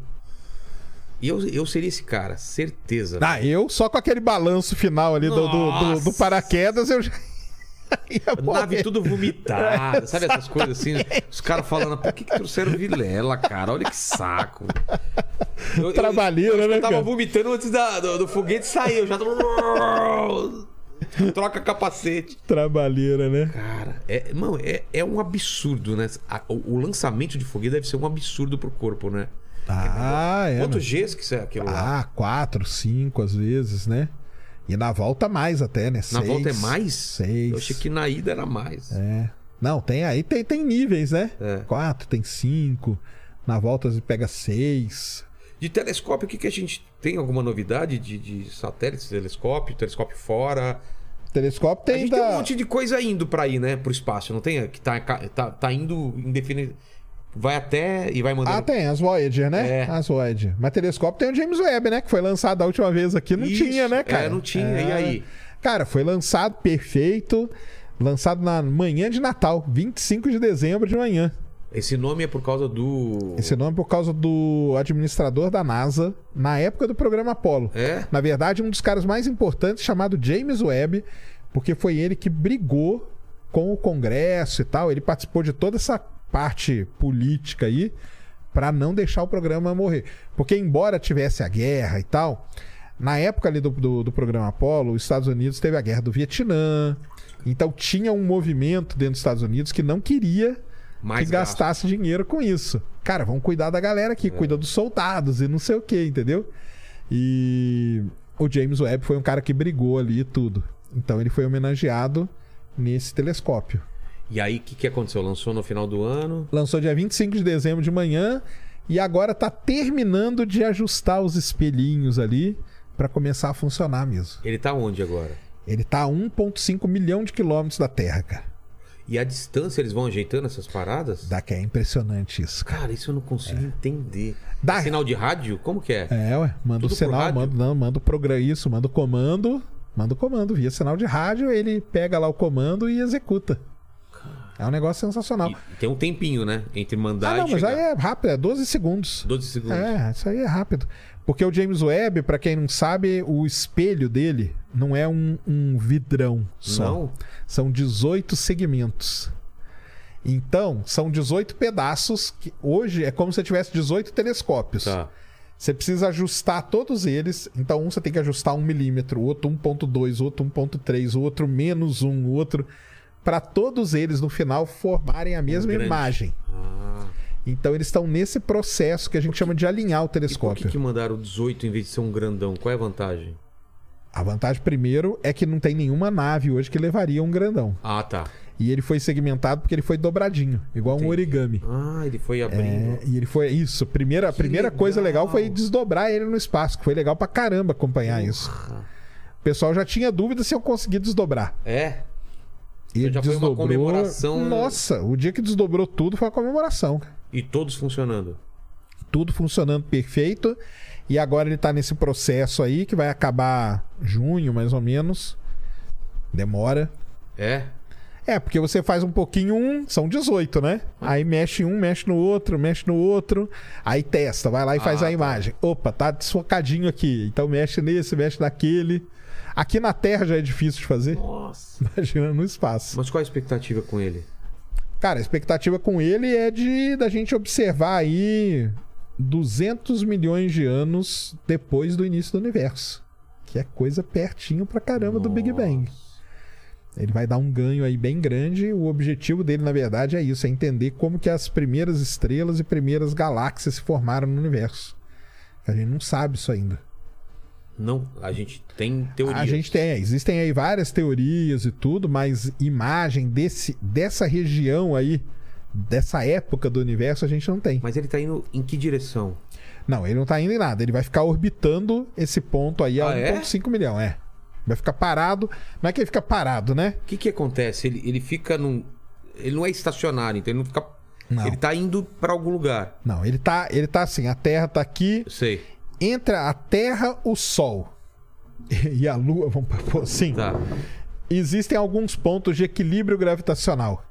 E eu, eu seria esse cara, certeza. Ah, eu só com aquele balanço final ali do, do, do- do paraquedas eu já. Nave tudo vomitada, sabe essas coisas assim? Os caras falando, por que, que trouxeram Vilela, cara? Olha que saco. Eu, eu- Trabalheira, eu, eu, né, tava cara? vomitando antes da- do, do foguete sair, eu já. Troca capacete. Trabalheira, né? Cara, é, mano, é, é um absurdo, né? A- o, o lançamento de foguete deve ser um absurdo pro corpo, né? Ah, é. Quantos? Gs que é aquilo lá? Ah, quatro, cinco às vezes, né? E na volta mais até, né? Na Seis, volta é mais? Seis. Eu achei que na ida era mais. É. Não, tem aí, tem, tem níveis, né? É. Quatro, tem cinco. Na volta você pega seis. De telescópio, o que, que a gente tem? Alguma novidade de, de satélite, telescópio, telescópio fora? Telescópio A tem gente da... tem um monte de coisa indo pra ir, né? Pro espaço, não tem? Que tá, tá, tá indo indefinido. Vai até e vai mandando. Ah, tem, as Voyager, né? É. As Voyager. Mas telescópio tem o James Webb, né? Que foi lançado a última vez aqui. Não Isso, tinha, né, cara? é, não tinha. E aí? Cara, foi lançado perfeito. Lançado na manhã de Natal, 25 de dezembro de manhã. Esse nome é por causa do. Esse nome é por causa do administrador da NASA na época do programa Apollo. É? Na verdade, um dos caras mais importantes, chamado James Webb, porque foi ele que brigou com o Congresso e tal. Ele participou de toda essa parte política aí para não deixar o programa morrer. Porque, embora tivesse a guerra e tal, na época ali do, do, do programa Apollo, os Estados Unidos teve a guerra do Vietnã. Então tinha um movimento dentro dos Estados Unidos que não queria Mais que gasto. gastasse dinheiro com isso. Cara, vamos cuidar da galera aqui, cuida dos soldados e não sei o que, entendeu? E o James Webb foi um cara que brigou ali e tudo. Então ele foi homenageado nesse telescópio. E aí, o que, que aconteceu? Lançou no final do ano. Lançou dia 25 de dezembro de manhã e agora tá terminando de ajustar os espelhinhos ali para começar a funcionar mesmo. Ele tá onde agora? Ele tá a 1.5 milhão de quilômetros da Terra, cara. E a distância, eles vão ajeitando essas paradas? Daqui é impressionante isso, cara. Cara, isso eu não consigo entender. Dá- Sinal de rádio? Como que é? É, ué, manda Tudo o sinal, manda, não, manda o programa, isso, manda o comando, manda o comando via sinal de rádio, ele pega lá o comando e executa. É um negócio sensacional. E tem um tempinho, né? Entre mandar ah, não, e mas chegar. aí é rápido, é 12 segundos. 12 segundos. É, isso aí é rápido. Porque o James Webb, pra quem não sabe, o espelho dele não é um, um vidrão só. Não? São 18 segmentos. Então, são 18 pedaços que hoje é como se você tivesse 18 telescópios. Tá. Você precisa ajustar todos eles. Então, um você tem que ajustar 1 milímetro, o outro 1.2, o outro 1.3, o outro menos um, o outro. Para todos eles, no final, formarem a mesma grande. imagem. Ah. Então, eles estão nesse processo que a gente chama de alinhar o E por telescópio. que, que mandaram 18 em vez de ser um grandão? Qual é a vantagem? A vantagem, primeiro, é que não tem nenhuma nave hoje que levaria um grandão. Ah, tá. E ele foi segmentado porque ele foi dobradinho, igual um Entendi. origami. Ah, ele foi abrindo. É, e ele foi isso. Primeira, a Que primeira legal. coisa legal foi desdobrar ele no espaço, que foi legal pra caramba acompanhar isso. O pessoal já tinha dúvida se eu conseguia desdobrar. É. E já foi uma comemoração. Nossa, o dia que desdobrou tudo foi a comemoração. E todos funcionando. Tudo funcionando perfeito. E agora ele tá nesse processo aí que vai acabar junho, mais ou menos. Demora. É? É, porque você faz um pouquinho um, são 18, né? Aí mexe um, mexe no outro, mexe no outro, aí testa, vai lá e faz Ah, a tá. imagem. Opa, tá desfocadinho aqui. Então mexe nesse, mexe naquele. Aqui na Terra já é difícil de fazer. Nossa. Imagina no espaço. Mas qual a expectativa com ele? Cara, a expectativa com ele é de da gente observar aí 200 milhões de anos depois do início do universo. Que é coisa pertinho pra caramba do Big Bang. Ele vai dar um ganho aí bem grande. O objetivo dele, na verdade, é isso: é entender como que as primeiras estrelas e primeiras galáxias se formaram no universo. A gente não sabe isso ainda. Não, a gente tem teoria. A gente tem, existem aí várias teorias e tudo, mas imagem desse, dessa região aí, dessa época do universo, a gente não tem. Mas ele tá indo em que direção? Não, ele não tá indo em nada. Ele vai ficar orbitando esse ponto aí a Ah, é? 1,5 milhão, é. Vai ficar parado. Não é que ele fica parado, né? O que que acontece? Ele, ele fica num. Ele não é estacionário, então ele não fica. Não. Ele tá indo pra algum lugar. Não, ele tá, ele tá assim, a Terra tá aqui, Eu sei. Entre a Terra, o Sol e a Lua, vamos pôr assim. Tá. Existem alguns pontos de equilíbrio gravitacional.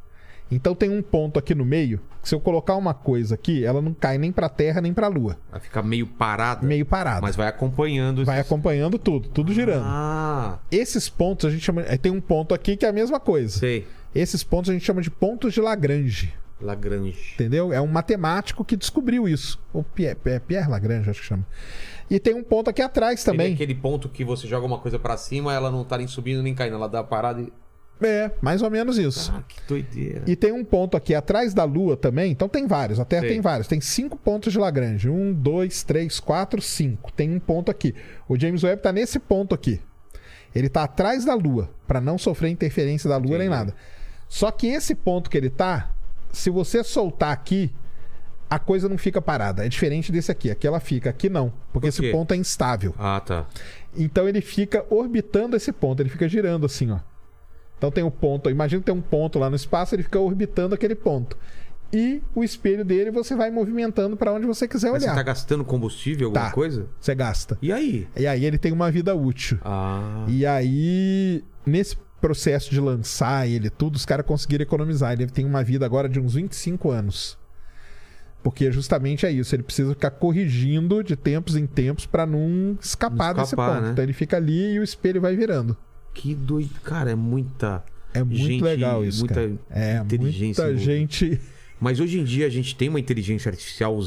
Então tem um ponto aqui no meio, que se eu colocar uma coisa aqui, ela não cai nem pra Terra nem pra Lua. Vai ficar meio parado. Meio parado. Mas vai acompanhando. Vai acompanhando tudo, tudo girando. Ah, Esses pontos a gente chama. aí Tem um ponto aqui que é a mesma coisa. sei. Esses pontos a gente chama de pontos de Lagrange. Lagrange. Entendeu? É um matemático que descobriu isso. O Pierre, é Pierre Lagrange, acho que chama. E tem um ponto aqui atrás Também. também. aquele ponto que você joga uma coisa pra cima, ela não tá nem subindo nem caindo. Ela dá parada e. É, mais ou menos isso. Ah, que doideira. E tem um ponto aqui atrás da Lua também. Então tem vários. A Terra tem vários. Tem cinco pontos de Lagrange. Um, dois, três, quatro, cinco. Tem um ponto aqui. O James Webb tá nesse ponto aqui. Ele tá atrás da Lua, para não sofrer interferência da Lua nem nada. Só que esse ponto que ele tá, se você soltar aqui, a coisa não fica parada. É diferente desse aqui. Aqui ela fica, aqui não. Porque Por esse ponto é instável. Ah, tá. Então ele fica orbitando esse ponto, ele fica girando assim, ó. Então tem o ponto, imagina que tem um ponto lá no espaço, ele fica orbitando aquele ponto. E o espelho dele você vai movimentando para onde você quiser Mas olhar. você tá gastando combustível, alguma Tá. coisa? Você gasta. E aí? E aí ele tem uma vida útil. Ah. E aí, nesse processo de lançar ele tudo, os caras conseguiram economizar. Ele tem uma vida agora de uns 25 anos. Porque justamente é isso, ele precisa ficar corrigindo de tempos em tempos pra não escapar, Não desse escapar, ponto. né? Então ele fica ali e o espelho vai virando. Que doido. Cara, é muita. É muito Gente, legal isso, muita cara. É, inteligência muita gente... Mas hoje em dia a gente tem uma inteligência artificial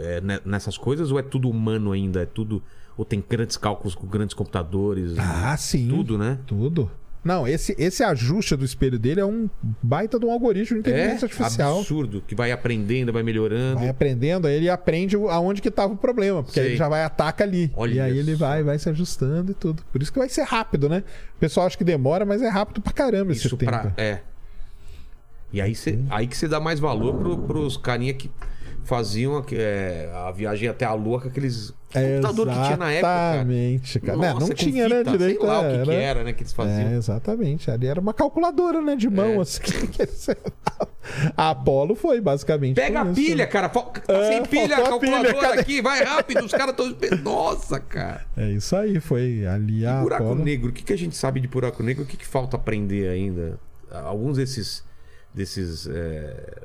é, ne- nessas coisas ou é tudo humano ainda? É tudo. Ou tem grandes cálculos com grandes computadores? Ah, sim. Tudo, né? Tudo. Não, esse, esse ajuste do espelho dele é um baita de um algoritmo de inteligência é artificial. absurdo. Que vai aprendendo, vai melhorando. Vai aprendendo, aí ele aprende aonde que tava o problema, porque aí ele já vai ataca ali. Olha e aí ele só. vai, vai se ajustando e tudo. Por isso que vai ser rápido, né? O pessoal acha que demora, mas é rápido pra caramba esse Isso tempo. pra. É. E aí, cê, aí que você dá mais valor pro, pros carinha que faziam a, é, a viagem até a Lua com aqueles computador que tinha na época. cara. Exatamente, cara. Né, Nossa, não tinha, né, fita, direito. Sei lá o que, é, que né? era, né? Que eles faziam. É, exatamente. Ali era uma calculadora, né? De mão, É. assim. que eles- a Apollo foi, basicamente. Pega a pilha, cara. Tá É, sem pilha, a pilha, calculadora cadê? aqui. Vai rápido. Os caras todos. Nossa, cara. É isso aí, foi ali a buraco Apollo. negro. O que, que a gente sabe de buraco negro? O que, que falta aprender ainda? Alguns desses. desses é,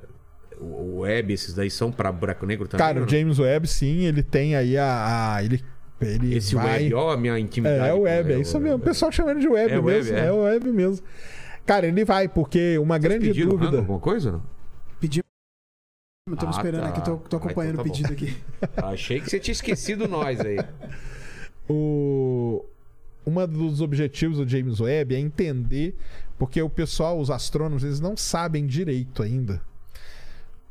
o- o web, esses daí são pra buraco negro também? Cara, o? James Webb, sim, ele tem aí a. a- ele, ele Esse vai... web, ó, a minha intimidade. É, é o web, é isso mesmo. O pessoal chama ele de web É o mesmo. web, é. é. o web mesmo. Cara, ele vai, porque uma grande Pediram rango, dúvida. alguma coisa? Não? Pedi. Estamos Ah, esperando tá. aqui, tô, tô Ah, acompanhando então o tá bom. pedido aqui. Achei que você tinha esquecido nós aí. O... Uma dos objetivos do James Webb é entender, porque o pessoal, os astrônomos, eles não sabem direito ainda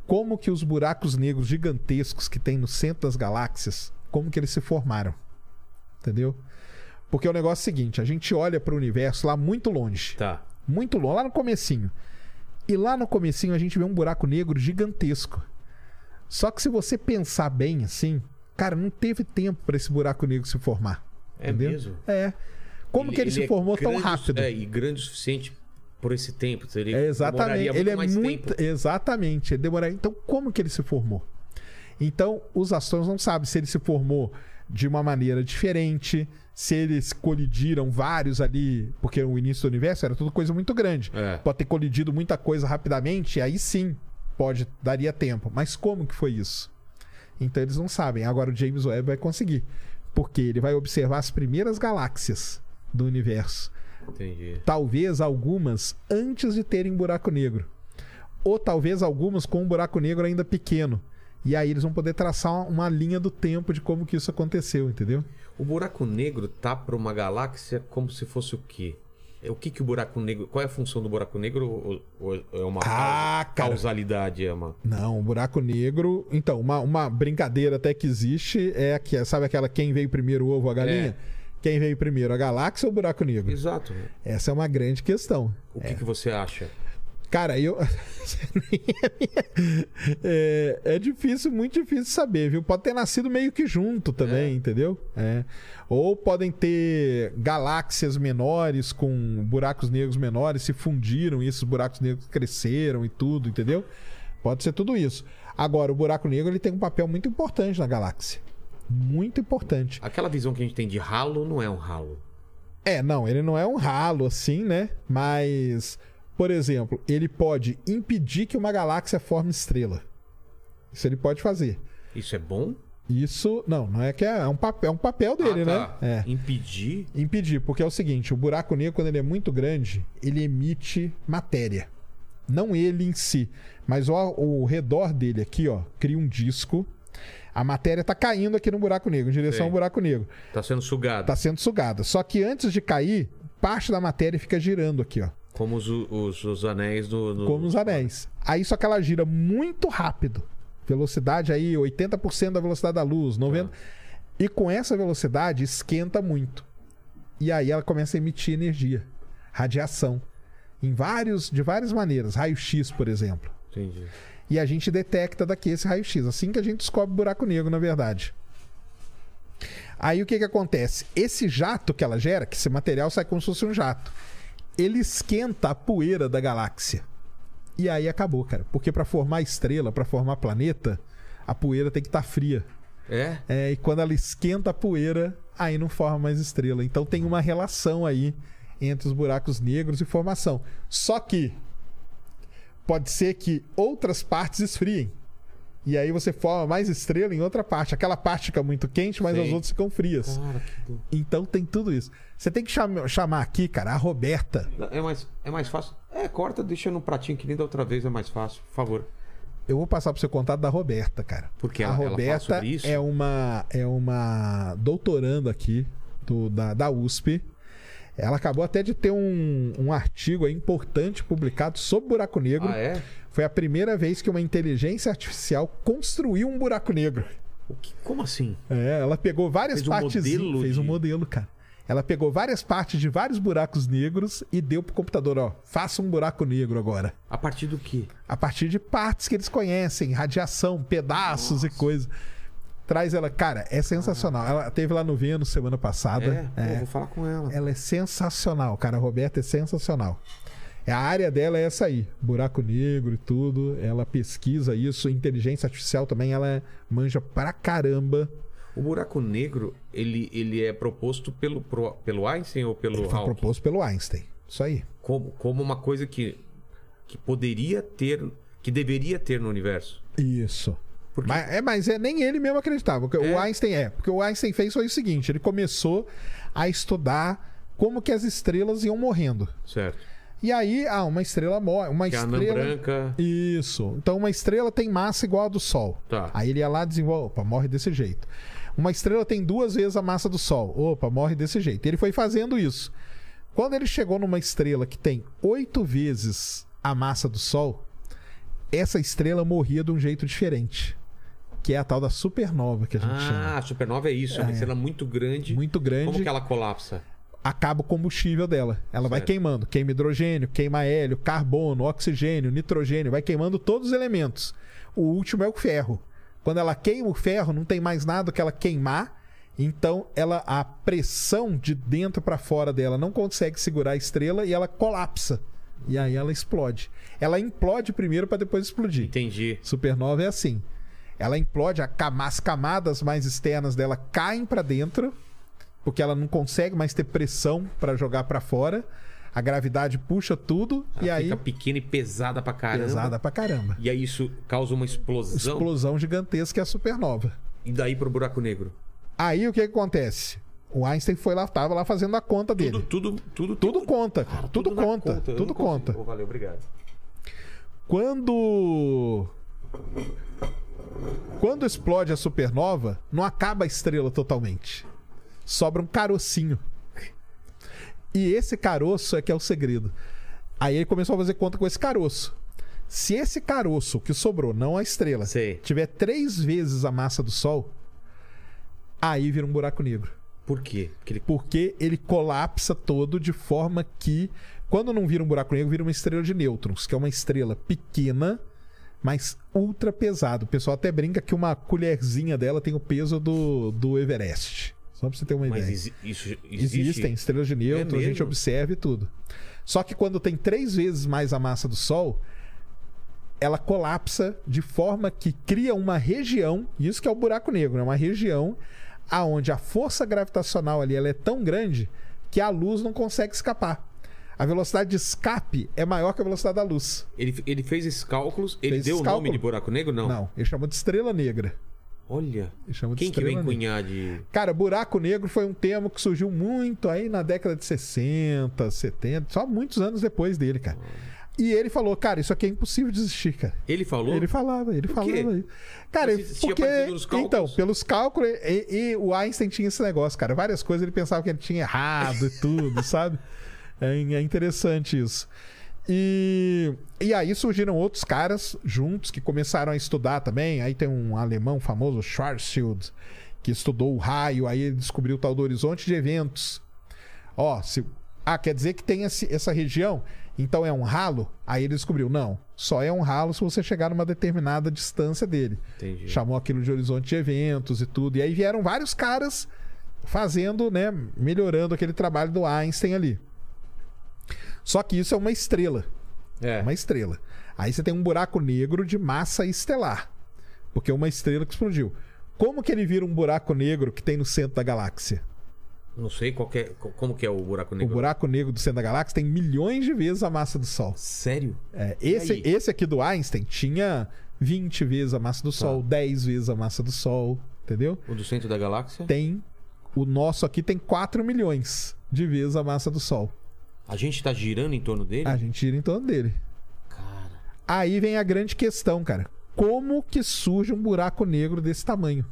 como que os buracos negros gigantescos que tem no centro das galáxias, como que eles se formaram. Entendeu? Porque o negócio é o seguinte, a gente olha para o universo lá muito longe. Tá. muito longe, lá no comecinho. E lá no comecinho a gente vê um buraco negro gigantesco. Só que se você pensar bem assim, cara, não teve tempo para esse buraco negro se formar. É entendeu? mesmo? É. Como que ele, se é formou tão grande- rápido? É, e grande o suficiente por esse tempo. Seria, É, exatamente. demoraria Ele é mais muito. tempo. Exatamente. Ele demoraria. Então, como que ele se formou? Então, os astrônomos não sabem se ele se formou de uma maneira diferente, se eles colidiram vários ali, porque o início do universo era tudo coisa muito grande. É. Pode ter colidido muita coisa rapidamente, aí sim pode daria tempo. Mas como que foi isso? Então eles não sabem. Agora o James Webb vai conseguir, porque ele vai observar as primeiras galáxias do universo Entendi. talvez algumas antes de terem buraco negro. Ou talvez algumas com um buraco negro ainda pequeno. E aí eles vão poder traçar uma, linha do tempo de como que isso aconteceu, entendeu? O buraco negro tá para uma galáxia como se fosse o quê? É, O que que o buraco negro... Qual é a função do buraco negro? Ou, ou é uma Ah, causalidade? É uma... Não, o buraco negro. Então, uma, uma brincadeira até que existe é aqui, sabe aquela quem veio primeiro o ovo ou a galinha? Quem veio primeiro, a galáxia ou o buraco negro? Exato. Essa é uma grande questão. O que, que você acha? Cara, eu. é, é difícil, muito difícil saber, viu? Pode ter nascido meio que junto também, É. entendeu? É. Ou podem ter galáxias menores com buracos negros menores se fundiram e esses buracos negros cresceram e tudo, entendeu? Pode ser tudo isso. Agora, o buraco negro ele tem um papel muito importante na galáxia. Muito importante. Aquela visão que a gente tem de ralo não é um ralo. É, não, ele não é um ralo assim, né? Mas, por exemplo, ele pode impedir que uma galáxia forme estrela. Isso ele pode fazer. Isso é bom? Isso, não, não é que é, é um papel, é um papel dele, Ah, tá. né? É. Impedir? Impedir, porque é o seguinte, o buraco negro quando ele é muito grande, ele emite matéria. Não ele em si, mas o, o redor dele aqui, ó, cria um disco. A matéria tá caindo aqui no buraco negro, em direção Sei. ao buraco negro. Tá sendo sugado. Tá sendo sugada. Só que antes de cair, parte da matéria fica girando aqui, ó. Como os, os, os anéis do... do- Como os anéis. Aí só que ela gira muito rápido. Velocidade aí, 80% da velocidade da luz, 90%. E com essa velocidade esquenta muito. E aí ela começa a emitir energia, radiação. Em vários, de várias maneiras. Raio-X, por exemplo. Entendi. E a gente detecta daqui esse raio-X. Assim que a gente descobre o buraco negro, na verdade. Aí o que que acontece? Esse jato que ela gera, que esse material sai como se fosse um jato, ele esquenta a poeira da galáxia. E aí acabou, cara. Porque para formar estrela, para formar planeta, a poeira tem que estar fria. É? É, e quando ela esquenta a poeira, aí não forma mais estrela. Então tem uma relação aí entre os buracos negros e formação. Só que pode ser que outras partes esfriem. E aí você forma mais estrela em outra parte. Aquela parte fica muito quente, mas Sei. as outras ficam frias. Cara, que Então tem tudo isso. Você tem que cham- chamar aqui, cara, a Roberta. É mais, é mais fácil. É, corta, deixa no pratinho que nem da outra vez, é mais fácil, por favor. Eu vou passar pro seu contato da Roberta, cara. Porque a ela- ela fala Roberta sobre isso? é uma é uma doutoranda aqui do, da, da USP. Ela acabou até de ter um, um artigo importante publicado sobre buraco negro. Ah, é? Foi a primeira vez que uma inteligência artificial construiu um buraco negro. Que, como assim? É, ela pegou várias Fez um partes. modelo Fez um de- modelo, cara. Ela pegou várias partes de vários buracos negros e deu pro computador, ó, faça um buraco negro agora. A partir do quê? A partir de partes que eles conhecem, radiação, pedaços e coisa. Traz ela, cara, é sensacional. Ela teve lá no Vênus semana passada. É, pô, É. vou falar com ela. Ela é sensacional, cara. A Roberta é sensacional. É, A área dela é essa aí, buraco negro e tudo. Ela pesquisa isso, inteligência artificial também, ela manja pra caramba. O buraco negro, ele, ele é proposto pelo, pro- pelo Einstein ou pelo Ele foi Hawking? proposto pelo Einstein. Isso aí. Como, como uma coisa que, que poderia ter, que deveria ter no universo. Isso. Porque- Mas, é, mas é, nem ele mesmo acreditava. É? O Einstein é. Porque o Einstein fez foi o seguinte: ele começou a estudar como que as estrelas iam morrendo. Certo. E aí, ah, uma estrela morre. Uma Que é estrela. branca. Isso. Então, uma estrela tem massa igual a do Sol. Tá. Aí ele ia lá e desenvolve. Opa, morre desse jeito. Uma estrela tem duas vezes a massa do Sol. Opa, morre desse jeito. Ele foi fazendo isso. Quando ele chegou numa estrela que tem oito vezes a massa do Sol, essa estrela morria de um jeito diferente. Que é a tal da supernova que a gente chama. Ah, supernova é isso. É uma estrela muito grande. Muito grande. Como que ela colapsa? acaba o combustível dela. Ela vai Certo. queimando. Queima hidrogênio, queima hélio, carbono, oxigênio, nitrogênio. Vai queimando todos os elementos. O último é o ferro. Quando ela queima o ferro, não tem mais nada que ela queimar. Então, ela a pressão de dentro para fora dela não consegue segurar a estrela e ela colapsa. E aí ela explode. Ela implode primeiro para depois explodir. Entendi. Supernova é assim. Ela implode, as camadas mais externas dela caem pra dentro, porque ela não consegue mais ter pressão pra jogar pra fora. A gravidade puxa tudo Ela e aí fica pequena e pesada pra caramba. pesada pra caramba. E aí isso causa uma explosão. Explosão gigantesca é a supernova. E daí pro buraco negro. Aí o que, que acontece? O Einstein foi lá, tava lá fazendo a conta dele. Tudo, tudo, tudo, Tudo conta, cara. Tudo na conta. Eu Tudo conta. Oh, valeu, obrigado. Quando. Quando explode a supernova, não acaba a estrela totalmente. Sobra um carocinho. E esse caroço é que é o segredo. Aí ele começou a fazer conta com esse caroço. Se esse caroço que sobrou, não a estrela, Sei. tiver três vezes a massa do Sol, aí vira um buraco negro. Por quê? Porque ele... Porque ele colapsa todo de forma que, quando não vira um buraco negro, vira uma estrela de nêutrons, que é uma estrela pequena, mas ultra pesada. O pessoal até brinca que uma colherzinha dela tem o peso do, do Everest. Só pra você ter uma Mas ideia. isso existe? Existem estrelas de nêutrons, a gente observa e tudo. Só que quando tem três vezes mais a massa do Sol, ela colapsa de forma que cria uma região, isso que é o buraco negro, é uma região aonde a força gravitacional ali ela é tão grande que a luz não consegue escapar. A velocidade de escape é maior que a velocidade da luz. Ele, ele fez esses cálculos, ele Fez deu o nome de buraco negro? Não. Não, ele chamou de estrela negra. Olha. Ele chamou de Quem que vem cunhar de. Cara, buraco negro foi um termo que surgiu muito aí na década de 60, 70, só muitos anos depois dele, cara. E ele falou, cara, isso aqui é impossível de existir, cara. Ele falou? Ele falava, ele falava. isso. Cara, Mas porque. Então, pelos cálculos, e, e o Einstein tinha esse negócio, cara. Várias coisas ele pensava que ele tinha errado e tudo, sabe? É, é interessante isso. E, e aí surgiram outros caras juntos que começaram a estudar também. Aí tem um alemão famoso, Schwarzschild, que estudou o raio, aí ele descobriu o tal do horizonte de eventos. Ó, se. Ah, quer dizer que tem esse- essa região? Então é um ralo? Aí ele descobriu, não. Só é um ralo se você chegar numa determinada distância dele. Entendi. Chamou aquilo de horizonte de eventos e tudo. E aí vieram vários caras fazendo, né? Melhorando aquele trabalho do Einstein ali. Só que isso é uma estrela. É. Uma estrela. Aí você tem um buraco negro de massa estelar. Porque é uma estrela que explodiu. Como que ele vira um buraco negro que tem no centro da galáxia? Não sei qual que é- co- como que é o buraco O negro. buraco negro do centro da galáxia tem milhões de vezes a massa do Sol. Sério? É, esse, esse aqui do Einstein tinha 20 vezes a massa do Sol, 10 vezes a massa do Sol, entendeu? O do centro da galáxia? Tem. O nosso aqui tem 4 milhões de vezes a massa do Sol. A gente tá girando em torno dele? A gente gira em torno dele. Cara. Aí vem a grande questão, cara. Como que surge um buraco negro desse tamanho?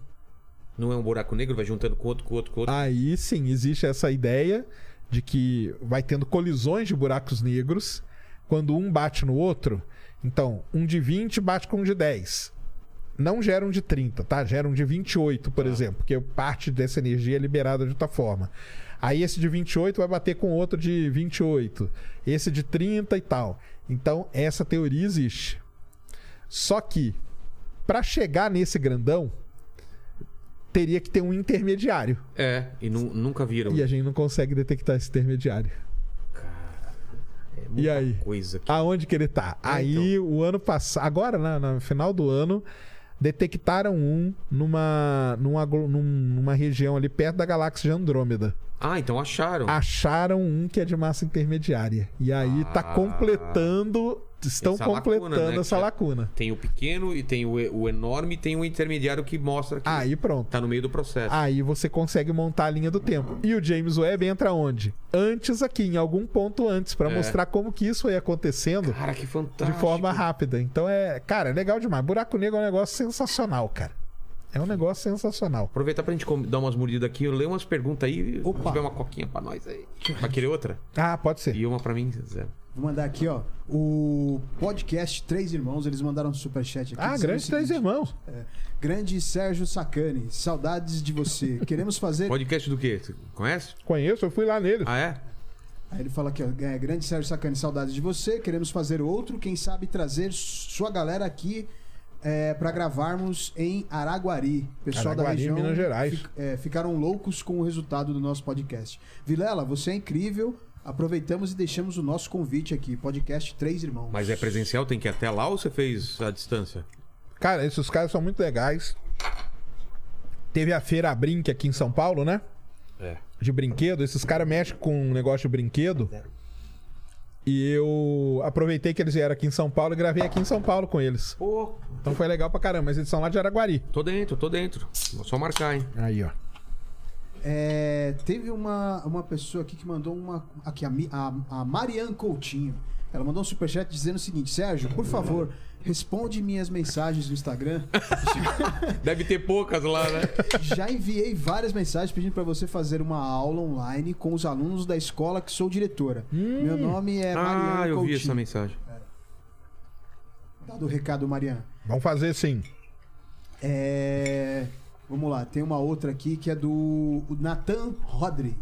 Não é um buraco negro, vai juntando com outro, com outro, com outro. Aí sim, existe essa ideia de que vai tendo colisões de buracos negros quando um bate no outro. Então, um de 20 bate com um de 10. Não gera um de 30, tá? Gera um de 28, por exemplo, porque parte dessa energia é liberada de outra forma. Aí esse de 28 vai bater com outro de 28, esse de 30 e tal. Então, essa teoria existe. Só que para chegar nesse grandão teria que ter um intermediário. É, e nu- nunca viram. E a gente não consegue detectar esse intermediário. É E muita aí? Coisa que... Aonde que ele tá? É, aí o ano passado, agora na- no final do ano, detectaram um numa, numa, numa região ali perto da galáxia de Andrômeda. Ah, então acharam. Acharam um que é de massa intermediária. E aí tá Ah. completando. Estão Essa completando lacuna, né, essa é- lacuna. Tem o pequeno e tem o, o enorme e tem o intermediário que mostra que Aí pronto. tá no meio do processo. Aí você consegue montar a linha do tempo. E o James Webb entra onde? Antes aqui, em algum ponto antes, pra É. mostrar como que isso foi acontecendo Cara, que de fantástico. forma rápida. Então é, cara, é legal demais. Buraco negro é um negócio sensacional, cara. É um negócio sensacional. Aproveitar pra gente dar umas mordidas aqui, eu leio umas perguntas aí. Opa. Se tiver uma coquinha pra nós aí. Vai querer outra? Ah, pode ser. E uma pra mim, zero. Vou mandar aqui, ó. O podcast Três Irmãos, eles mandaram um superchat aqui. Ah, grande três irmãos. Grande Sérgio Sacani, saudades de você. Queremos fazer. Podcast do quê? Você conhece? Conheço, eu fui lá nele. Ah, é? Aí ele fala aqui, ó. é, Grande Sérgio Sacani, saudades de você. Queremos fazer outro, quem sabe trazer sua galera aqui é, para gravarmos em Araguari. Pessoal da Araguari, região Minas Gerais. fi- é, ficaram loucos com o resultado do nosso podcast. Vilela, você é incrível. Aproveitamos e deixamos o nosso convite aqui, podcast Três Irmãos. Mas é presencial, tem que ir até lá ou você fez à distância? Cara, esses caras são muito legais. Teve a feira Brinque aqui em São Paulo, né? É. De brinquedo. Esses caras mexem com um negócio de brinquedo. E eu aproveitei que eles vieram aqui em São Paulo e gravei aqui em São Paulo com eles. Pô, Então foi legal pra caramba. Mas eles são lá de Araguari. tô dentro, tô dentro. Vou só marcar, hein? Aí, ó. É, teve uma, uma pessoa aqui que mandou uma. Aqui, a, a, a Mariane Coutinho. Ela mandou um superchat dizendo o seguinte: Sérgio, por favor, responde minhas mensagens no Instagram. Deve ter poucas lá, né? Já enviei várias mensagens pedindo para você fazer uma aula online com os alunos da escola que sou diretora. Meu nome é Mariane ah, eu vi Coutinho. essa mensagem. Dado o recado, Mariane. Vamos fazer sim. É, Vamos lá, tem uma outra aqui que é do Nathan Rodri.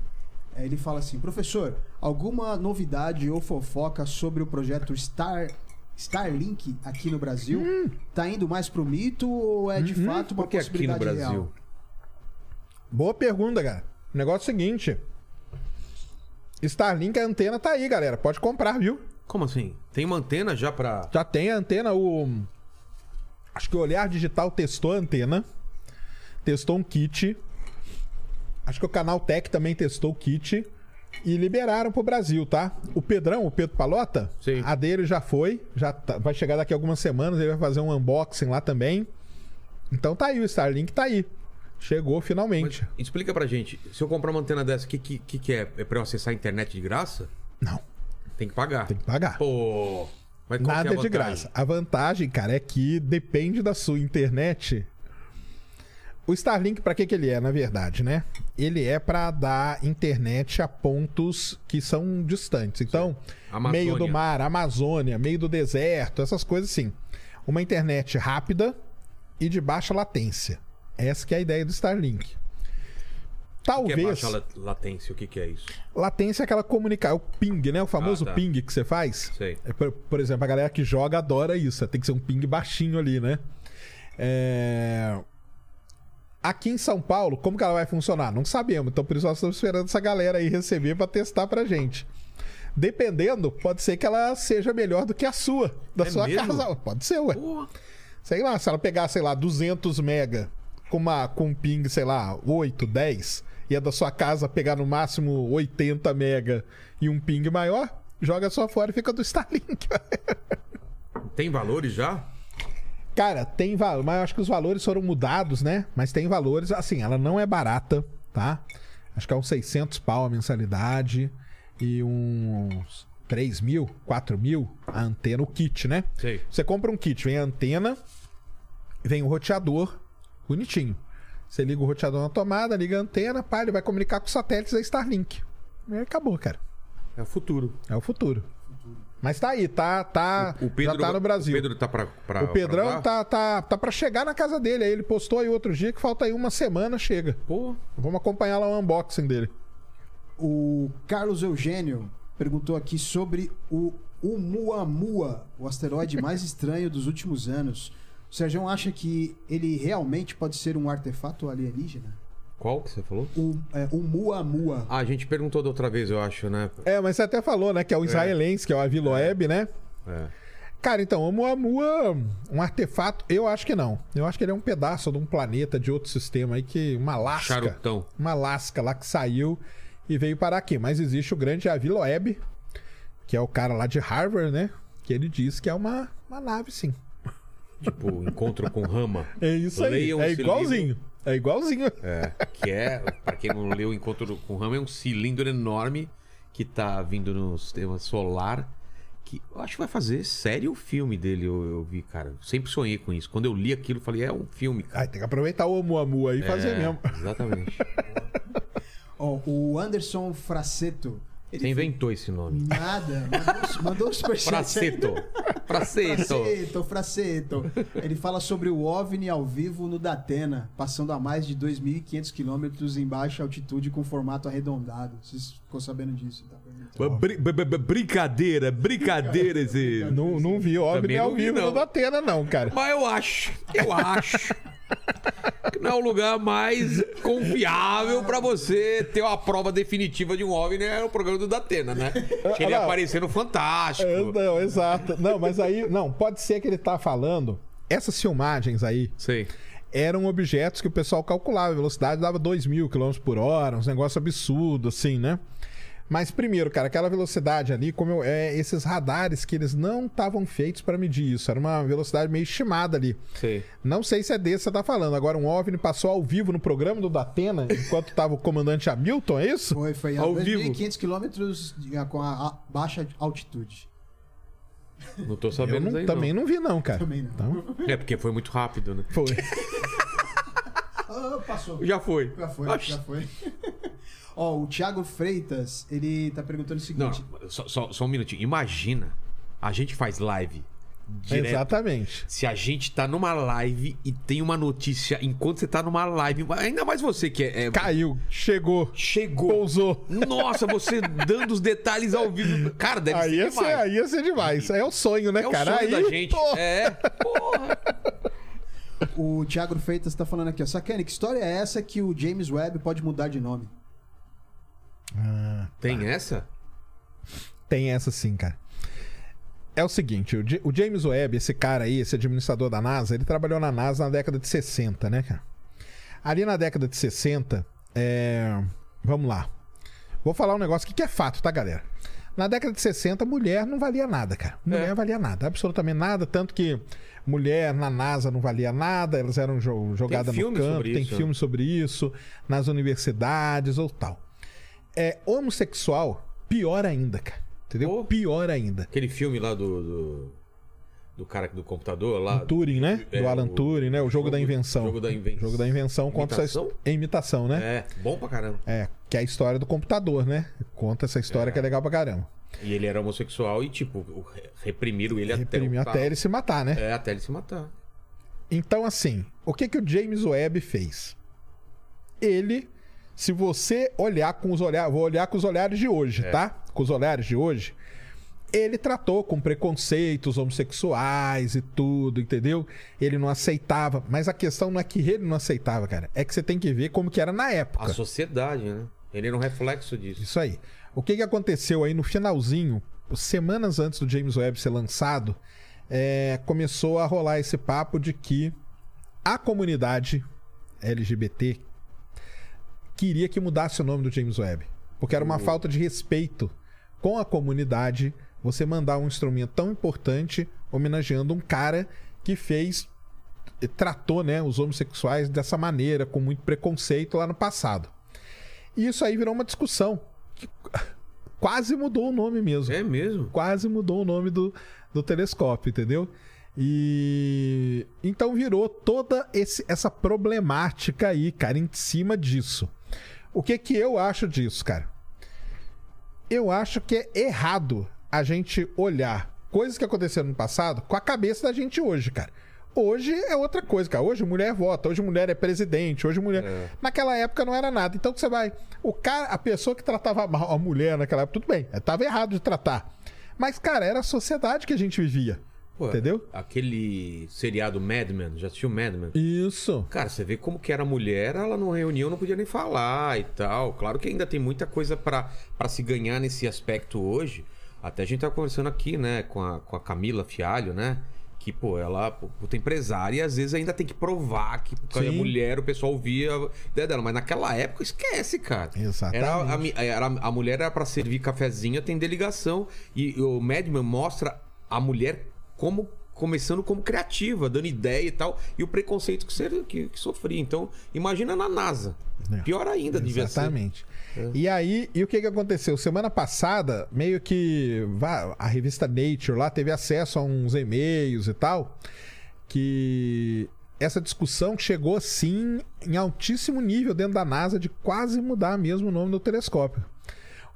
É, Ele fala assim: professor, alguma novidade ou fofoca sobre o projeto Star Starlink aqui no Brasil? Tá indo mais pro mito ou é de fato uma Por que aqui no possibilidade Brasil? real? Boa pergunta, cara. O negócio é o seguinte. Starlink, a antena tá aí, galera. Pode comprar, viu? Como assim? Tem uma antena já pra. Já tem a antena, o. Acho que o Olhar Digital testou a antena. Testou um kit. Acho que o Canal Tech também testou o kit. E liberaram pro Brasil, tá? O Pedrão, o Pedro Palota, Sim. a dele já foi. Já tá- vai chegar daqui a algumas semanas. Ele vai fazer um unboxing lá também. Então tá aí, o Starlink tá aí. Chegou Mas finalmente. explica pra gente. Se eu comprar uma antena dessa, o que, que, que é? É pra eu acessar a internet de graça? Não, Tem que pagar. tem que pagar. Pô. Mas é Nada de vantagem? graça. A vantagem, cara, é que depende da sua internet. O Starlink, pra que que ele é, na verdade, né? Ele é pra dar internet a pontos que são distantes. Então, meio do mar, Amazônia, meio do deserto, essas coisas assim. Uma internet rápida e de baixa latência. Essa que é a ideia do Starlink. O que é Talvez baixa la- latência? O que, que é isso? latência é aquela comunicar, o ping, né? O famoso Ah, tá. ping que você faz. Sei. É, por, por exemplo, a galera que joga adora isso. Tem que ser um ping baixinho ali, né? É, Aqui em São Paulo, como que ela vai funcionar? Não sabemos. Então, por isso, nós estamos esperando essa galera aí receber pra testar pra gente. Dependendo, pode ser que ela seja melhor do que a sua, da É sua mesmo? casa. Pode ser, ué. Pô. Sei lá, se ela pegar, sei lá, 200 mega com, uma, com um ping, sei lá, 8, 10, e a da sua casa pegar no máximo 80 mega e um ping maior, joga só fora e fica do Starlink. Tem valores já? Cara, tem valor, mas eu acho que os valores foram mudados, né? Mas tem valores, assim, ela não é barata, tá? Acho que é uns 600 pau a mensalidade e uns 3 mil, 4 mil a antena, o kit, né? Sei. Você compra um kit, vem a antena, vem o roteador, bonitinho. Você liga o roteador na tomada, liga a antena, pá, ele vai comunicar com os satélites da Starlink. E acabou, cara. É o futuro. É o futuro. Mas tá aí, tá, tá, O Pedro, já tá no Brasil. O Pedro tá pra. pra O Pedrão pra tá, tá, tá pra chegar na casa dele. Aí ele postou aí outro dia que falta aí uma semana, chega. Pô, Vamos acompanhar lá o unboxing dele. O Carlos Eugênio perguntou aqui sobre o Oumuamua, o asteroide mais estranho dos últimos anos. O Sérgio acha que ele realmente pode ser um artefato alienígena? Qual que você falou? O é, Oumuamua. Ah, a gente perguntou da outra vez, eu acho, né? É, mas você até falou, né? Que é o israelense, que é o Aviloeb, né? É. Cara, então, o Muamua, um artefato, eu acho que não. Eu acho que ele é um pedaço de um planeta, de outro sistema aí, que uma lasca. Charutão. Uma lasca lá que saiu e veio parar aqui. Mas existe o grande Aviloeb, que é o cara lá de Harvard, né? Que ele diz que é uma, uma nave, sim. Tipo, encontro com rama. É isso aí. Leiam é igualzinho. É igualzinho. É, que é, pra quem não leu Encontro com Rama, é um cilindro enorme que tá vindo no sistema solar. Que eu acho que vai fazer sério o filme dele, eu, eu vi, cara. Sempre sonhei com isso. Quando eu li aquilo, eu falei, é um filme, cara. Ai, tem que aproveitar o Muamua aí e fazer É, mesmo. Exatamente. Ó, o Anderson Fraceto. Ele Você inventou esse nome. Nada, mandou, mandou um superchat. Fraceto. Fraceto. Fraceto, Fraceto. Ele fala sobre o OVNI ao vivo no Datena, passando a mais de 2.500 quilômetros em baixa altitude com formato arredondado. Vocês ficou sabendo disso, tá? Bri- bri- brincadeira, brincadeira esse. Não, não vi OVNI ao vi, vivo não. no Datena, não, cara. Mas eu acho, eu acho não é o lugar mais confiável pra você ter uma prova definitiva de um OVNI é o programa do Datena, né? Que ele Ah, não. aparecer no Fantástico. É, não, exato. Não, mas aí, não, pode ser que ele tá falando. Essas filmagens aí Sei. eram objetos que o pessoal calculava. A velocidade dava 2 mil km por hora, uns negócio absurdo, assim, né? Mas primeiro, cara, aquela velocidade ali, como eu, é, esses radares que eles não estavam feitos para medir isso. Era uma velocidade meio estimada ali. Sei. Não sei se é desse que você tá falando. Agora, um OVNI passou ao vivo no programa do Datena, enquanto tava o comandante Hamilton, é isso? Foi, foi Ao vivo. 2.500 quilômetros com a, a baixa altitude. Não tô Eu sabendo não- aí, também não vi, não, cara. Também não. Então, É porque foi muito rápido, né? foi. Ah, passou. Já foi. Já foi, Oxi. já foi. Ó, o Thiago Freitas, ele tá perguntando o seguinte. não, só, só- só um minutinho. Imagina, a gente faz live direto. Exatamente. Se a gente tá numa live e tem uma notícia enquanto você tá numa live, ainda mais você que é, é- Caiu, chegou, chegou. pousou. Nossa, você dando os detalhes ao vivo. Cara, deve Aí ser ia, ser, demais. aí ia ser demais. É o sonho, né, é o cara? sonho aí, da gente. pô, É. Porra. O Thiago Freitas tá falando aqui, ó. Sacane, que história é essa que o James Webb pode mudar de nome? Ah, Tem essa? tem essa sim, cara. É o seguinte, o, J- o James Webb, esse cara aí, esse administrador da NASA, ele trabalhou na NASA na década de 60, né, cara? Ali na década de 60, é... vamos lá. Vou falar um negócio aqui que é fato, tá, galera? Na década de 60, mulher não valia nada, cara. Mulher É. valia nada, absolutamente nada. Tanto que mulher na NASA não valia nada, elas eram jo jogadas no filme campo, tem isso, né? filme sobre isso, nas universidades ou tal. É homossexual, pior ainda, cara. Entendeu? Pô. Pior ainda. Aquele filme lá do. do, do cara do computador lá. Turing, né? É, Do Alan o- Turing, né? O jogo, da invenção. Jogo da invenção. Jogo da invenção conta essa Imitação? his- é imitação, né? É, bom pra caramba. É. que é a história do computador, né? Conta essa história É. que é legal pra caramba. E ele era homossexual e, tipo, reprimiram ele Reprimiu até o até ele se matar, né? É, até ele se matar. Então, assim, o que que o James Webb fez? Ele, se você olhar com os olhares, vou olhar com os olhares de hoje, É. tá? Com os olhares de hoje, ele tratou com preconceitos homossexuais e tudo, entendeu? Ele não aceitava, mas a questão não é que ele não aceitava, cara, é que você tem que ver como que era na época. A sociedade, né? Ele era um reflexo disso. Isso aí. O que, que aconteceu aí no finalzinho, semanas antes do James Webb ser lançado, é, começou a rolar esse papo de que a comunidade LGBT queria que mudasse o nome do James Webb. Porque era uma falta de respeito com a comunidade você mandar um instrumento tão importante homenageando um cara que fez tratou né, os homossexuais dessa maneira, com muito preconceito lá no passado. E isso aí virou uma discussão. Que quase mudou o nome mesmo. É mesmo? Quase mudou o nome do, do telescópio, entendeu? E então virou toda esse, essa problemática aí, cara, em cima disso. O que que eu acho disso, cara? Eu acho que é errado a gente olhar coisas que aconteceram no passado com a cabeça da gente hoje, cara. Hoje é outra coisa, cara. Hoje mulher vota, hoje mulher é presidente, hoje mulher. É. Naquela época não era nada. Então você vai. O cara, a pessoa que tratava mal a mulher naquela época, tudo bem, estava errado de tratar. Mas, cara, era a sociedade que a gente vivia. Pô, entendeu? Aquele seriado Mad Men, já assistiu Mad Men? Isso. Cara, você vê como que era mulher, ela numa reunião não podia nem falar e tal. Claro que ainda tem muita coisa pra pra se ganhar nesse aspecto hoje. Até a gente tava conversando aqui, né, com a, com a Camila Fialho, né? Que, pô, ela puta empresária e às vezes ainda tem que provar que porque é Sim. mulher, o pessoal via a ideia dela. Mas naquela época, esquece, cara. Exatamente. Era a, era, a mulher era pra servir cafezinho, atender ligação. E o Madman mostra a mulher como começando como criativa, dando ideia e tal, e o preconceito que, ser, que, que sofria. Então, imagina na NASA. É. Pior ainda, devia ser. Exatamente. E aí, e o que que aconteceu? Semana passada, meio que a revista Nature lá teve acesso a uns e-mails e tal, que essa discussão chegou assim em altíssimo nível dentro da NASA de quase mudar mesmo o nome do telescópio.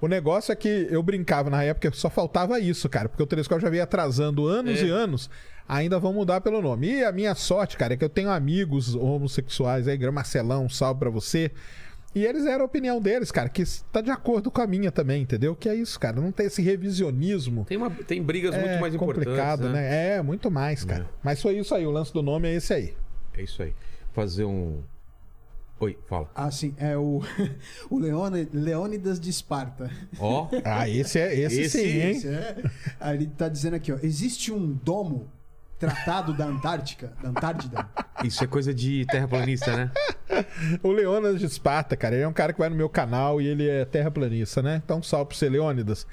O negócio é que eu brincava na época, só faltava isso, cara, porque o telescópio já veio atrasando anos É. e anos, ainda vão mudar pelo nome. E a minha sorte, cara, é que eu tenho amigos homossexuais aí, Marcelão, um salve pra você. E eles eram a opinião deles, cara, que tá de acordo com a minha também, entendeu? Que é isso, cara, não tem esse revisionismo. Tem, uma, tem brigas é muito mais importantes. complicado, né? É, muito mais, cara. É. Mas foi isso aí, o lance do nome é esse aí. É isso aí. Fazer um. Oi, fala. Ah, sim, é o, o Leone, Leônidas de Esparta. Ó, Ah, esse é esse, Esse- sim, hein? Esse é- Aí ele tá dizendo aqui, ó. Existe um domo tratado da Antártica, da Antártida. isso é coisa de terraplanista, né? O Leônidas de Esparta, cara, ele é um cara que vai no meu canal e ele é terraplanista, né? Então, salve pra você, Leônidas.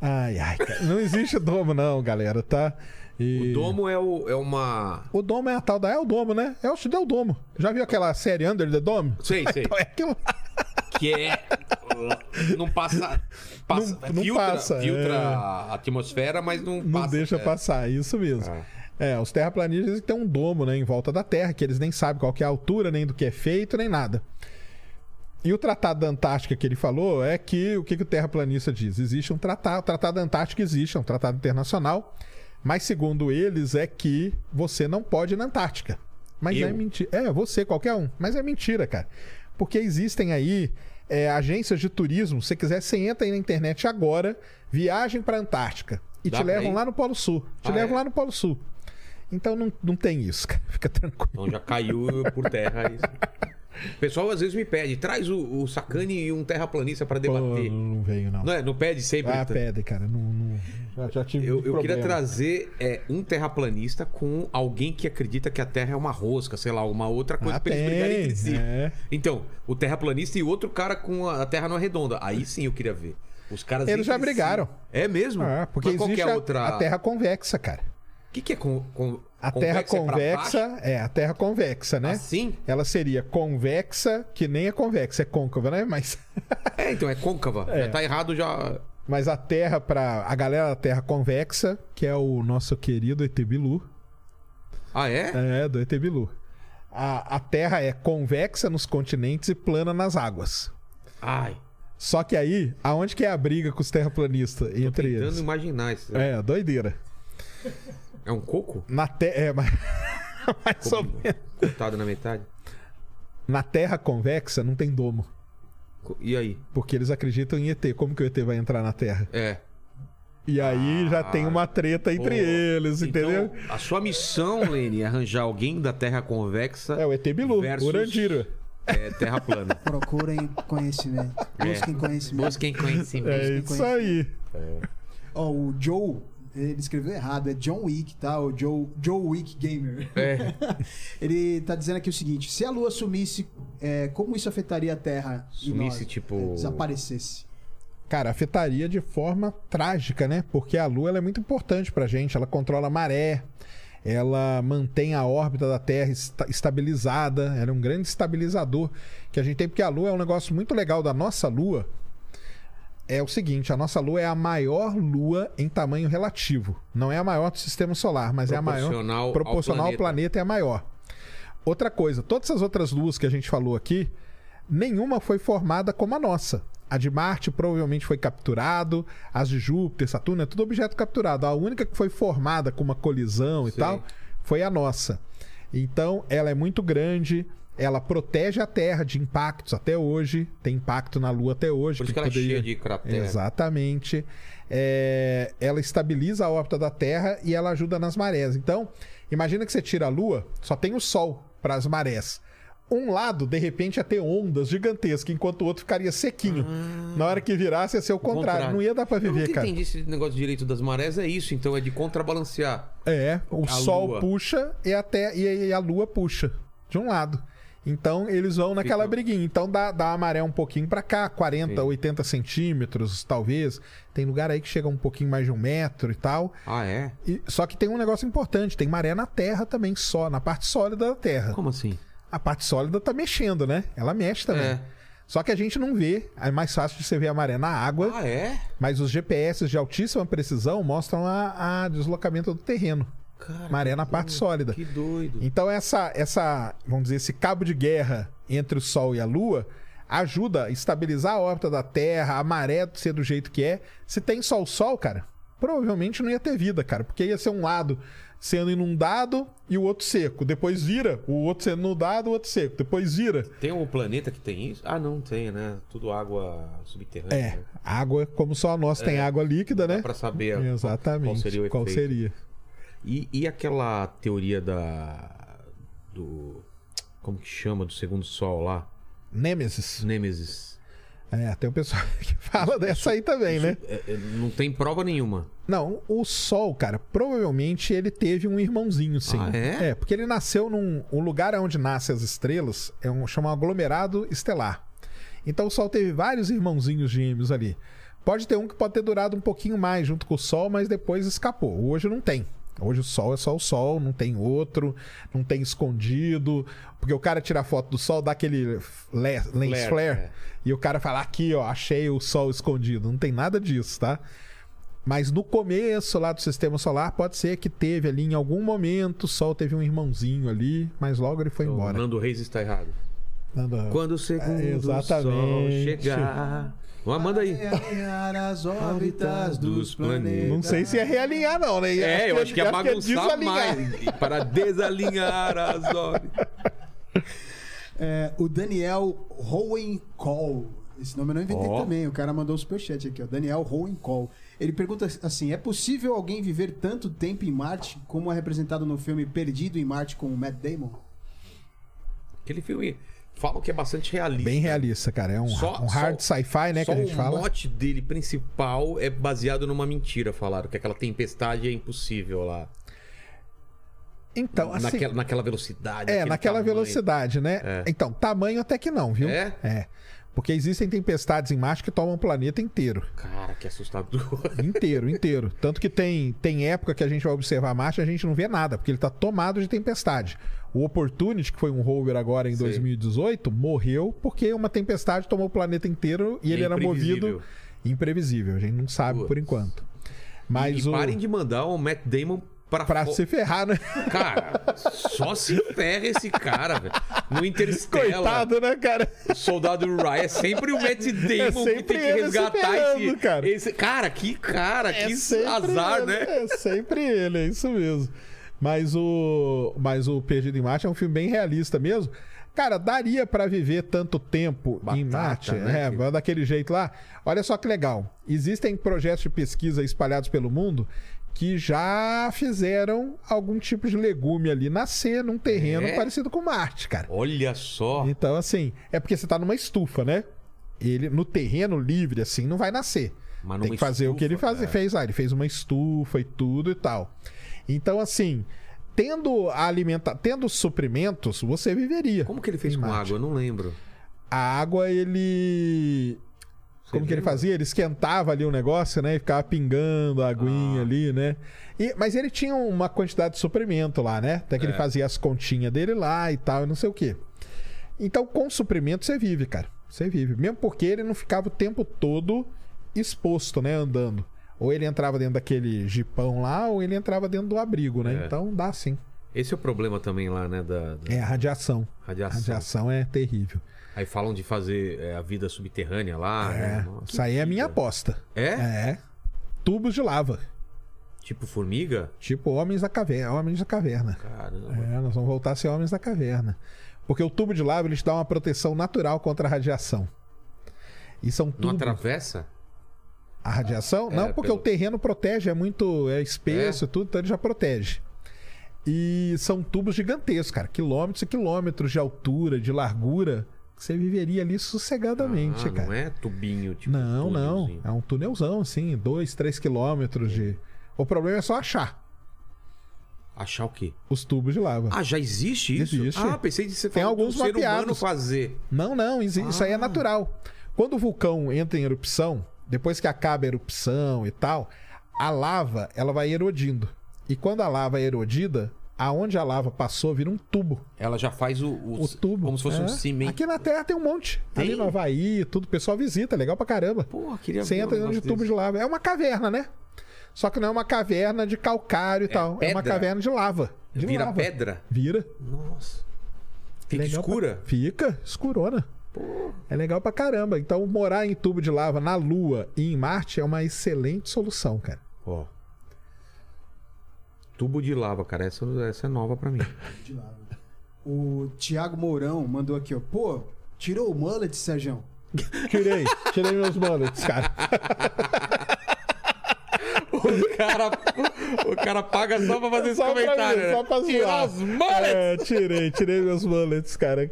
Ai, ai, cara. Não existe domo, não, galera, tá? E- O domo é, o, é uma. O domo é a tal da. É o domo, né? É o é o domo. Já viu aquela série Under the Dome? Sei, sei. Então é aquilo. Que é. Não passa. passa Não- não filtra, passa, filtra é. a atmosfera, mas não, Não passa. deixa é. passar, isso mesmo. Ah. É, os terraplanistas dizem que tem um domo, né, em volta da Terra, que eles nem sabem qual que é a altura, nem do que é feito, nem nada. E o Tratado da Antártica que ele falou é que o que, que o terraplanista diz? Existe um tratado, o Tratado da Antártica existe, é um tratado internacional, mas segundo eles é que você não pode ir na Antártica. Mas Eu? é mentira. É, você, qualquer um. Mas é mentira, cara. Porque existem aí é, agências de turismo. Se você quiser, você entra aí na internet agora, viagem pra Antártica. E Dá te levam ir? lá no Polo Sul. Te Ah, levam é? lá no Polo Sul. Então não, não tem isso, cara. Fica tranquilo. Então já caiu por terra isso. O pessoal às vezes me pede, traz o, o Sacane e um terraplanista para Pô, debater. não veio, não. Não é? Não pede sempre. Ah, pedem, cara. Não, não- Já, já tive Eu, eu queria trazer é, um terraplanista com alguém que acredita que a Terra é uma rosca, sei lá, uma outra coisa Ah, pra eles brigarem entre si. é. Então, o terraplanista e outro cara com a Terra não é redonda. Aí sim eu queria ver. Os caras Eles já entre si. brigaram. É mesmo? Ah, porque Mas que existe é a a- outra? a Terra convexa, cara. O que, que é com, com... A Terra é convexa baixo? é a Terra convexa, né? Assim? Ela seria convexa, que nem é convexa, é côncava, né? Mas, É, então é côncava. É. Já tá errado já. mas a Terra para a galera da Terra convexa, que é o nosso querido ET Bilu, Ah, é? é do ET Bilu. A, a Terra é convexa nos continentes e plana nas águas. Ai. Só que aí, aonde que é a briga com os terraplanistas entre Tentando eles? imaginar isso. É, doideira. É um coco? Na Terra, é, mas... mais ou menos. Cortado na metade? Na Terra convexa não tem domo, E aí? porque eles acreditam em ET. Como que o ET vai entrar na Terra? É. E aí já tem uma treta entre Pô, eles, entendeu? Então, a sua missão, Lene, é arranjar alguém da Terra convexa É o ET Bilu, versus- Urandira. é, Terra plana. Procurem conhecimento. Busquem conhecimento. Busquem conhecimento. É isso aí. Ó, o Joe, ele escreveu errado, é John Wick, tá? O Joe, Joe Wick Gamer. É. ele tá dizendo aqui o seguinte: se a Lua sumisse, é, como isso afetaria a Terra? e Sumisse, nós? tipo- É, desaparecesse. Cara, afetaria de forma trágica, né? Porque a Lua ela é muito importante pra gente. Ela controla a maré, ela mantém a órbita da Terra esta- estabilizada, ela é um grande estabilizador que a gente tem, porque a Lua é um negócio muito legal da nossa Lua. É o seguinte, a nossa Lua é a maior Lua em tamanho relativo. Não é a maior do sistema solar, mas é a maior. Proporcional ao planeta. planeta é a maior. Outra coisa, todas as outras luas que a gente falou aqui, nenhuma foi formada como a nossa. A de Marte provavelmente foi capturado, as de Júpiter, Saturno, é tudo objeto capturado. A única que foi formada com uma colisão e Sim. tal foi a nossa. Então, ela é muito grande, ela protege a Terra de impactos até hoje, tem impacto na Lua até hoje. Por isso que ela é cheia de cratera. Exatamente. É, ela estabiliza a órbita da Terra e ela ajuda nas marés. Então, imagina que você tira a Lua, só tem o Sol para as marés. Um lado, de repente, ia ter ondas gigantescas, enquanto o outro ficaria sequinho. Na hora que virasse, ia ser o contrário. Ah. Contrário. Não ia dar para Eu viver, nunca cara. entendi esse negócio de direito das marés, é isso, então é de contrabalancear. É, o A Sol Lua. puxa e, até, e a Lua puxa de um lado. Então eles vão naquela Fica- briguinha. Então dá, dá a maré um pouquinho pra cá, 40, Sim. 80 centímetros, talvez. Tem lugar aí que chega um pouquinho mais de um metro e tal. Ah, é? E- só que tem um negócio importante: tem maré na Terra também, só, na parte sólida da Terra. Como assim? A parte sólida tá mexendo, né? Ela mexe também. É. Só que a gente não vê. É mais fácil de você ver a maré na água. Ah, é? Mas os GPS de altíssima precisão mostram a, a deslocamento do terreno. Cara, Maré na parte doido, sólida. Que doido. Então essa, essa, vamos dizer, esse cabo de guerra entre o Sol e a Lua ajuda a estabilizar a órbita da Terra, a maré ser do jeito que é. Se tem só o Sol, cara, provavelmente não ia ter vida, cara, porque ia ser um lado sendo inundado e o outro seco. Depois vira, o outro sendo inundado, o outro seco. Depois vira. Tem um planeta que tem isso? Ah, não tem, né? Tudo água subterrânea. É, né? água, como só a nossa tem água líquida, né? pra saber qual- Exatamente. qual seria o Qual efeito. seria? E, e aquela teoria da. do. Como que chama? Do segundo sol lá? Nêmesis. Nêmesis. É, tem um pessoal que fala dessa aí também, né? É, é, não tem prova nenhuma. Não, o Sol, cara, provavelmente ele teve um irmãozinho, sim. Ah, é? porque ele nasceu num. O lugar onde nascem as estrelas é um chama aglomerado estelar. Então o Sol teve vários irmãozinhos gêmeos ali. Pode ter um que pode ter durado um pouquinho mais junto com o Sol, mas depois escapou. Hoje não tem. Hoje o Sol é só o Sol, não tem outro, não tem escondido. Porque o cara tira a foto do Sol, dá aquele le- lens Flare, flare, é. e o cara fala: aqui, ó, achei o Sol escondido. Não tem nada disso, tá? Mas no começo lá do sistema solar, pode ser que teve ali em algum momento, o Sol teve um irmãozinho ali, mas logo ele foi O embora. Nando Reis está errado. Nada- Quando o segundo É, sol chegar. Vamos, manda aí. Alinhar as órbitas dos planetas. Não sei se é realinhar, não, né? É, eu acho que é bagunçar desalinhar. mais. E Para desalinhar as órbitas. É, o Daniel Hohencall. Esse nome eu não inventei Ó. também. O cara mandou o superchat aqui, ó. Daniel Hohencall. Ele pergunta assim: é possível alguém viver tanto tempo em Marte como é representado no filme Perdido em Marte com o Matt Damon? Aquele filme. Falam que é bastante realista. Bem realista, cara. É um, Só- um hard sci-fi, né? Só que a gente o fala. mote dele principal é baseado numa mentira, falaram. Que aquela tempestade é impossível lá. Então, assim. naquela, naquela velocidade. É, naquela tamanho. velocidade, né? É. Então, tamanho até que não, viu? É? É. Porque existem tempestades em Marte que tomam o planeta inteiro. Cara, que assustador. Inteiro, inteiro. Tanto que tem, tem época que a gente vai observar Marte e a gente não vê nada, porque ele tá tomado de tempestade. O Opportunity, que foi um rover agora em Sim. 2018, morreu porque uma tempestade tomou o planeta inteiro e ele É era movido imprevisível. A gente não sabe por Putz. enquanto. Mas e o. parem de mandar o Matt Damon pra, Pra fo- se ferrar, né? Cara, só se ferra esse cara, velho. No Interstellar, Coitado, né, cara? o soldado Ryan é sempre o Matt Damon que sempre tem que ele resgatar ferrando, esse, cara. esse- Cara, que cara, que sempre azar, ele, né? É sempre ele, é isso mesmo. Mas o, mas o Perdido em Marte é um filme bem realista mesmo. Cara, daria pra viver tanto tempo em Batata, Marte, né, é, que- daquele jeito lá. Olha só que legal. Existem projetos de pesquisa espalhados pelo mundo que já fizeram algum tipo de legume ali nascer num terreno É? parecido com Marte, cara. Olha só. Então, assim, é porque você tá numa estufa, né? Ele no terreno livre, assim, não vai nascer. Mas Tem que fazer o que ele estufa, faz, fez lá. Ele fez uma estufa e tudo e tal. Então, assim, tendo alimenta... tendo suprimentos, você viveria. Como que ele fez com Marte. água? Eu não lembro. A água, ele. Como que ele fazia? Ele esquentava ali o negócio, né? E ficava pingando a aguinha Ah. ali, né? E, mas ele tinha uma quantidade de suprimento lá, né? Até que ele É. fazia as continhas dele lá e tal, e não sei o quê. Então, com suprimento, você vive, cara. Você vive. Mesmo porque ele não ficava o tempo todo exposto, né? Andando. Ou ele entrava dentro daquele jipão lá, ou ele entrava dentro do abrigo, né? É. Então, dá sim. Esse é o problema também lá, né? Da, da É a radiação. A radiação. radiação é terrível. Aí falam de fazer é, a vida subterrânea lá. É. né? Nossa, Isso aí é a minha vida. aposta. É? É. Tubos de lava. Tipo formiga? Tipo Homens da Caverna. Homens da Caverna. Caramba. É, nós vamos voltar a ser Homens da Caverna. Porque o tubo de lava ele te dá uma proteção natural contra a radiação. E são Não tubos. atravessa? A radiação? É, não, porque pelo- o terreno protege, é muito é espesso e tudo, então ele já protege. E são tubos gigantescos, cara. Quilômetros e quilômetros de altura, de largura. que Você viveria ali sossegadamente, Ah, cara. Não é tubinho, tipo. Não, não. túnelzinho. É um túnelzão, assim, dois, três quilômetros de. O problema é só achar Achar o quê? os tubos de lava. Ah, já existe isso? Existe. Ah, pensei de você Tem falar do alguns ser humano mapeados. fazer. Não, não, isso, isso aí é Ah. natural. Quando o vulcão entra em erupção, depois que acaba a erupção e tal, a lava ela vai erodindo. E quando a lava é erodida, aonde a lava passou vira um tubo. Ela já faz o, o, O tubo. como se fosse é. um cimento. Aqui na Terra tem um monte. Tem? Ali no Havaí, tudo, o pessoal visita, legal pra caramba. Pô, queria Você ver entra dentro de tubo de lava. É uma caverna, né? Só que não é uma caverna de calcário e tal. É uma pedra? caverna de lava. De Vira lava. pedra? Vira. Nossa. Fica Legal pra- escura? Fica, escurona. Pô. É legal pra caramba. Então, morar em tubo de lava na Lua e em Marte é uma excelente solução, cara. Ó. Tubo de lava, cara. Essa, essa é nova pra mim. De lava. O Thiago Mourão mandou aqui, ó. Pô, tirou o mullet, Sérgio? Tirei, tirei meus mullets, cara. o, cara, o cara paga só pra fazer esse Só pra comentário. mim, né? só pra Tirar os mullets. É, tirei, tirei meus mullets, cara.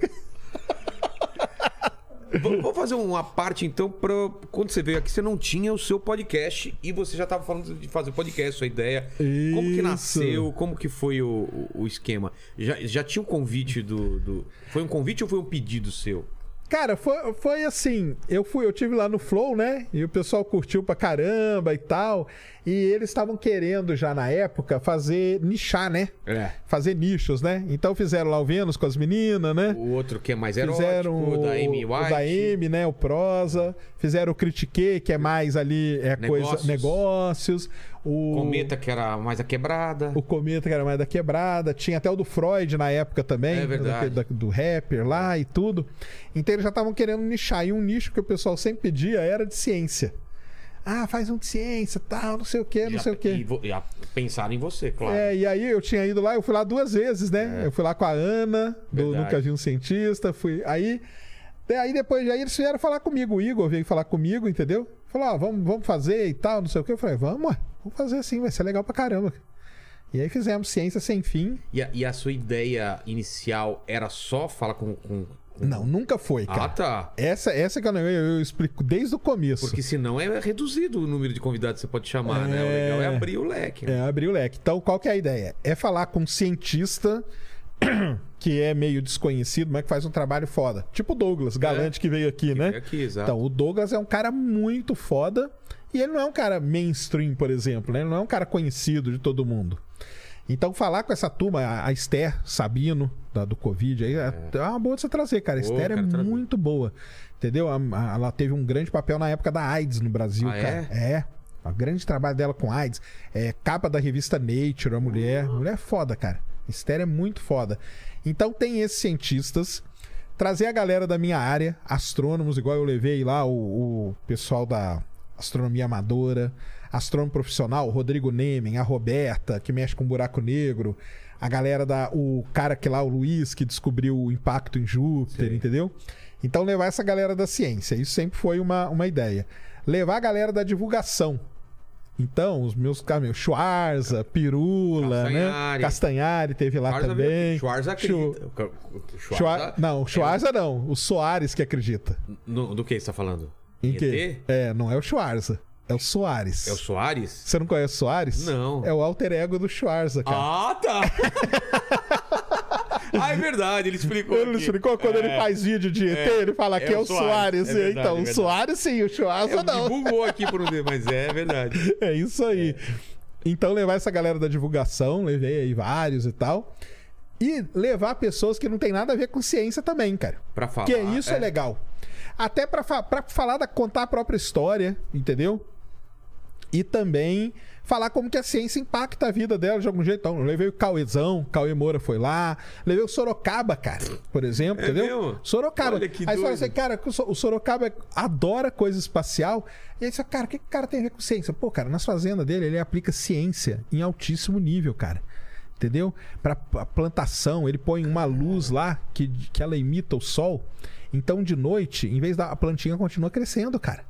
Vamos fazer uma parte então pra quando você veio aqui, você não tinha o seu podcast e você já tava falando de fazer podcast, sua ideia. Como que Isso. nasceu? Como que foi o, o- esquema? Já, já tinha o convite do, do- Foi um convite ou foi um pedido seu? Cara, foi, foi assim, eu fui, eu tive lá no Flow, né? E o pessoal curtiu pra caramba e tal. E eles estavam querendo já na época fazer nichar, né? É. Fazer nichos, né? Então fizeram lá o Vênus com as meninas, né? O outro que é mais erótico, Fizeram o da Amy o White. da Amy, né? O prosa. Fizeram o Critique, que é mais ali é Negócios. coisa negócios. O Cometa, que era mais a quebrada. o Cometa, que era mais da quebrada. Tinha até o do Freud na época também. É verdade. da- do rapper lá e tudo. Então eles já estavam querendo nichar. E um nicho que o pessoal sempre pedia era de ciência. Ah, faz um de ciência, tal, não sei o que, não Já- sei o que. E, e a- pensaram em você, claro. É, e aí eu tinha ido lá, eu fui lá duas vezes, né? Eu fui lá com a Ana, do É. Verdade. Nunca Vi um Cientista, fui. Aí, aí depois aí eles vieram falar comigo, o Igor veio falar comigo, entendeu? Falou, ó, vamos, vamos fazer e tal, não sei o que. Eu falei, vamos, vamos fazer assim, vai ser legal pra caramba. E aí fizemos Ciência Sem Fim. E, a, e a sua ideia inicial era só falar com. com- com- Não, nunca foi, cara. Ah, tá. Essa, essa que eu, eu, explico desde o começo. Porque senão é reduzido o número de convidados que você pode chamar, né? O É. legal é abrir o leque. né? É, abrir o leque. Então, qual que é a ideia? É falar com um cientista que é meio desconhecido, mas que faz um trabalho foda. Tipo o Douglas, galante que veio aqui, né? veio aqui, exato. Então, o Douglas é um cara muito foda e ele não é um cara mainstream, por exemplo, né? Ele não é um cara conhecido de todo mundo. Então, falar com essa turma, a Esther Sabino, da- do Covid, aí, é. é uma boa de você trazer, cara. A Pô, Esther é muito boa. Entendeu? Ela teve um grande papel na época da AIDS no Brasil, Ah, cara. é? É. O grande trabalho dela com AIDS. É capa da revista Nature, a mulher. Mulher é foda, cara. Esther é muito foda. Então tem esses cientistas. Trazer a galera da minha área, astrônomos, igual eu levei lá o, o pessoal da astronomia amadora, astrônomo profissional, o Rodrigo Nemen, a Roberta, que mexe com buraco negro, a galera da. O cara que lá, o Luiz, que descobriu o impacto em Júpiter, Sei. entendeu? Então levar essa galera da ciência. Isso sempre foi uma, uma ideia. Levar a galera da divulgação. Então, os meus caras, Schwarza, Pirula, Castanhari. né? Castanhari teve lá Schwarza também. Schwarza acredita. O Schwa- Schwarza... Não, Schwarza não. O Soares que acredita. No- do que você tá falando? Em ET? quê? É, não é o Schwarza. É o Soares. É o Soares? Você não conhece o Soares? Não. É o alter ego do Schwarza, cara. Ah, tá! Ah, é verdade, ele explicou. Ele aqui. explicou quando ele faz vídeo de ET, ele fala que é, É o Soares. É verdade, então, é o verdade. Soares sim, o É, não. divulgou aqui por um dia, mas é verdade. É isso aí. Então, levar essa galera da divulgação, levei aí vários e tal. E levar pessoas que não tem nada a ver com ciência também, cara. Pra falar. Que isso é, legal. Até pra, fa pra falar, da, contar a própria história, entendeu? E também falar como que a ciência impacta a vida dela de algum jeito. Então, levei o Cauezão, Cauê Moura foi lá. Levei o Sorocaba, cara, por exemplo, É entendeu? mesmo? Sorocaba. Olha que aí fala assim, cara, o So- o Sorocaba adora coisa espacial. E aí você fala, cara, o que que o cara tem a ver com ciência? Pô, cara, nas fazendas dele, ele aplica ciência em altíssimo nível, cara. Entendeu? Pra pra plantação, ele põe uma luz lá que, que ela imita o sol. Então, de noite, em vez da a plantinha continua crescendo, cara.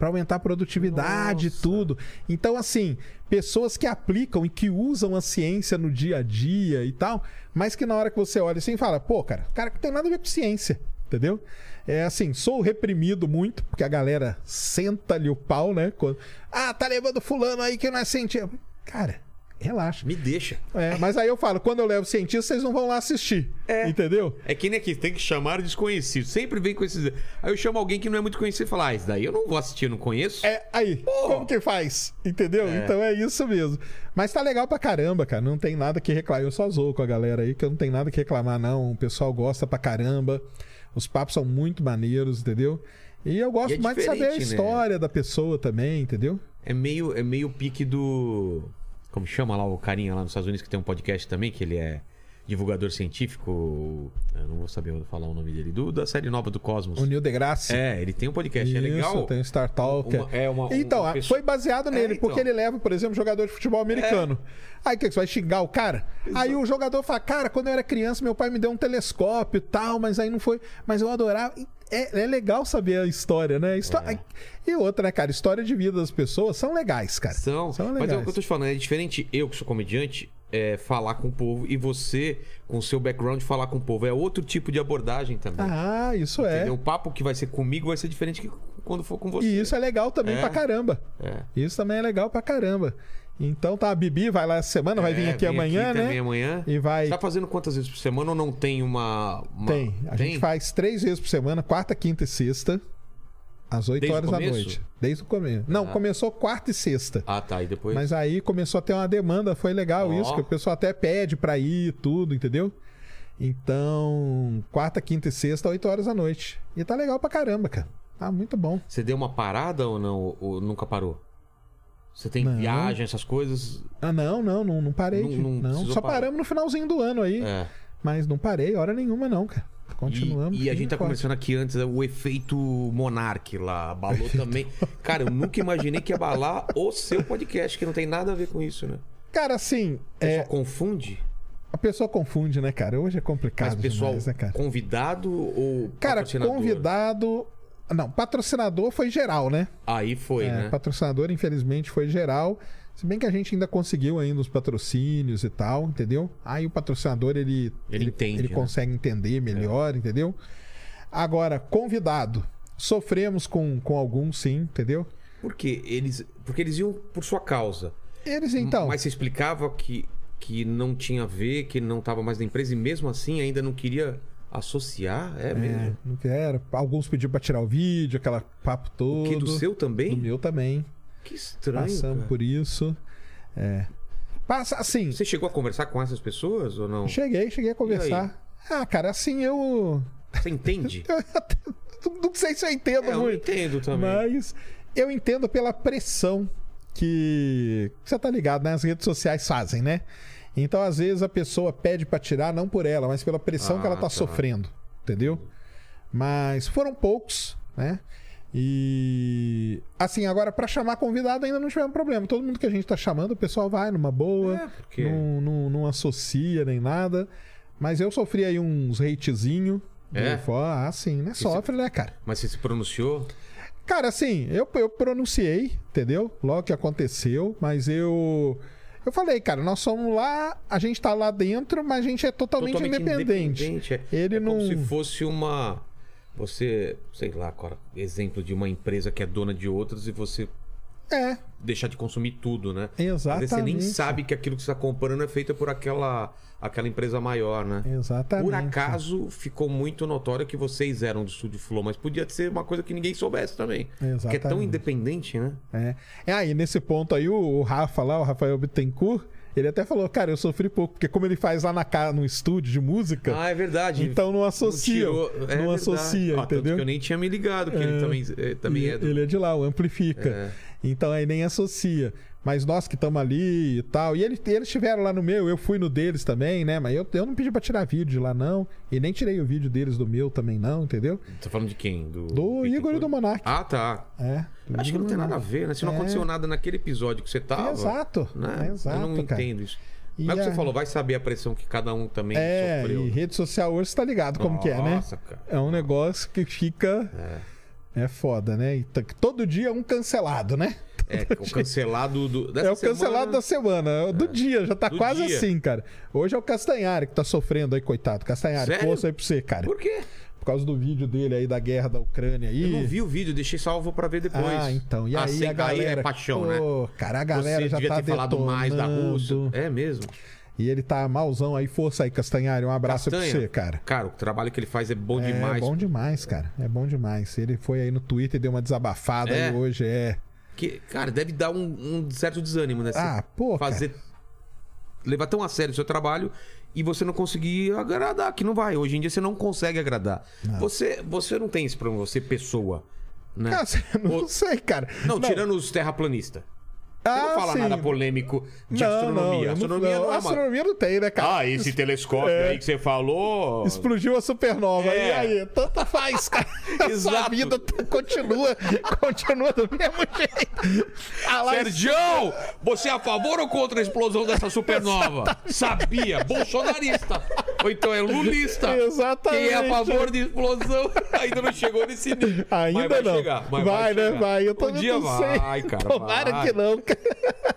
Pra aumentar a produtividade e tudo. Então, assim, pessoas que aplicam e que usam a ciência no dia a dia e tal, mas que na hora que você olha assim fala, pô, cara, cara que tem nada a ver com ciência. Entendeu? É assim, sou reprimido muito, porque a galera senta-lhe o pau, né? Quando, ah, tá levando fulano aí que não é cientista. Cara, relaxa. Me deixa. É, mas aí eu falo, quando eu levo cientista, vocês não vão lá assistir. É. Entendeu? É que nem aqui, tem que chamar desconhecido. Sempre vem com esses. Aí eu chamo alguém que não é muito conhecido e falo, ah, isso daí eu não vou assistir, eu não conheço. É, aí, Pô. como que faz? Entendeu? É. Então é isso mesmo. Mas tá legal pra caramba, cara. Não tem nada que reclamar. Eu só zoo com a galera aí, que eu não tenho nada que reclamar, não. O pessoal gosta pra caramba. Os papos são muito maneiros, entendeu? E eu gosto E é mais de saber a né? história da pessoa também, entendeu? É meio, é meio pique do. Como chama lá o carinha lá nos Estados Unidos que tem um podcast também, que ele é divulgador científico. Eu não vou saber falar o nome dele. Do, da série nova do Cosmos. O Neil deGrasse. É, ele tem um podcast. é legal. tem o Star Talk. Uma- é uma- então, uma pessoa- foi baseado nele, É, então. porque ele leva, por exemplo, jogador de futebol americano. Aí o que que você vai xingar o cara? Aí o jogador fala, cara, quando eu era criança, meu pai me deu um telescópio e tal, mas aí não foi. Mas eu adorava. É, é legal saber a história, né? Histó- É. E outra, né, cara? História de vida das pessoas são legais, cara. São. São Mas é o legais. que eu tô te falando, é diferente eu, que sou comediante, é, falar com o povo e você, com o seu background, falar com o povo. É outro tipo de abordagem também. Ah, isso é. Entendeu? O papo que vai ser comigo vai ser diferente que quando for com você. E isso é legal também É. pra caramba. É. Isso também é legal pra caramba. Então tá, a Bibi vai lá essa semana, vai vir É, aqui amanhã, né? também amanhã. E vai. Tá fazendo quantas vezes por semana ou não tem uma. uma- Tem. A gente faz três vezes por semana, quarta, quinta e sexta, às 8 Desde horas da noite. Desde o começo. Não, Ah. começou quarta e sexta. Ah, tá. E depois. Mas aí começou a ter uma demanda, foi legal Ó. isso, que o pessoal até pede pra ir e tudo, entendeu? Então, quarta, quinta e sexta, 8 horas da noite. E tá legal pra caramba, cara. Tá muito bom. Você deu uma parada ou não? Ou nunca parou? Você tem Não. viagem, essas coisas? Ah, não, não, não, não parei. Não- não só parar. paramos no finalzinho do ano aí. É. Mas não parei hora nenhuma, não, cara. Continuamos. E, e a gente tá forte. conversando aqui antes, o efeito Monark lá, abalou também. Cara, eu nunca imaginei que ia abalar o seu podcast, que não tem nada a ver com isso, né? Cara, assim, Só é, confunde? a pessoa confunde, né, cara? Hoje é complicado Mas pessoal demais, né, cara? convidado ou Cara, convidado. Não, patrocinador foi geral, né? Aí foi, É, né? Patrocinador, infelizmente, foi geral. Se bem que a gente ainda conseguiu ainda os patrocínios e tal, entendeu? Aí o patrocinador, ele... Ele entende, Ele né? consegue entender melhor, entendeu? Agora, convidado. Sofremos com, com alguns, sim, entendeu? Porque eles, porque eles iam por sua causa. Eles, então... Mas você explicava que, que não tinha a ver, que não estava mais na empresa e mesmo assim ainda não queria associar? É, É, mesmo? não quero. Alguns pediram pra tirar o vídeo, aquela papo todo. O que do seu também? Do meu também. Que estranho. Passamos cara. por isso. É. Passa, assim, Você chegou a conversar com essas pessoas ou não? cheguei, cheguei a conversar. Ah, cara, assim, eu... Você entende? eu não sei se eu entendo É, eu muito. entendo também. Mas eu entendo pela pressão que você tá ligado, né? As redes sociais fazem, né? Então, às vezes, a pessoa pede pra tirar, não por ela, mas pela pressão Ah, que ela tá, tá. sofrendo. Entendeu? Mas foram poucos, né? E assim, agora pra chamar convidado ainda não tivemos problema. Todo mundo que a gente tá chamando, o pessoal vai numa boa, É, porque- não, não, não associa nem nada. Mas eu sofri aí uns hatezinho. É? Ah, sim, né? Sofre, né, cara? Mas você se pronunciou? Cara, assim, eu, eu pronunciei, entendeu? Logo que aconteceu, mas eu. Eu falei, cara, nós somos lá, a gente tá lá dentro, mas a gente é totalmente, independente. independente, é. Ele é não. como se fosse uma. Você, sei lá, cara, exemplo de uma empresa que é dona de outras e você É, deixar de consumir tudo, né? Vezes você nem exatamente. sabe que aquilo que você está comprando é feito por aquela, aquela empresa maior, né? Exatamente. Por acaso ficou muito notório que vocês eram do Estúdio Flow, mas podia ser uma coisa que ninguém soubesse também. Porque é tão Exatamente. independente, né? É. é aí, nesse ponto aí, o, Rafa lá, o Rafael Bittencourt, ele até falou, cara, eu sofri pouco, porque como ele faz lá na casa, no estúdio de música, Ah, é verdade. então não associa. tirou- Não, é verdade. associa, Ah, entendeu? que eu nem tinha me ligado que ele É. também, eh, também E- é do... Ele é de lá, o Amplifica. É. Então aí nem associa. Mas nós que estamos ali e tal. E eles, eles estiveram lá no meu, eu fui no deles também, né? Mas eu, eu não pedi pra tirar vídeo de lá, não. E nem tirei o vídeo deles do meu também, não, entendeu? Tá falando de quem? Do, Do Igor e do Monark. Ah, tá. É. Acho que não tem nada a Monark. ver, né? Se não É. aconteceu nada naquele episódio que você tava. Exato. Né? Exato, eu não cara. entendo isso. E Mas o que a- você falou, vai saber a pressão que cada um também É, sofreu. e rede social hoje você tá ligado como que é, né? Nossa, cara. É um negócio que fica. É, foda, né? E todo dia é um cancelado, né? É, o cancelado do. dessa é o cancelado da semana, é o do dia, já tá Do quase dia. assim, cara. Hoje é o Castanhari que tá sofrendo aí, coitado. Castanhari, força aí pra você, cara. Por quê? Por causa do vídeo dele aí da guerra da Ucrânia aí. Eu não vi o vídeo, deixei salvo pra ver depois. Ah, então. E aí Assim, a galera. Aí é paixão, né? Pô, Cara, a galera Você já devia tá ter falado mais da Rússia. detonando. É mesmo. E ele tá malzão aí, força aí, Castanhari. Um abraço Castanha, pra você, cara. Cara, o trabalho que ele faz é bom É demais. bom demais, cara. É bom demais. Ele foi aí no Twitter e deu uma desabafada É? aí hoje, é. Que, cara, deve dar um, um certo desânimo, né? Você Ah, pô, Fazer. Levar tão a sério o seu trabalho e você não conseguir agradar, que não vai. Hoje em dia você não consegue agradar. Você, você não tem esse problema, você pessoa. Né? Cara, não Ou- sei, cara. não, tirando os terraplanistas. Você Ah, não fala sim. nada polêmico de Não, astronomia. não, astronomia não, não, é uma... astronomia não tem, né, cara? Ah, esse telescópio É. aí que você falou. Explodiu a supernova. É. E aí? Tanto faz, cara. A Exato. vida t- continua, continua do mesmo jeito. Ah, lá, Sergião, você é a favor ou contra a explosão dessa supernova? Sabia, bolsonarista. Ou então é lulista. Exatamente. Quem é a favor de explosão ainda não chegou nesse nível. Ainda Mas vai não. chegar, mas vai, né? Vai. Eu tô um dia não sei. vai, cara. Tomara vai. que não. cara.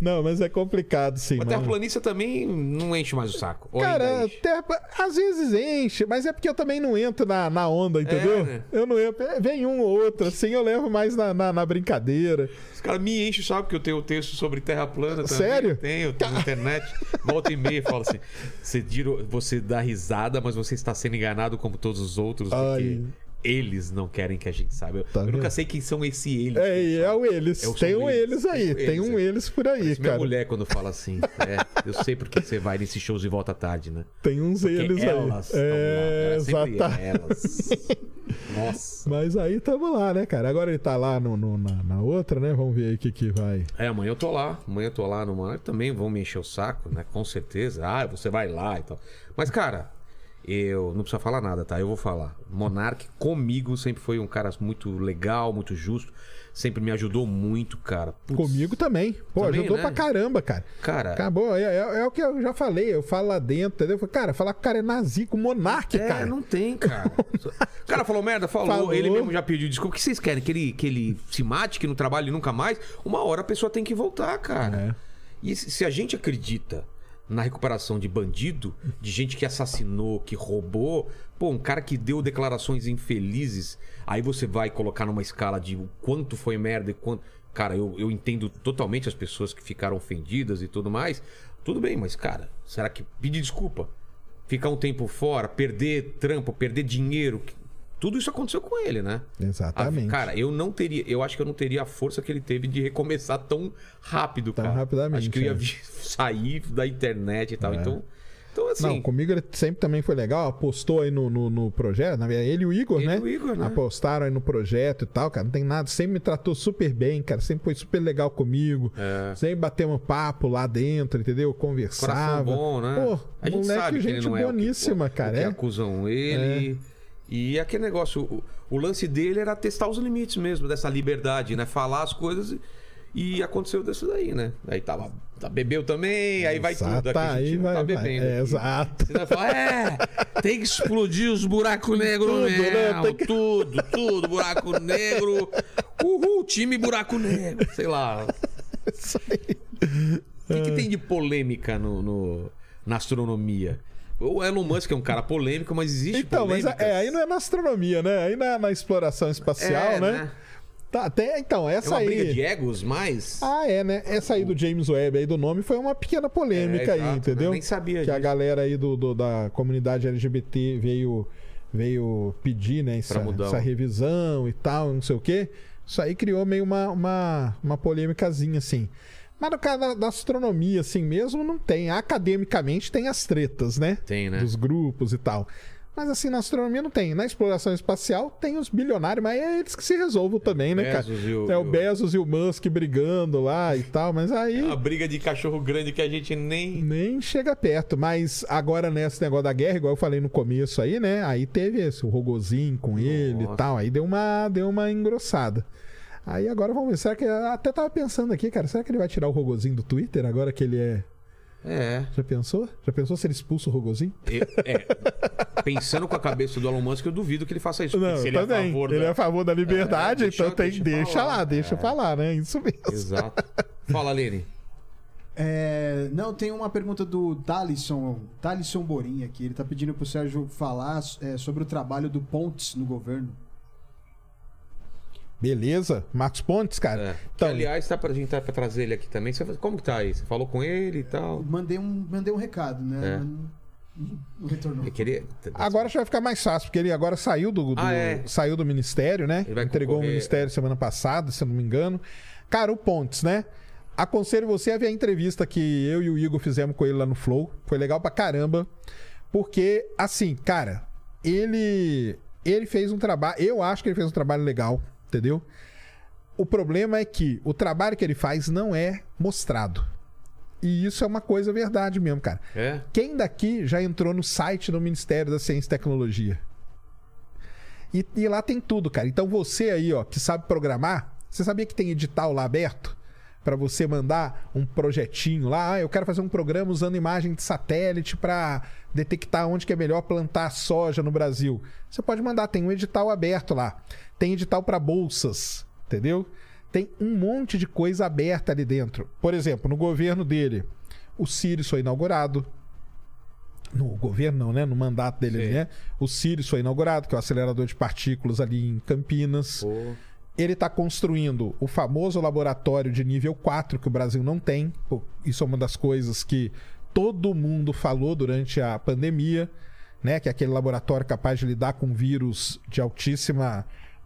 Não, mas é complicado, sim. Mano. terraplanista também não enche mais o saco. Cara, terra- às vezes enche, mas é porque eu também não entro na, na onda, entendeu? né? Eu não entro. É, Vem um ou outro, assim, eu levo mais na, na, na brincadeira. Os caras me enchem, sabe? Que eu tenho texto sobre terra plana também. Sério? Tenho, tenho na internet. Volta e meia fala assim: você, tira- você dá risada, mas você está sendo enganado como todos os outros, porque Ai. Eles não querem que a gente saiba. Eu, Tá eu nunca sei quem são esse eles. É, é o eles. Eu sou Tem um eles. eles aí. Tem Tem um eles, eles por aí, Minha cara. mulher quando fala assim. É, eu sei porque você vai nesses shows de volta à tarde, né? Tem uns Porque eles elas aí. lá, É, cara, sempre exata. elas. Nossa. Mas aí tamo lá, né, cara? Agora ele tá lá no, no- na, na outra, né? Vamos ver aí o que, que vai. É, amanhã eu tô lá. Amanhã eu tô lá no Monark. Também vão me encher o saco, né? Com certeza. Ah, você vai lá e tal. Mas, cara, eu não precisa falar nada, tá? Eu vou falar. Monark comigo sempre foi um cara muito legal, muito justo. Sempre me ajudou muito, cara. Putz, Comigo também. Pô, Também, ajudou né? pra caramba, cara. Cara, Acabou. É, é- é o que eu já falei. Eu falo lá dentro, entendeu? Cara, falar que o cara é nazico, monarque, é, cara. não tem, cara. O cara falou merda, falou. Falou. Ele mesmo já pediu desculpa. O que vocês querem? Que ele, que ele se mate, que não trabalhe nunca mais? Uma hora a pessoa tem que voltar, cara. É. E se a gente acredita na recuperação de bandido, de gente que assassinou, que roubou, pô, um cara que deu declarações infelizes, aí você vai colocar numa escala de o quanto foi merda e quanto. Cara, eu, eu entendo totalmente as pessoas que ficaram ofendidas e tudo mais. Tudo bem, mas, cara, será que pedir desculpa? Ficar um tempo fora, perder trampo, perder dinheiro. Tudo isso aconteceu com ele, né? Exatamente. A- cara, eu não teria, eu acho que eu não teria a força que ele teve de recomeçar tão rápido, Tão cara. rapidamente, Acho que eu ia é. sair da internet e tal. Então, então assim, Não, comigo ele sempre também foi legal. Apostou aí no, no, no projeto. Na verdade, ele e o Igor, Ele né? e o Igor, né? Apostaram aí no projeto e tal, cara. Não tem nada. Sempre me tratou super bem, cara. Sempre foi super legal comigo. É. Sempre batemos papo lá dentro, entendeu? coração Conversava. bom, né? Pô, a gente moleque, sabe que ele gente não é o que- boníssima, cara. O que é. acusam ele. E aquele negócio, o, o lance dele era testar os limites mesmo dessa liberdade, né? Falar as coisas e, e aconteceu disso daí, né? Aí tava, tá, bebeu também, aí vai tudo. Aqui aí não vai, tá vai. bebendo. É, aqui. exato. Você vai falar, é, tem que explodir os buracos negros Tudo, né? mesmo. Tem que- Tudo, tudo, buraco negro. Uhul, time buraco negro. Sei lá. Isso aí. O que, que tem de polêmica no, no- na astronomia? O Elon Musk é um cara polêmico, mas existe Então, mas é, aí não é na astronomia, né? Aí na, na exploração espacial, né? Tá, até, então, É essa uma aí. briga de egos, mas. Ah, é, né? Essa aí do James Webb aí do nome foi uma pequena polêmica É, aí, exato, entendeu? eu nem sabia Que a disso. galera aí do, do- da comunidade LGBT veio, veio pedir, né, essa, essa revisão e tal, não sei o quê. Isso aí criou meio uma, uma, uma polêmicazinha, assim. Mas no caso da, astronomia, assim mesmo, não tem. Academicamente tem as tretas, né? Tem, né? Dos grupos e tal. Mas assim, na astronomia não tem. Na exploração espacial tem os bilionários, mas é eles que se resolvam também, né, cara? E o- é o Bezos e o Musk brigando lá e tal, mas aí Uma briga de cachorro grande que a gente nem. nem chega perto. Mas agora nesse negócio da guerra, igual eu falei no começo aí, né? Aí teve esse, o Rogozinho com ele Nossa. e tal. Aí deu uma, deu uma engrossada. Aí agora vamos ver. Será que. Até tava pensando aqui, cara. Será que ele vai tirar o Rogozinho do Twitter agora que ele é. É. Já pensou? Já pensou se ele expulsa o Rogozinho? Eu- é. Pensando com a cabeça do Elon Musk, eu duvido que ele faça isso. porque se ele é a também. favor ele da- é a favor da liberdade, É, deixa- então tem, deixa deixa, lá. deixa É. lá, né? Isso mesmo. Exato. Fala, Lene. É, não, tem uma pergunta do Thalisson, Thalisson Borim aqui. Ele tá pedindo pro Sérgio falar é, sobre o trabalho do Pontes no governo. Beleza. Marcos Pontes, cara. É. Então, Aliás, tá pra, a gente tá pra trazer ele aqui também. Você- como que tá aí? Você falou com ele e tal? Mandei um, mandei um recado, né? É. Não- retornou. Eu queria... Agora já vai ficar mais fácil, porque ele agora saiu do, do- Ah, é? saiu do ministério, né? Ele vai Entregou o concorrer. ministério semana passada, se eu não me engano. Cara, o Pontes, né? Aconselho você a ver a entrevista que eu e o Igor fizemos com ele lá no Flow. Foi legal pra caramba. Porque, assim, cara, ele. Ele fez um trabalho. Eu acho que ele fez um trabalho legal, entendeu? O problema é que o trabalho que ele faz não é mostrado. E isso é uma coisa verdade mesmo, cara. É? Quem daqui já entrou no site do Ministério da Ciência e Tecnologia? E, e lá tem tudo, cara. Então você aí, ó, que sabe programar, você sabia que tem edital lá aberto? Pra você mandar um projetinho lá. Ah, eu quero fazer um programa usando imagem de satélite pra detectar onde que é melhor plantar soja no Brasil. Você pode mandar, tem um edital aberto lá. Tem edital pra bolsas, entendeu? Tem um monte de coisa aberta ali dentro. Por exemplo, no governo dele, o Sirius foi inaugurado. No governo, não, né? No mandato dele, Sim. né? O Sirius foi inaugurado, que é o acelerador de partículas ali em Campinas. Pô. Ele está construindo o famoso laboratório de nível 4 que o Brasil não tem. Pô, Isso é uma das coisas que todo mundo falou durante a pandemia, né? Que é aquele laboratório capaz de lidar com vírus de altíssima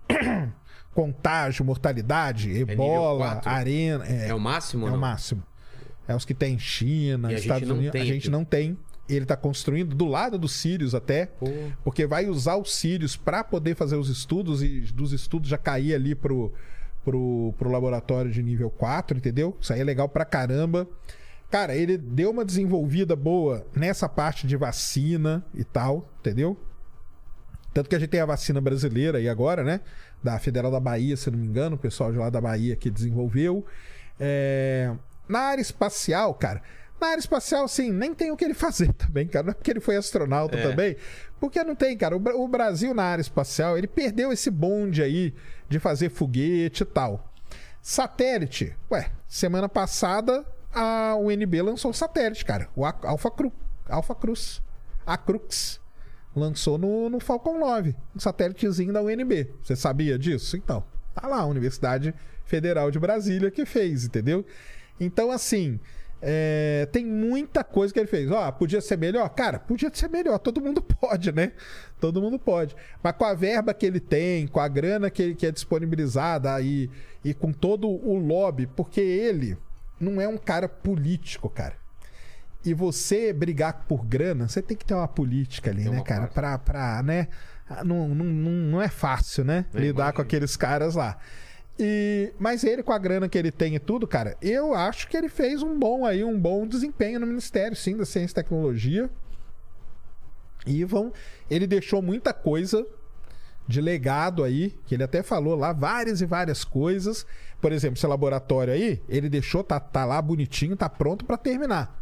contágio, mortalidade, nível ebola, 4? arena. É, É o máximo é ou o não? máximo. É os que tem China, E a gente Estados não Unidos. tem a gente não tem. Ele está construindo do lado do Sirius até. Pô. Porque vai usar o Sirius para poder fazer os estudos e dos estudos já cair ali pro, pro, pro laboratório de nível 4, entendeu? Isso aí é legal pra caramba. Cara, ele deu uma desenvolvida boa nessa parte de vacina e tal, entendeu? Tanto que a gente tem a vacina brasileira aí agora, né? Da Federal da Bahia, se não me engano, o pessoal de lá da Bahia que desenvolveu. É, Na área espacial, cara, na área espacial, assim, nem tem o que ele fazer também, cara. Não é porque ele foi astronauta É. também. Porque não tem, cara. O Bra- O Brasil na área espacial, ele perdeu esse bonde aí de fazer foguete e tal. Satélite. Ué, semana passada a UNB lançou o satélite, cara. O Alpha, Cru, Alpha Cruz. A Crux. Lançou no, no Falcon 9. Um satélitezinho da UNB. Você sabia disso? Então, tá lá, a Universidade Federal de Brasília que fez, entendeu? Então, assim, é, tem muita coisa que ele fez. Ó, podia ser melhor? Cara, podia ser melhor. Todo mundo pode, né? Todo mundo pode. Mas com a verba que ele tem, com a grana que, ele- que é disponibilizada aí e com todo o lobby, porque ele não é um cara político, cara. E você brigar por grana, você tem que ter uma política ali, Tem né, cara? parte. Pra, pra, né? Não, não, não, não é fácil, né? Eu Lidar imagino. com aqueles caras lá. E, mas ele, com a grana que ele tem e tudo, cara, eu acho que ele fez um bom aí, um bom desempenho no Ministério, sim, da Ciência e Tecnologia. E vão. Ele deixou muita coisa de legado aí, que ele até falou lá, várias e várias coisas. Por exemplo, esse laboratório aí, ele deixou, tá, tá lá bonitinho, tá pronto pra terminar.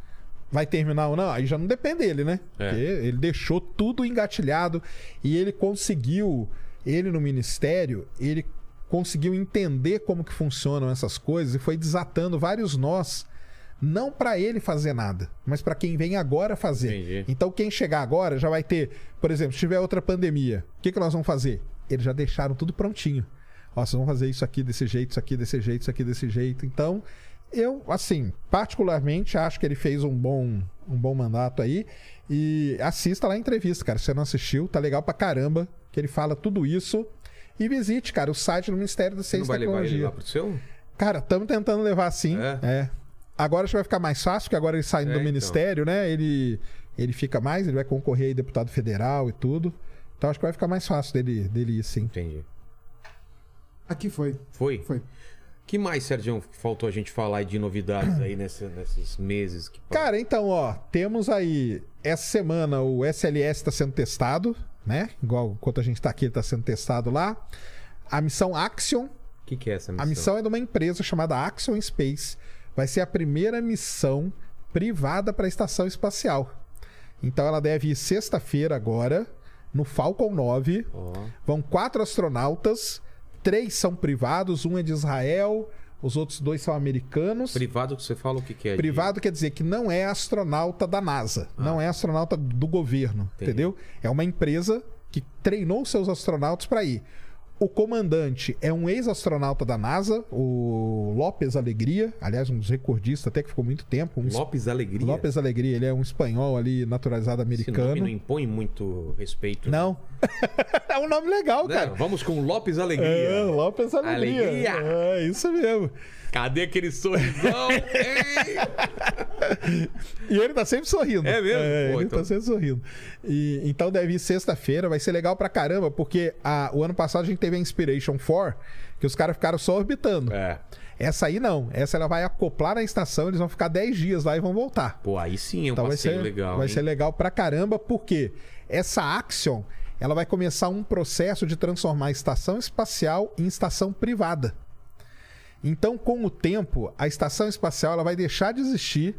Vai terminar ou não? Aí já não depende dele, né? É. Ele deixou tudo engatilhado e ele conseguiu, ele no ministério, ele conseguiu entender como que funcionam essas coisas e foi desatando vários nós, não pra ele fazer nada, mas pra quem vem agora fazer. Entendi. Então quem chegar agora já vai ter, por exemplo, se tiver outra pandemia, o que, que nós vamos fazer? Eles já deixaram tudo prontinho. Ó, vocês vão fazer isso aqui desse jeito, isso aqui desse jeito, isso aqui desse jeito. Então, eu, assim, particularmente acho que ele fez um bom, um bom mandato aí. E assista lá a entrevista, cara. Se você não assistiu, tá legal pra caramba. Que ele fala tudo isso. E visite, cara, o site do Ministério da Ciência e vai levar ele Tecnologia. lá pro seu? Cara, estamos tentando levar sim. É? É. Agora acho que vai ficar mais fácil, porque agora ele saindo É, do então. ministério, né? Ele, ele fica mais, ele vai concorrer aí deputado federal e tudo. Então acho que vai ficar mais fácil dele, dele ir sim. Entendi. Aqui foi. Foi? Foi. que mais, Sérgio, faltou a gente falar aí de novidades aí nesse- nesses meses? Que... Cara, então, ó, temos aí essa semana o SLS está sendo testado, né? Igual enquanto a gente tá aqui, ele tá sendo testado lá. A missão Axion, O que, que é essa missão? a missão é de uma empresa chamada Axion Space. Vai ser a primeira missão privada para a estação espacial. Então ela deve ir sexta-feira agora, no Falcon 9. Ó, Vão quatro astronautas, três são privados, um é de Israel, os outros dois são americanos. privado que você fala o que, que é? de- Privado quer dizer que não é astronauta da NASA, não é astronauta do governo, Entendi. entendeu? É uma empresa que treinou seus astronautas para ir. O comandante é um ex-astronauta da NASA, o Lopes Alegria, aliás, um dos recordistas até que ficou muito tempo. Um es- Lopes Alegria? Lopes Alegria, ele é um espanhol ali, naturalizado Esse nome americano. não impõe muito respeito. né? Não. é um nome legal, Não, cara. vamos com Lopes Alegria. É, Lopes Alegria. Alegria. É, isso mesmo. Cadê aquele sorrisão? E ele tá sempre sorrindo. É mesmo? É, Pô, ele então- tá sempre sorrindo. E, então deve ir sexta-feira, vai ser legal pra caramba, porque a- o ano passado a gente teve a Inspiration 4, que os caras ficaram só orbitando. é. Essa aí não. Essa ela vai acoplar na estação, eles vão ficar 10 dias lá e vão voltar. Pô, aí sim é um Então vai ser legal. vai hein? ser legal pra caramba, porque essa Axion, ela vai começar um processo de transformar a estação espacial em estação privada. Então, com o tempo, a estação espacial ela vai deixar de existir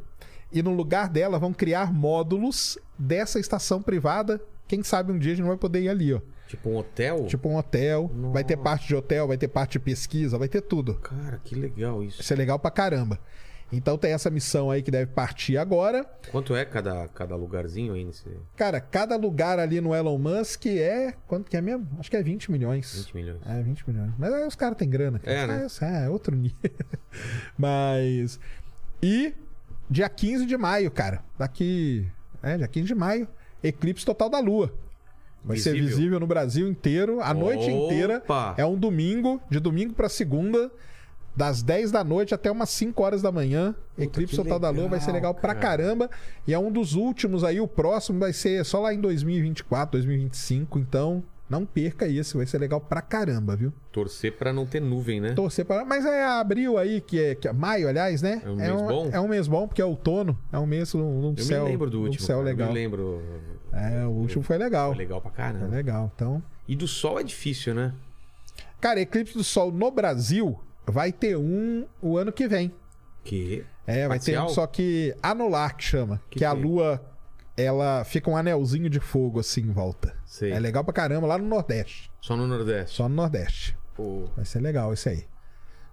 e no lugar dela vão criar módulos dessa estação privada. Quem sabe um dia a gente não vai poder ir ali, ó. Tipo um hotel? Tipo um hotel, vai ter parte de hotel, vai ter parte de pesquisa, vai ter tudo. Cara, que legal isso. Isso é legal pra caramba. Então tem essa missão aí que deve partir agora. Quanto é cada, cada lugarzinho aí nesse Cara, cada lugar ali no Elon Musk é. Quanto que é mesmo? Acho que é 20 milhões. 20 milhões? É, 20 milhões. Mas aí os caras têm grana. cara. É, né? Caras- É, outro nível. Mas. E dia 15 de maio, cara. Daqui. É, dia 15 de maio. Eclipse total da Lua. Vai ser Visível. visível no Brasil inteiro, a noite inteira. Opa! É um domingo, de domingo pra segunda, das 10 da noite até umas 5 horas da manhã. Eclipse que total da Lua vai ser legal legal, pra cara. caramba. E é um dos últimos aí, o próximo vai ser só lá em 2024, 2025. Então, não perca isso, vai ser legal pra caramba, viu? Torcer pra não ter nuvem, né? Torcer para. Mas é abril aí, que é, que é maio, aliás, né? É um mês bom? É um mês bom, porque é outono. É um mês num, num Eu céu. me lembro do último. céu cara. legal. Eu me lembro. É, o último foi legal. Foi legal pra Foi caramba. legal. Então. E do sol é difícil, né? Cara, eclipse do Sol no Brasil vai ter um o ano que vem. Que? É, vai ter um só que anular que chama. Que, Que a lua, ela fica um anelzinho de fogo assim em volta. Sei. É legal pra caramba lá no Nordeste. Só no Nordeste. Só no Nordeste. Pô, Vai ser legal esse aí.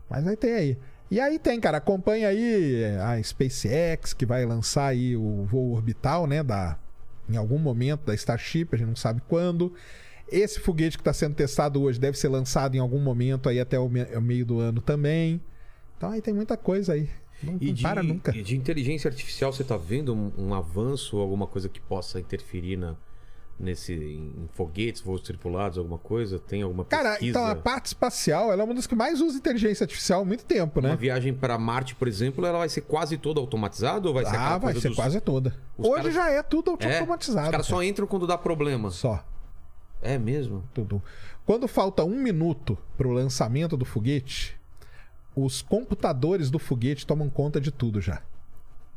Mas vai ter aí. E aí tem, cara, acompanha aí a SpaceX, que vai lançar aí o voo orbital, né, da em algum momento da Starship, a gente não sabe quando. Esse foguete que está sendo testado hoje deve ser lançado em algum momento aí até o, me- o meio do ano também. Então aí tem muita coisa aí. Não, E não de, para nunca. e de inteligência artificial, você tá vendo um, um avanço, alguma coisa que possa interferir na, nesse, em foguetes, voos tripulados, alguma coisa? Tem alguma Cara, pesquisa? então a parte espacial, ela é uma das que mais usa inteligência artificial há muito tempo, Uma né? viagem para Marte, por exemplo, ela vai ser quase toda automatizada ou vai ser Ah, vai ser dos- quase toda. os Hoje caras- já é tudo É, automatizado. Os caras só cara. entram quando dá problema. Só. É mesmo? Tudo. Quando falta um minuto pro lançamento do foguete, os computadores do foguete tomam conta de tudo já.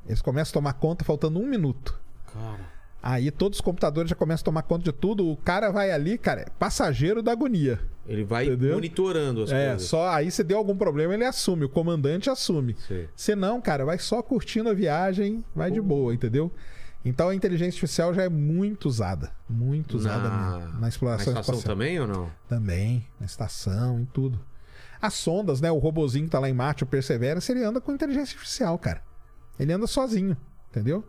Eles começam a tomar conta faltando um minuto. Cara. Aí todos os computadores já começam a tomar conta de tudo. O cara vai ali, cara, é passageiro da agonia. Ele vai Entendeu? monitorando as É, coisas. só aí se deu algum problema, ele assume, o comandante assume. Se não, cara, vai só curtindo a viagem, vai de boa, entendeu? Então a inteligência artificial já é muito usada. Muito usada Na, mesmo, na na exploração estação espacial. também ou não? Também, na estação, em tudo. As sondas, né? O robozinho que tá lá em Marte, o Perseverance, ele anda com inteligência artificial, cara. Ele anda sozinho, entendeu?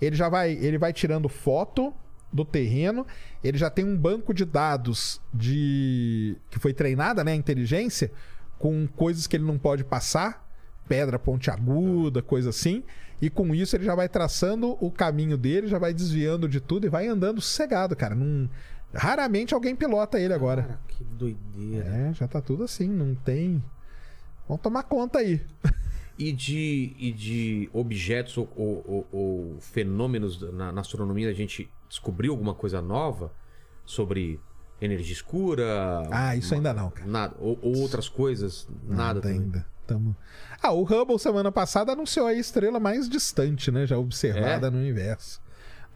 Ele já vai, ele vai tirando foto do terreno, ele já tem um banco de dados de que foi treinada, né, a inteligência, com coisas que ele não pode passar, pedra pontiaguda, coisa assim, e com isso ele já vai traçando o caminho dele, já vai desviando de tudo e vai andando sossegado, cara. Não... Raramente alguém pilota ele agora. Cara, que doideira. É, já tá tudo assim, não tem. Vamos tomar conta aí. E de, e de objetos ou, ou- ou- fenômenos na, na astronomia, a gente descobriu alguma coisa nova sobre energia escura? Ah, isso ainda não, cara. Nada. Ou, ou outras coisas? Nada, também. ainda. Tamo... Ah, o Hubble semana passada anunciou a estrela mais distante, né? Já observada É? no universo.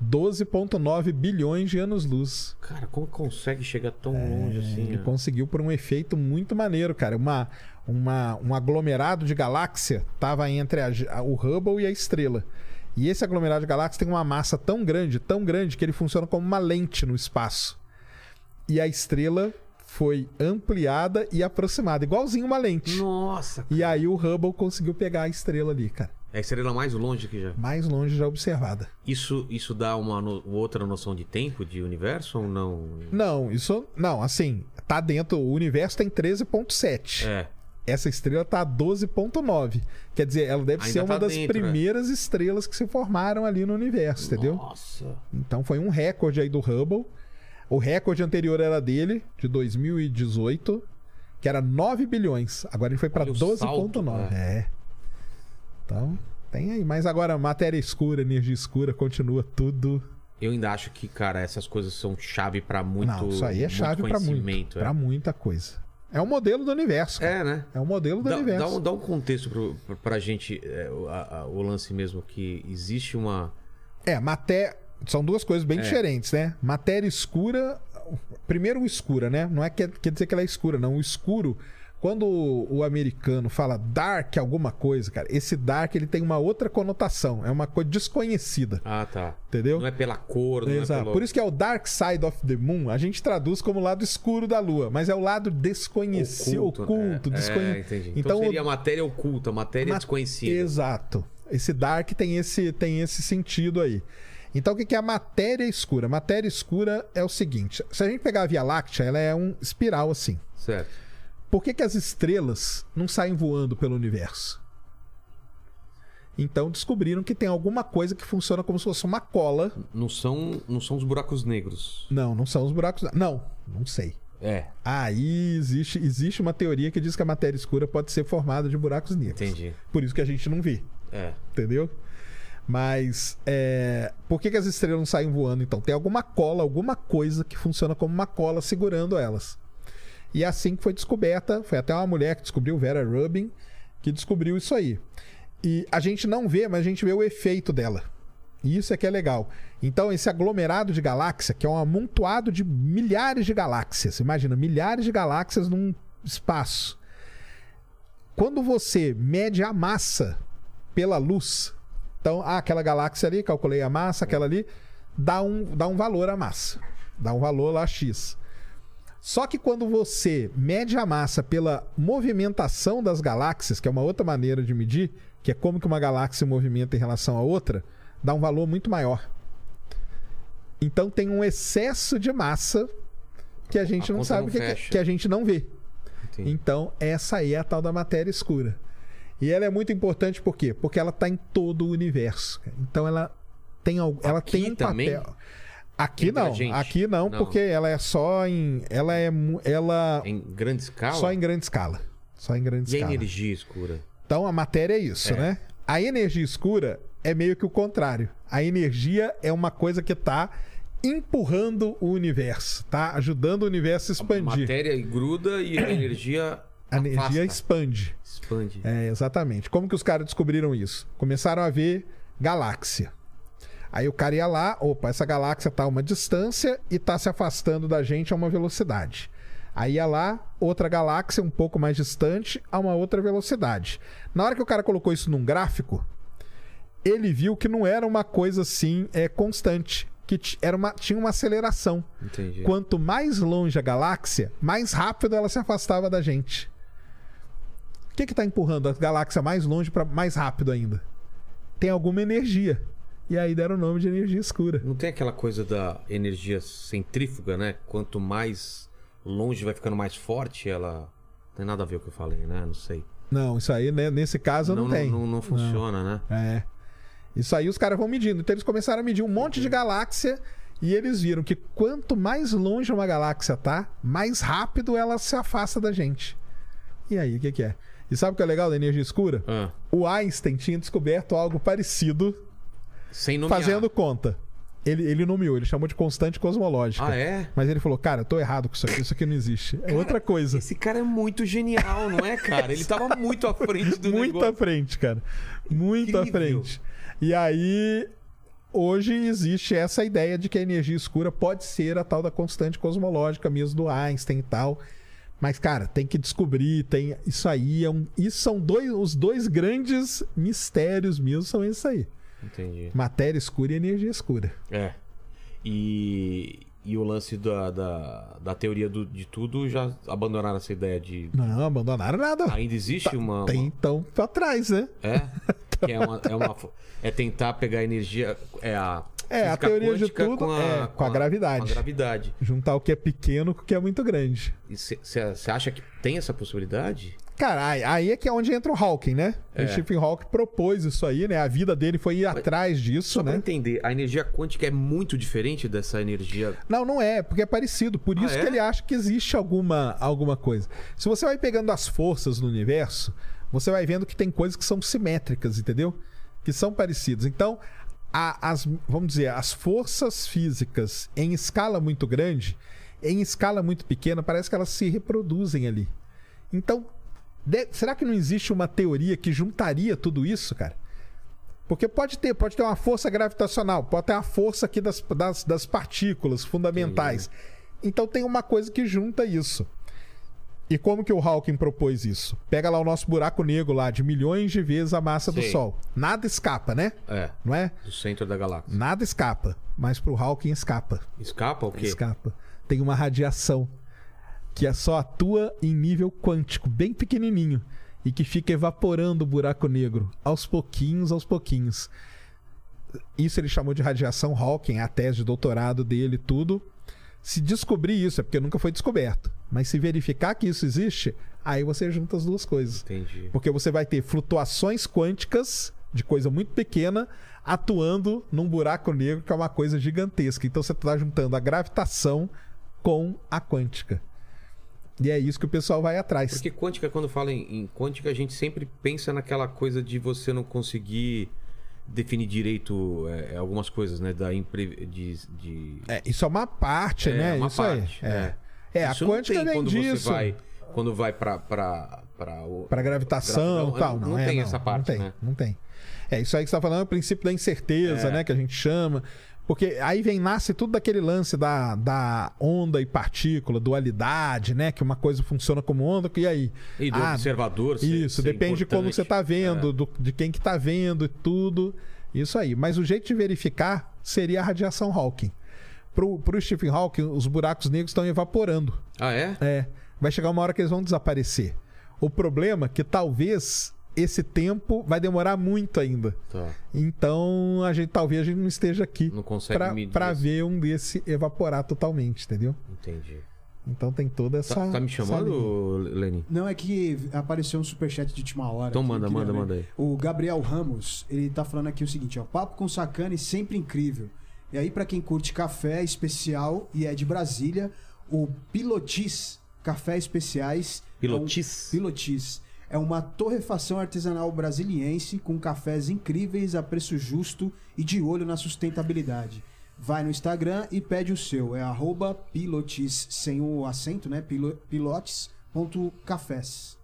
12,9 bilhões de anos-luz. Cara, como consegue chegar tão longe assim? Ele né? conseguiu por um efeito muito maneiro, cara. Uma, uma, um aglomerado de galáxia tava entre a- a- o Hubble e a estrela. E esse aglomerado de galáxias tem uma massa tão grande, tão grande, que ele funciona como uma lente no espaço. E a estrela foi ampliada e aproximada, igualzinho uma lente. Nossa, E aí o Hubble conseguiu pegar a estrela ali, cara. é a estrela mais longe que já. Mais longe já observada. Isso, isso dá uma no- outra noção de tempo, de universo ou não? Não, isso. Não, assim, tá dentro. O universo tem 13,7. É. Essa estrela tá a 12,9. Quer dizer, ela deve Ainda ser uma tá das dentro, primeiras estrelas que se formaram ali no universo, entendeu? Nossa. Então foi um recorde aí do Hubble. O recorde anterior era dele, de 2018, que era 9 bilhões. Agora ele foi para Olha o 12,9. salto, É. Então, tem aí. Mas agora, matéria escura, energia escura, continua tudo. Eu ainda acho que, cara, essas coisas são chave pra muito. Não, isso aí é muito chave para muito. conhecimento, é. Pra muita coisa. É o modelo do universo. cara. É, né? É o modelo do Dá, universo. dá um, dá um contexto pra, pra gente, é, o- a- a- o lance mesmo, que existe uma. É, matéria. São duas coisas bem É. diferentes, né? Matéria escura. Primeiro o escura, né? Não é que quer dizer que ela é escura, não. O escuro. Quando o, o americano fala dark alguma coisa, cara, esse dark ele tem uma outra conotação. É uma coisa desconhecida. Ah, tá. Entendeu? Não é pela cor, não Exato. é pelo. Por isso que é o Dark Side of the Moon. A gente traduz como o lado escuro da lua, mas é o lado desconhecido, oculto, né? desconhecido. É, entendi. Então, o- seria matéria oculta, matéria Ma- desconhecida. Exato. Esse dark tem esse, tem esse sentido aí. Então, o que é a matéria escura? Matéria escura é o seguinte: se a gente pegar a Via Láctea, ela é um espiral assim. Certo. Por que, que as estrelas não saem voando pelo universo? Então descobriram que tem alguma coisa que funciona como se fosse uma cola. Não são, não são os buracos negros. Não, não são os buracos. Não, não sei. É, Aí existe, existe uma teoria que diz que a matéria escura pode ser formada de buracos negros. entendi. Por isso que a gente não vê. É. entendeu? Mas é, por que, que as estrelas não saem voando então? Tem alguma cola, alguma coisa que funciona como uma cola segurando elas. E é assim que foi descoberta, foi até uma mulher que descobriu, Vera Rubin, que descobriu isso aí. E a gente não vê, mas a gente vê o efeito dela. E isso é que é legal. Então, esse aglomerado de galáxia, que é um amontoado de milhares de galáxias, imagina, milhares de galáxias num espaço. Quando você mede a massa pela luz, então, ah, aquela galáxia ali, calculei a massa, aquela ali, dá um, dá um valor à massa. Dá um valor lá X. Só que quando você mede a massa pela movimentação das galáxias, que é uma outra maneira de medir, que é como que uma galáxia se movimenta em relação à outra, dá um valor muito maior. Então tem um excesso de massa que a gente A não sabe não que, fecha. que a gente não vê. Entendi. Então, essa aí é a tal da matéria escura. E ela é muito importante por quê? Porque ela está em todo o universo. Então ela tem algo, ela Aqui tem um também? papel. Aqui a não, aqui não, Não. porque ela é só em ela é ela Em grande escala? só em grande escala. Só em grande E a escala. energia escura? Então a matéria é isso, É. né? A energia escura é meio que o contrário. A energia é uma coisa que está empurrando o universo, tá ajudando o universo a A expandir. matéria gruda e a energia. A energia afasta, expande. Expande. É, exatamente. Como que os caras descobriram isso? Começaram a ver galáxia. Aí o cara ia lá, opa, essa galáxia tá a uma distância e tá se afastando da gente a uma velocidade. Aí ia lá, outra galáxia um pouco mais distante a uma outra velocidade. Na hora que o cara colocou isso num gráfico, ele viu que não era uma coisa assim é, constante, que era uma, tinha uma aceleração. Entendi. Quanto mais longe a galáxia, mais rápido ela se afastava da gente. O que está empurrando a galáxia mais longe para mais rápido ainda? Tem alguma energia. E aí deram o nome de energia escura. Não tem aquela coisa da energia centrífuga, né? Quanto mais longe vai ficando mais forte, ela. Não tem nada a ver com o que eu falei, né? Não sei. Não, isso aí, né, nesse caso, não, não, tem. Não, não funciona, né? É. Isso aí os caras vão medindo. Então eles começaram a medir um monte de galáxia e eles viram que quanto mais longe uma galáxia tá, mais rápido ela se afasta da gente. E aí, o que, que é? E sabe o que é legal da energia escura? Ah, O Einstein tinha descoberto algo parecido sem nomear. fazendo conta. Ele, ele nomeou, ele chamou de constante cosmológica. Ah, é? Mas ele falou, cara, eu tô errado com isso aqui, isso aqui não existe. É outra coisa. Esse cara é muito genial, não é, cara? Ele tava muito à frente do Muito à negócio. frente, cara. Muito à Incrível. frente. E aí, hoje existe essa ideia de que a energia escura pode ser a tal da constante cosmológica mesmo do Einstein e tal. Mas, cara, tem que descobrir, tem isso aí. É um, isso são dois, os dois grandes mistérios mesmo, são esses aí. Entendi. Matéria escura e energia escura. É. E, e o lance da, da, da teoria do- de tudo já abandonaram essa ideia de. Não, abandonaram nada. Ainda existe uma. Tem uma- então pra trás, né? É? É uma, é uma. É tentar pegar energia. É a. É, a teoria de tudo é com a gravidade. Com a gravidade. Juntar o que é pequeno com o que é muito grande. Você acha que tem essa possibilidade? Cara, aí, é que é onde entra o Hawking, né? É. O Stephen Hawking propôs isso aí, né? A vida dele foi ir atrás disso, Só pra né? entender, a energia quântica é muito diferente dessa energia. Não, não é, porque é parecido. Por Ah, isso é? que ele acha que existe alguma, alguma coisa. Se você vai pegando as forças no universo, você vai vendo que tem coisas que são simétricas, entendeu? Que são parecidas. Então, a- as, vamos dizer, as forças físicas em escala muito grande, em escala muito pequena, parece que elas se reproduzem ali. Então, de- será que não existe uma teoria que juntaria tudo isso, cara? Porque pode ter, pode ter uma força gravitacional, pode ter uma força aqui das, das, das partículas fundamentais. Então tem uma coisa que junta isso. E como que o Hawking propôs isso? Pega lá o nosso buraco negro lá, de milhões de vezes a massa do Sei. Sol. Nada escapa, né? É, Não é? do centro da galáxia. Nada escapa. Mas pro Hawking escapa. Escapa o quê? Escapa. Tem uma radiação que é só atua em nível quântico, bem pequenininho, e que fica evaporando o buraco negro aos pouquinhos, aos pouquinhos. Isso ele chamou de radiação Hawking, a tese de doutorado dele, tudo. Se descobrir isso, é porque nunca foi descoberto. Mas se verificar que isso existe, aí você junta as duas coisas. Entendi. Porque você vai ter flutuações quânticas de coisa muito pequena atuando num buraco negro que é uma coisa gigantesca. Então você está juntando a gravitação com a quântica. E é isso que o pessoal vai atrás. Porque quântica, quando fala em, em quântica, a gente sempre pensa naquela coisa de você não conseguir definir direito é, algumas coisas, né? Da impre... de, de... É, isso é uma parte, É, né? uma isso parte, É, é a Isso não quântica vem quando disso. Você vai, quando vai pra, o- Para gravitação Gravitação, e tal. não- Não, é, tem não, essa parte, Não tem, né? não tem. É isso aí que você tá falando, é o princípio da incerteza, É. né? Que a gente chama. Porque aí vem, nasce tudo daquele lance da, da onda e partícula, dualidade, né? Que uma coisa funciona como onda, e aí? E do Ah, observador. ser- Isso, ser depende de como você tá vendo, É. do- de quem que tá vendo e tudo. Isso aí. Mas o jeito de verificar seria a radiação Hawking. Pro, pro Stephen Hawking, os buracos negros estão evaporando. Ah, é? É, vai chegar uma hora que eles vão desaparecer. O problema é que talvez esse tempo vai demorar muito ainda. Tá. Então, a gente talvez a gente não esteja aqui isso. ver um desse evaporar totalmente, entendeu? Entendi. Então tem toda essa. Tá, tá me chamando. Lenin? Não, é que apareceu um superchat de última hora. Então manda, manda, manda aí. O Gabriel Ramos, ele tá falando aqui o seguinte, ó. Papo com Sacane sempre incrível. E aí, pra quem curte café especial e é de Brasília, o Pilotis Café Especiais. Pilotis? É um, Pilotis. É uma torrefação artesanal brasiliense com cafés incríveis a preço justo e de olho na sustentabilidade. Vai no Instagram e pede o seu. É arroba pilotis, sem o acento, né? Pilo- Pilotes.cafés.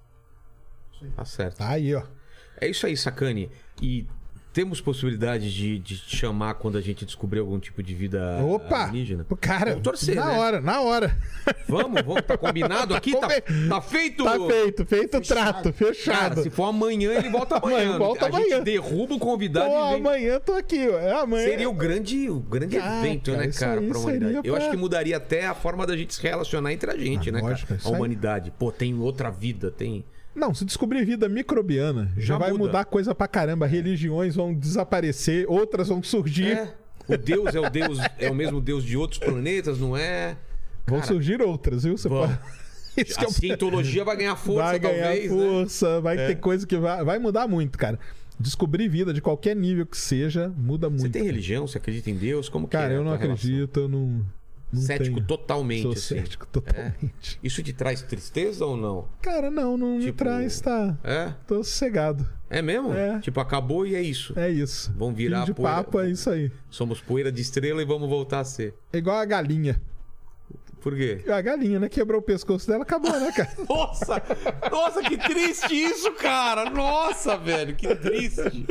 Tá certo. Tá aí, ó. É isso aí, Sacane. E temos possibilidade de, de te chamar quando a gente descobrir algum tipo de vida Opa! alienígena? Cara, Vamos torcer, na né? hora, na hora. Vamos, vamos. Tá combinado aqui? Tá, tá feito? Tá feito, feito o trato, fechado. Cara, se for amanhã, ele volta amanhã. Amanhã, volta a amanhã. gente derruba o convidado Pô, e vem. amanhã tô aqui, ó. É amanhã. Seria o grande, o grande Ah, evento, cara, né, cara, pra humanidade. Eu pra- acho que mudaria até a forma da gente se relacionar entre a gente, Ah, né, lógico, cara? isso A aí. humanidade. Pô, tem outra vida, tem. Não, se descobrir vida microbiana, já, Já vai muda. mudar coisa pra caramba. Religiões vão desaparecer, outras vão surgir. É. O Deus é o Deus, é o mesmo Deus de outros planetas, não é? Vão Cara, surgir outras, viu? Você vão. pode... Isso é A cientologia vai ganhar força, vai ganhar talvez, né? força, vai É. ter coisa que vai, vai mudar muito, cara. Descobrir vida de qualquer nível que seja, muda muito. Você tem religião? Você acredita em Deus? Como que Cara, é eu não tua relação? acredito, eu não. Não Cético tenho. totalmente, Sou assim. cético totalmente. Isso te traz tristeza ou não? Cara, não, não me Tipo- traz, tá? É? Tô sossegado. É mesmo? É. Tipo, acabou e é isso. É isso. Vamos virar Fim de poeira. papo, é isso aí. Somos poeira de estrela e vamos voltar a ser. É igual a galinha. Por quê? A galinha, né? Quebrou o pescoço dela, acabou, né, cara? Nossa! Nossa, que triste isso, cara! Nossa, velho, que triste.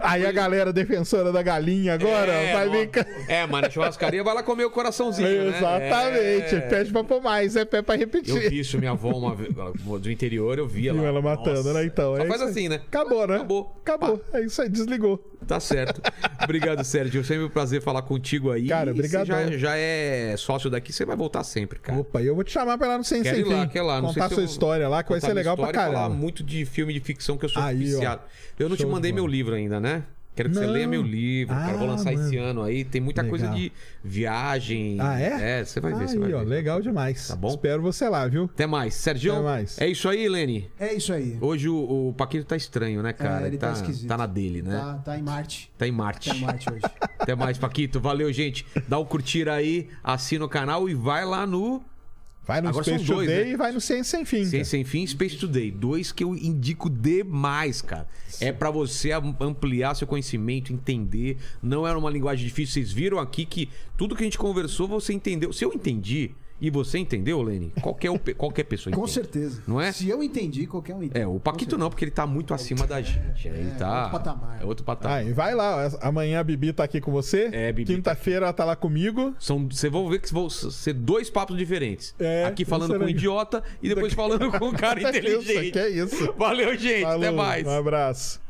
Aí a galera defensora da galinha agora é, vai vir. É, mano, a churrascaria vai lá comer o coraçãozinho, né? Exatamente. É. Pede pra pôr mais, é pé pra Eu repetir. vi isso, minha avó uma vez, do interior, eu via lá. ela matando, Nossa. né? Então, Só é faz assim, né? Acabou, né? Acabou. Acabou. É isso aí, desligou. Tá certo. Obrigado, Sérgio. Sempre um prazer falar contigo aí. Cara, obrigadão. Você já, já é sócio daqui, você vai voltar sempre, cara. Opa, e eu vou te chamar pra ir lá no Sem Quero Sem ir lá, Fim. ir lá. Não Contar sei se sua eu- história lá, que vai ser legal pra e falar muito de filme de ficção que eu sou Aí, ó. viciado. Eu não te Show de mandei meu livro ainda, né? Quero que você Não. leia meu livro, cara. Vou Ah, lançar esse mano. ano aí. Tem muita coisa Legal. de viagem. Ah, é? É, você vai ver, você vai ó, ver. legal demais. Tá bom? Espero você lá, viu? Até mais. Sérgio, Até mais. é isso aí, Lene? É isso aí. Hoje o, o Paquito tá estranho, né, cara? É, ele tá esquisito. tá na dele, né? Tá, tá em Marte. Tá em Marte. Tá em Marte hoje. Até mais, Paquito. Valeu, gente. Dá um curtir aí, assina o canal e vai lá no Vai no Agora Space dois, Today né? e vai no Ciência Sem Fim. Sem cara. Sem Fim Space Today. Dois que eu indico demais, cara. É pra você am- ampliar seu conhecimento, entender. Não é uma linguagem difícil. Vocês viram aqui que tudo que a gente conversou, você entendeu. Se eu entendi e você entendeu, Lene, qualquer, qualquer pessoa Com entende. certeza. Não é? Se eu entendi, qualquer um entende. É, o Paquito não, porque ele tá muito acima da gente. Ele tá. outro patamar. É outro patamar. Ah, e vai lá. Amanhã a Bibi tá aqui com você. É, Bibi Quinta-feira ela tá lá comigo. São, vocês vão ver que vão ser dois papos diferentes. É, Aqui falando é com um idiota e depois falando com um cara Isso, inteligente. que é isso. Valeu, gente. Até Falou, mais. Um abraço.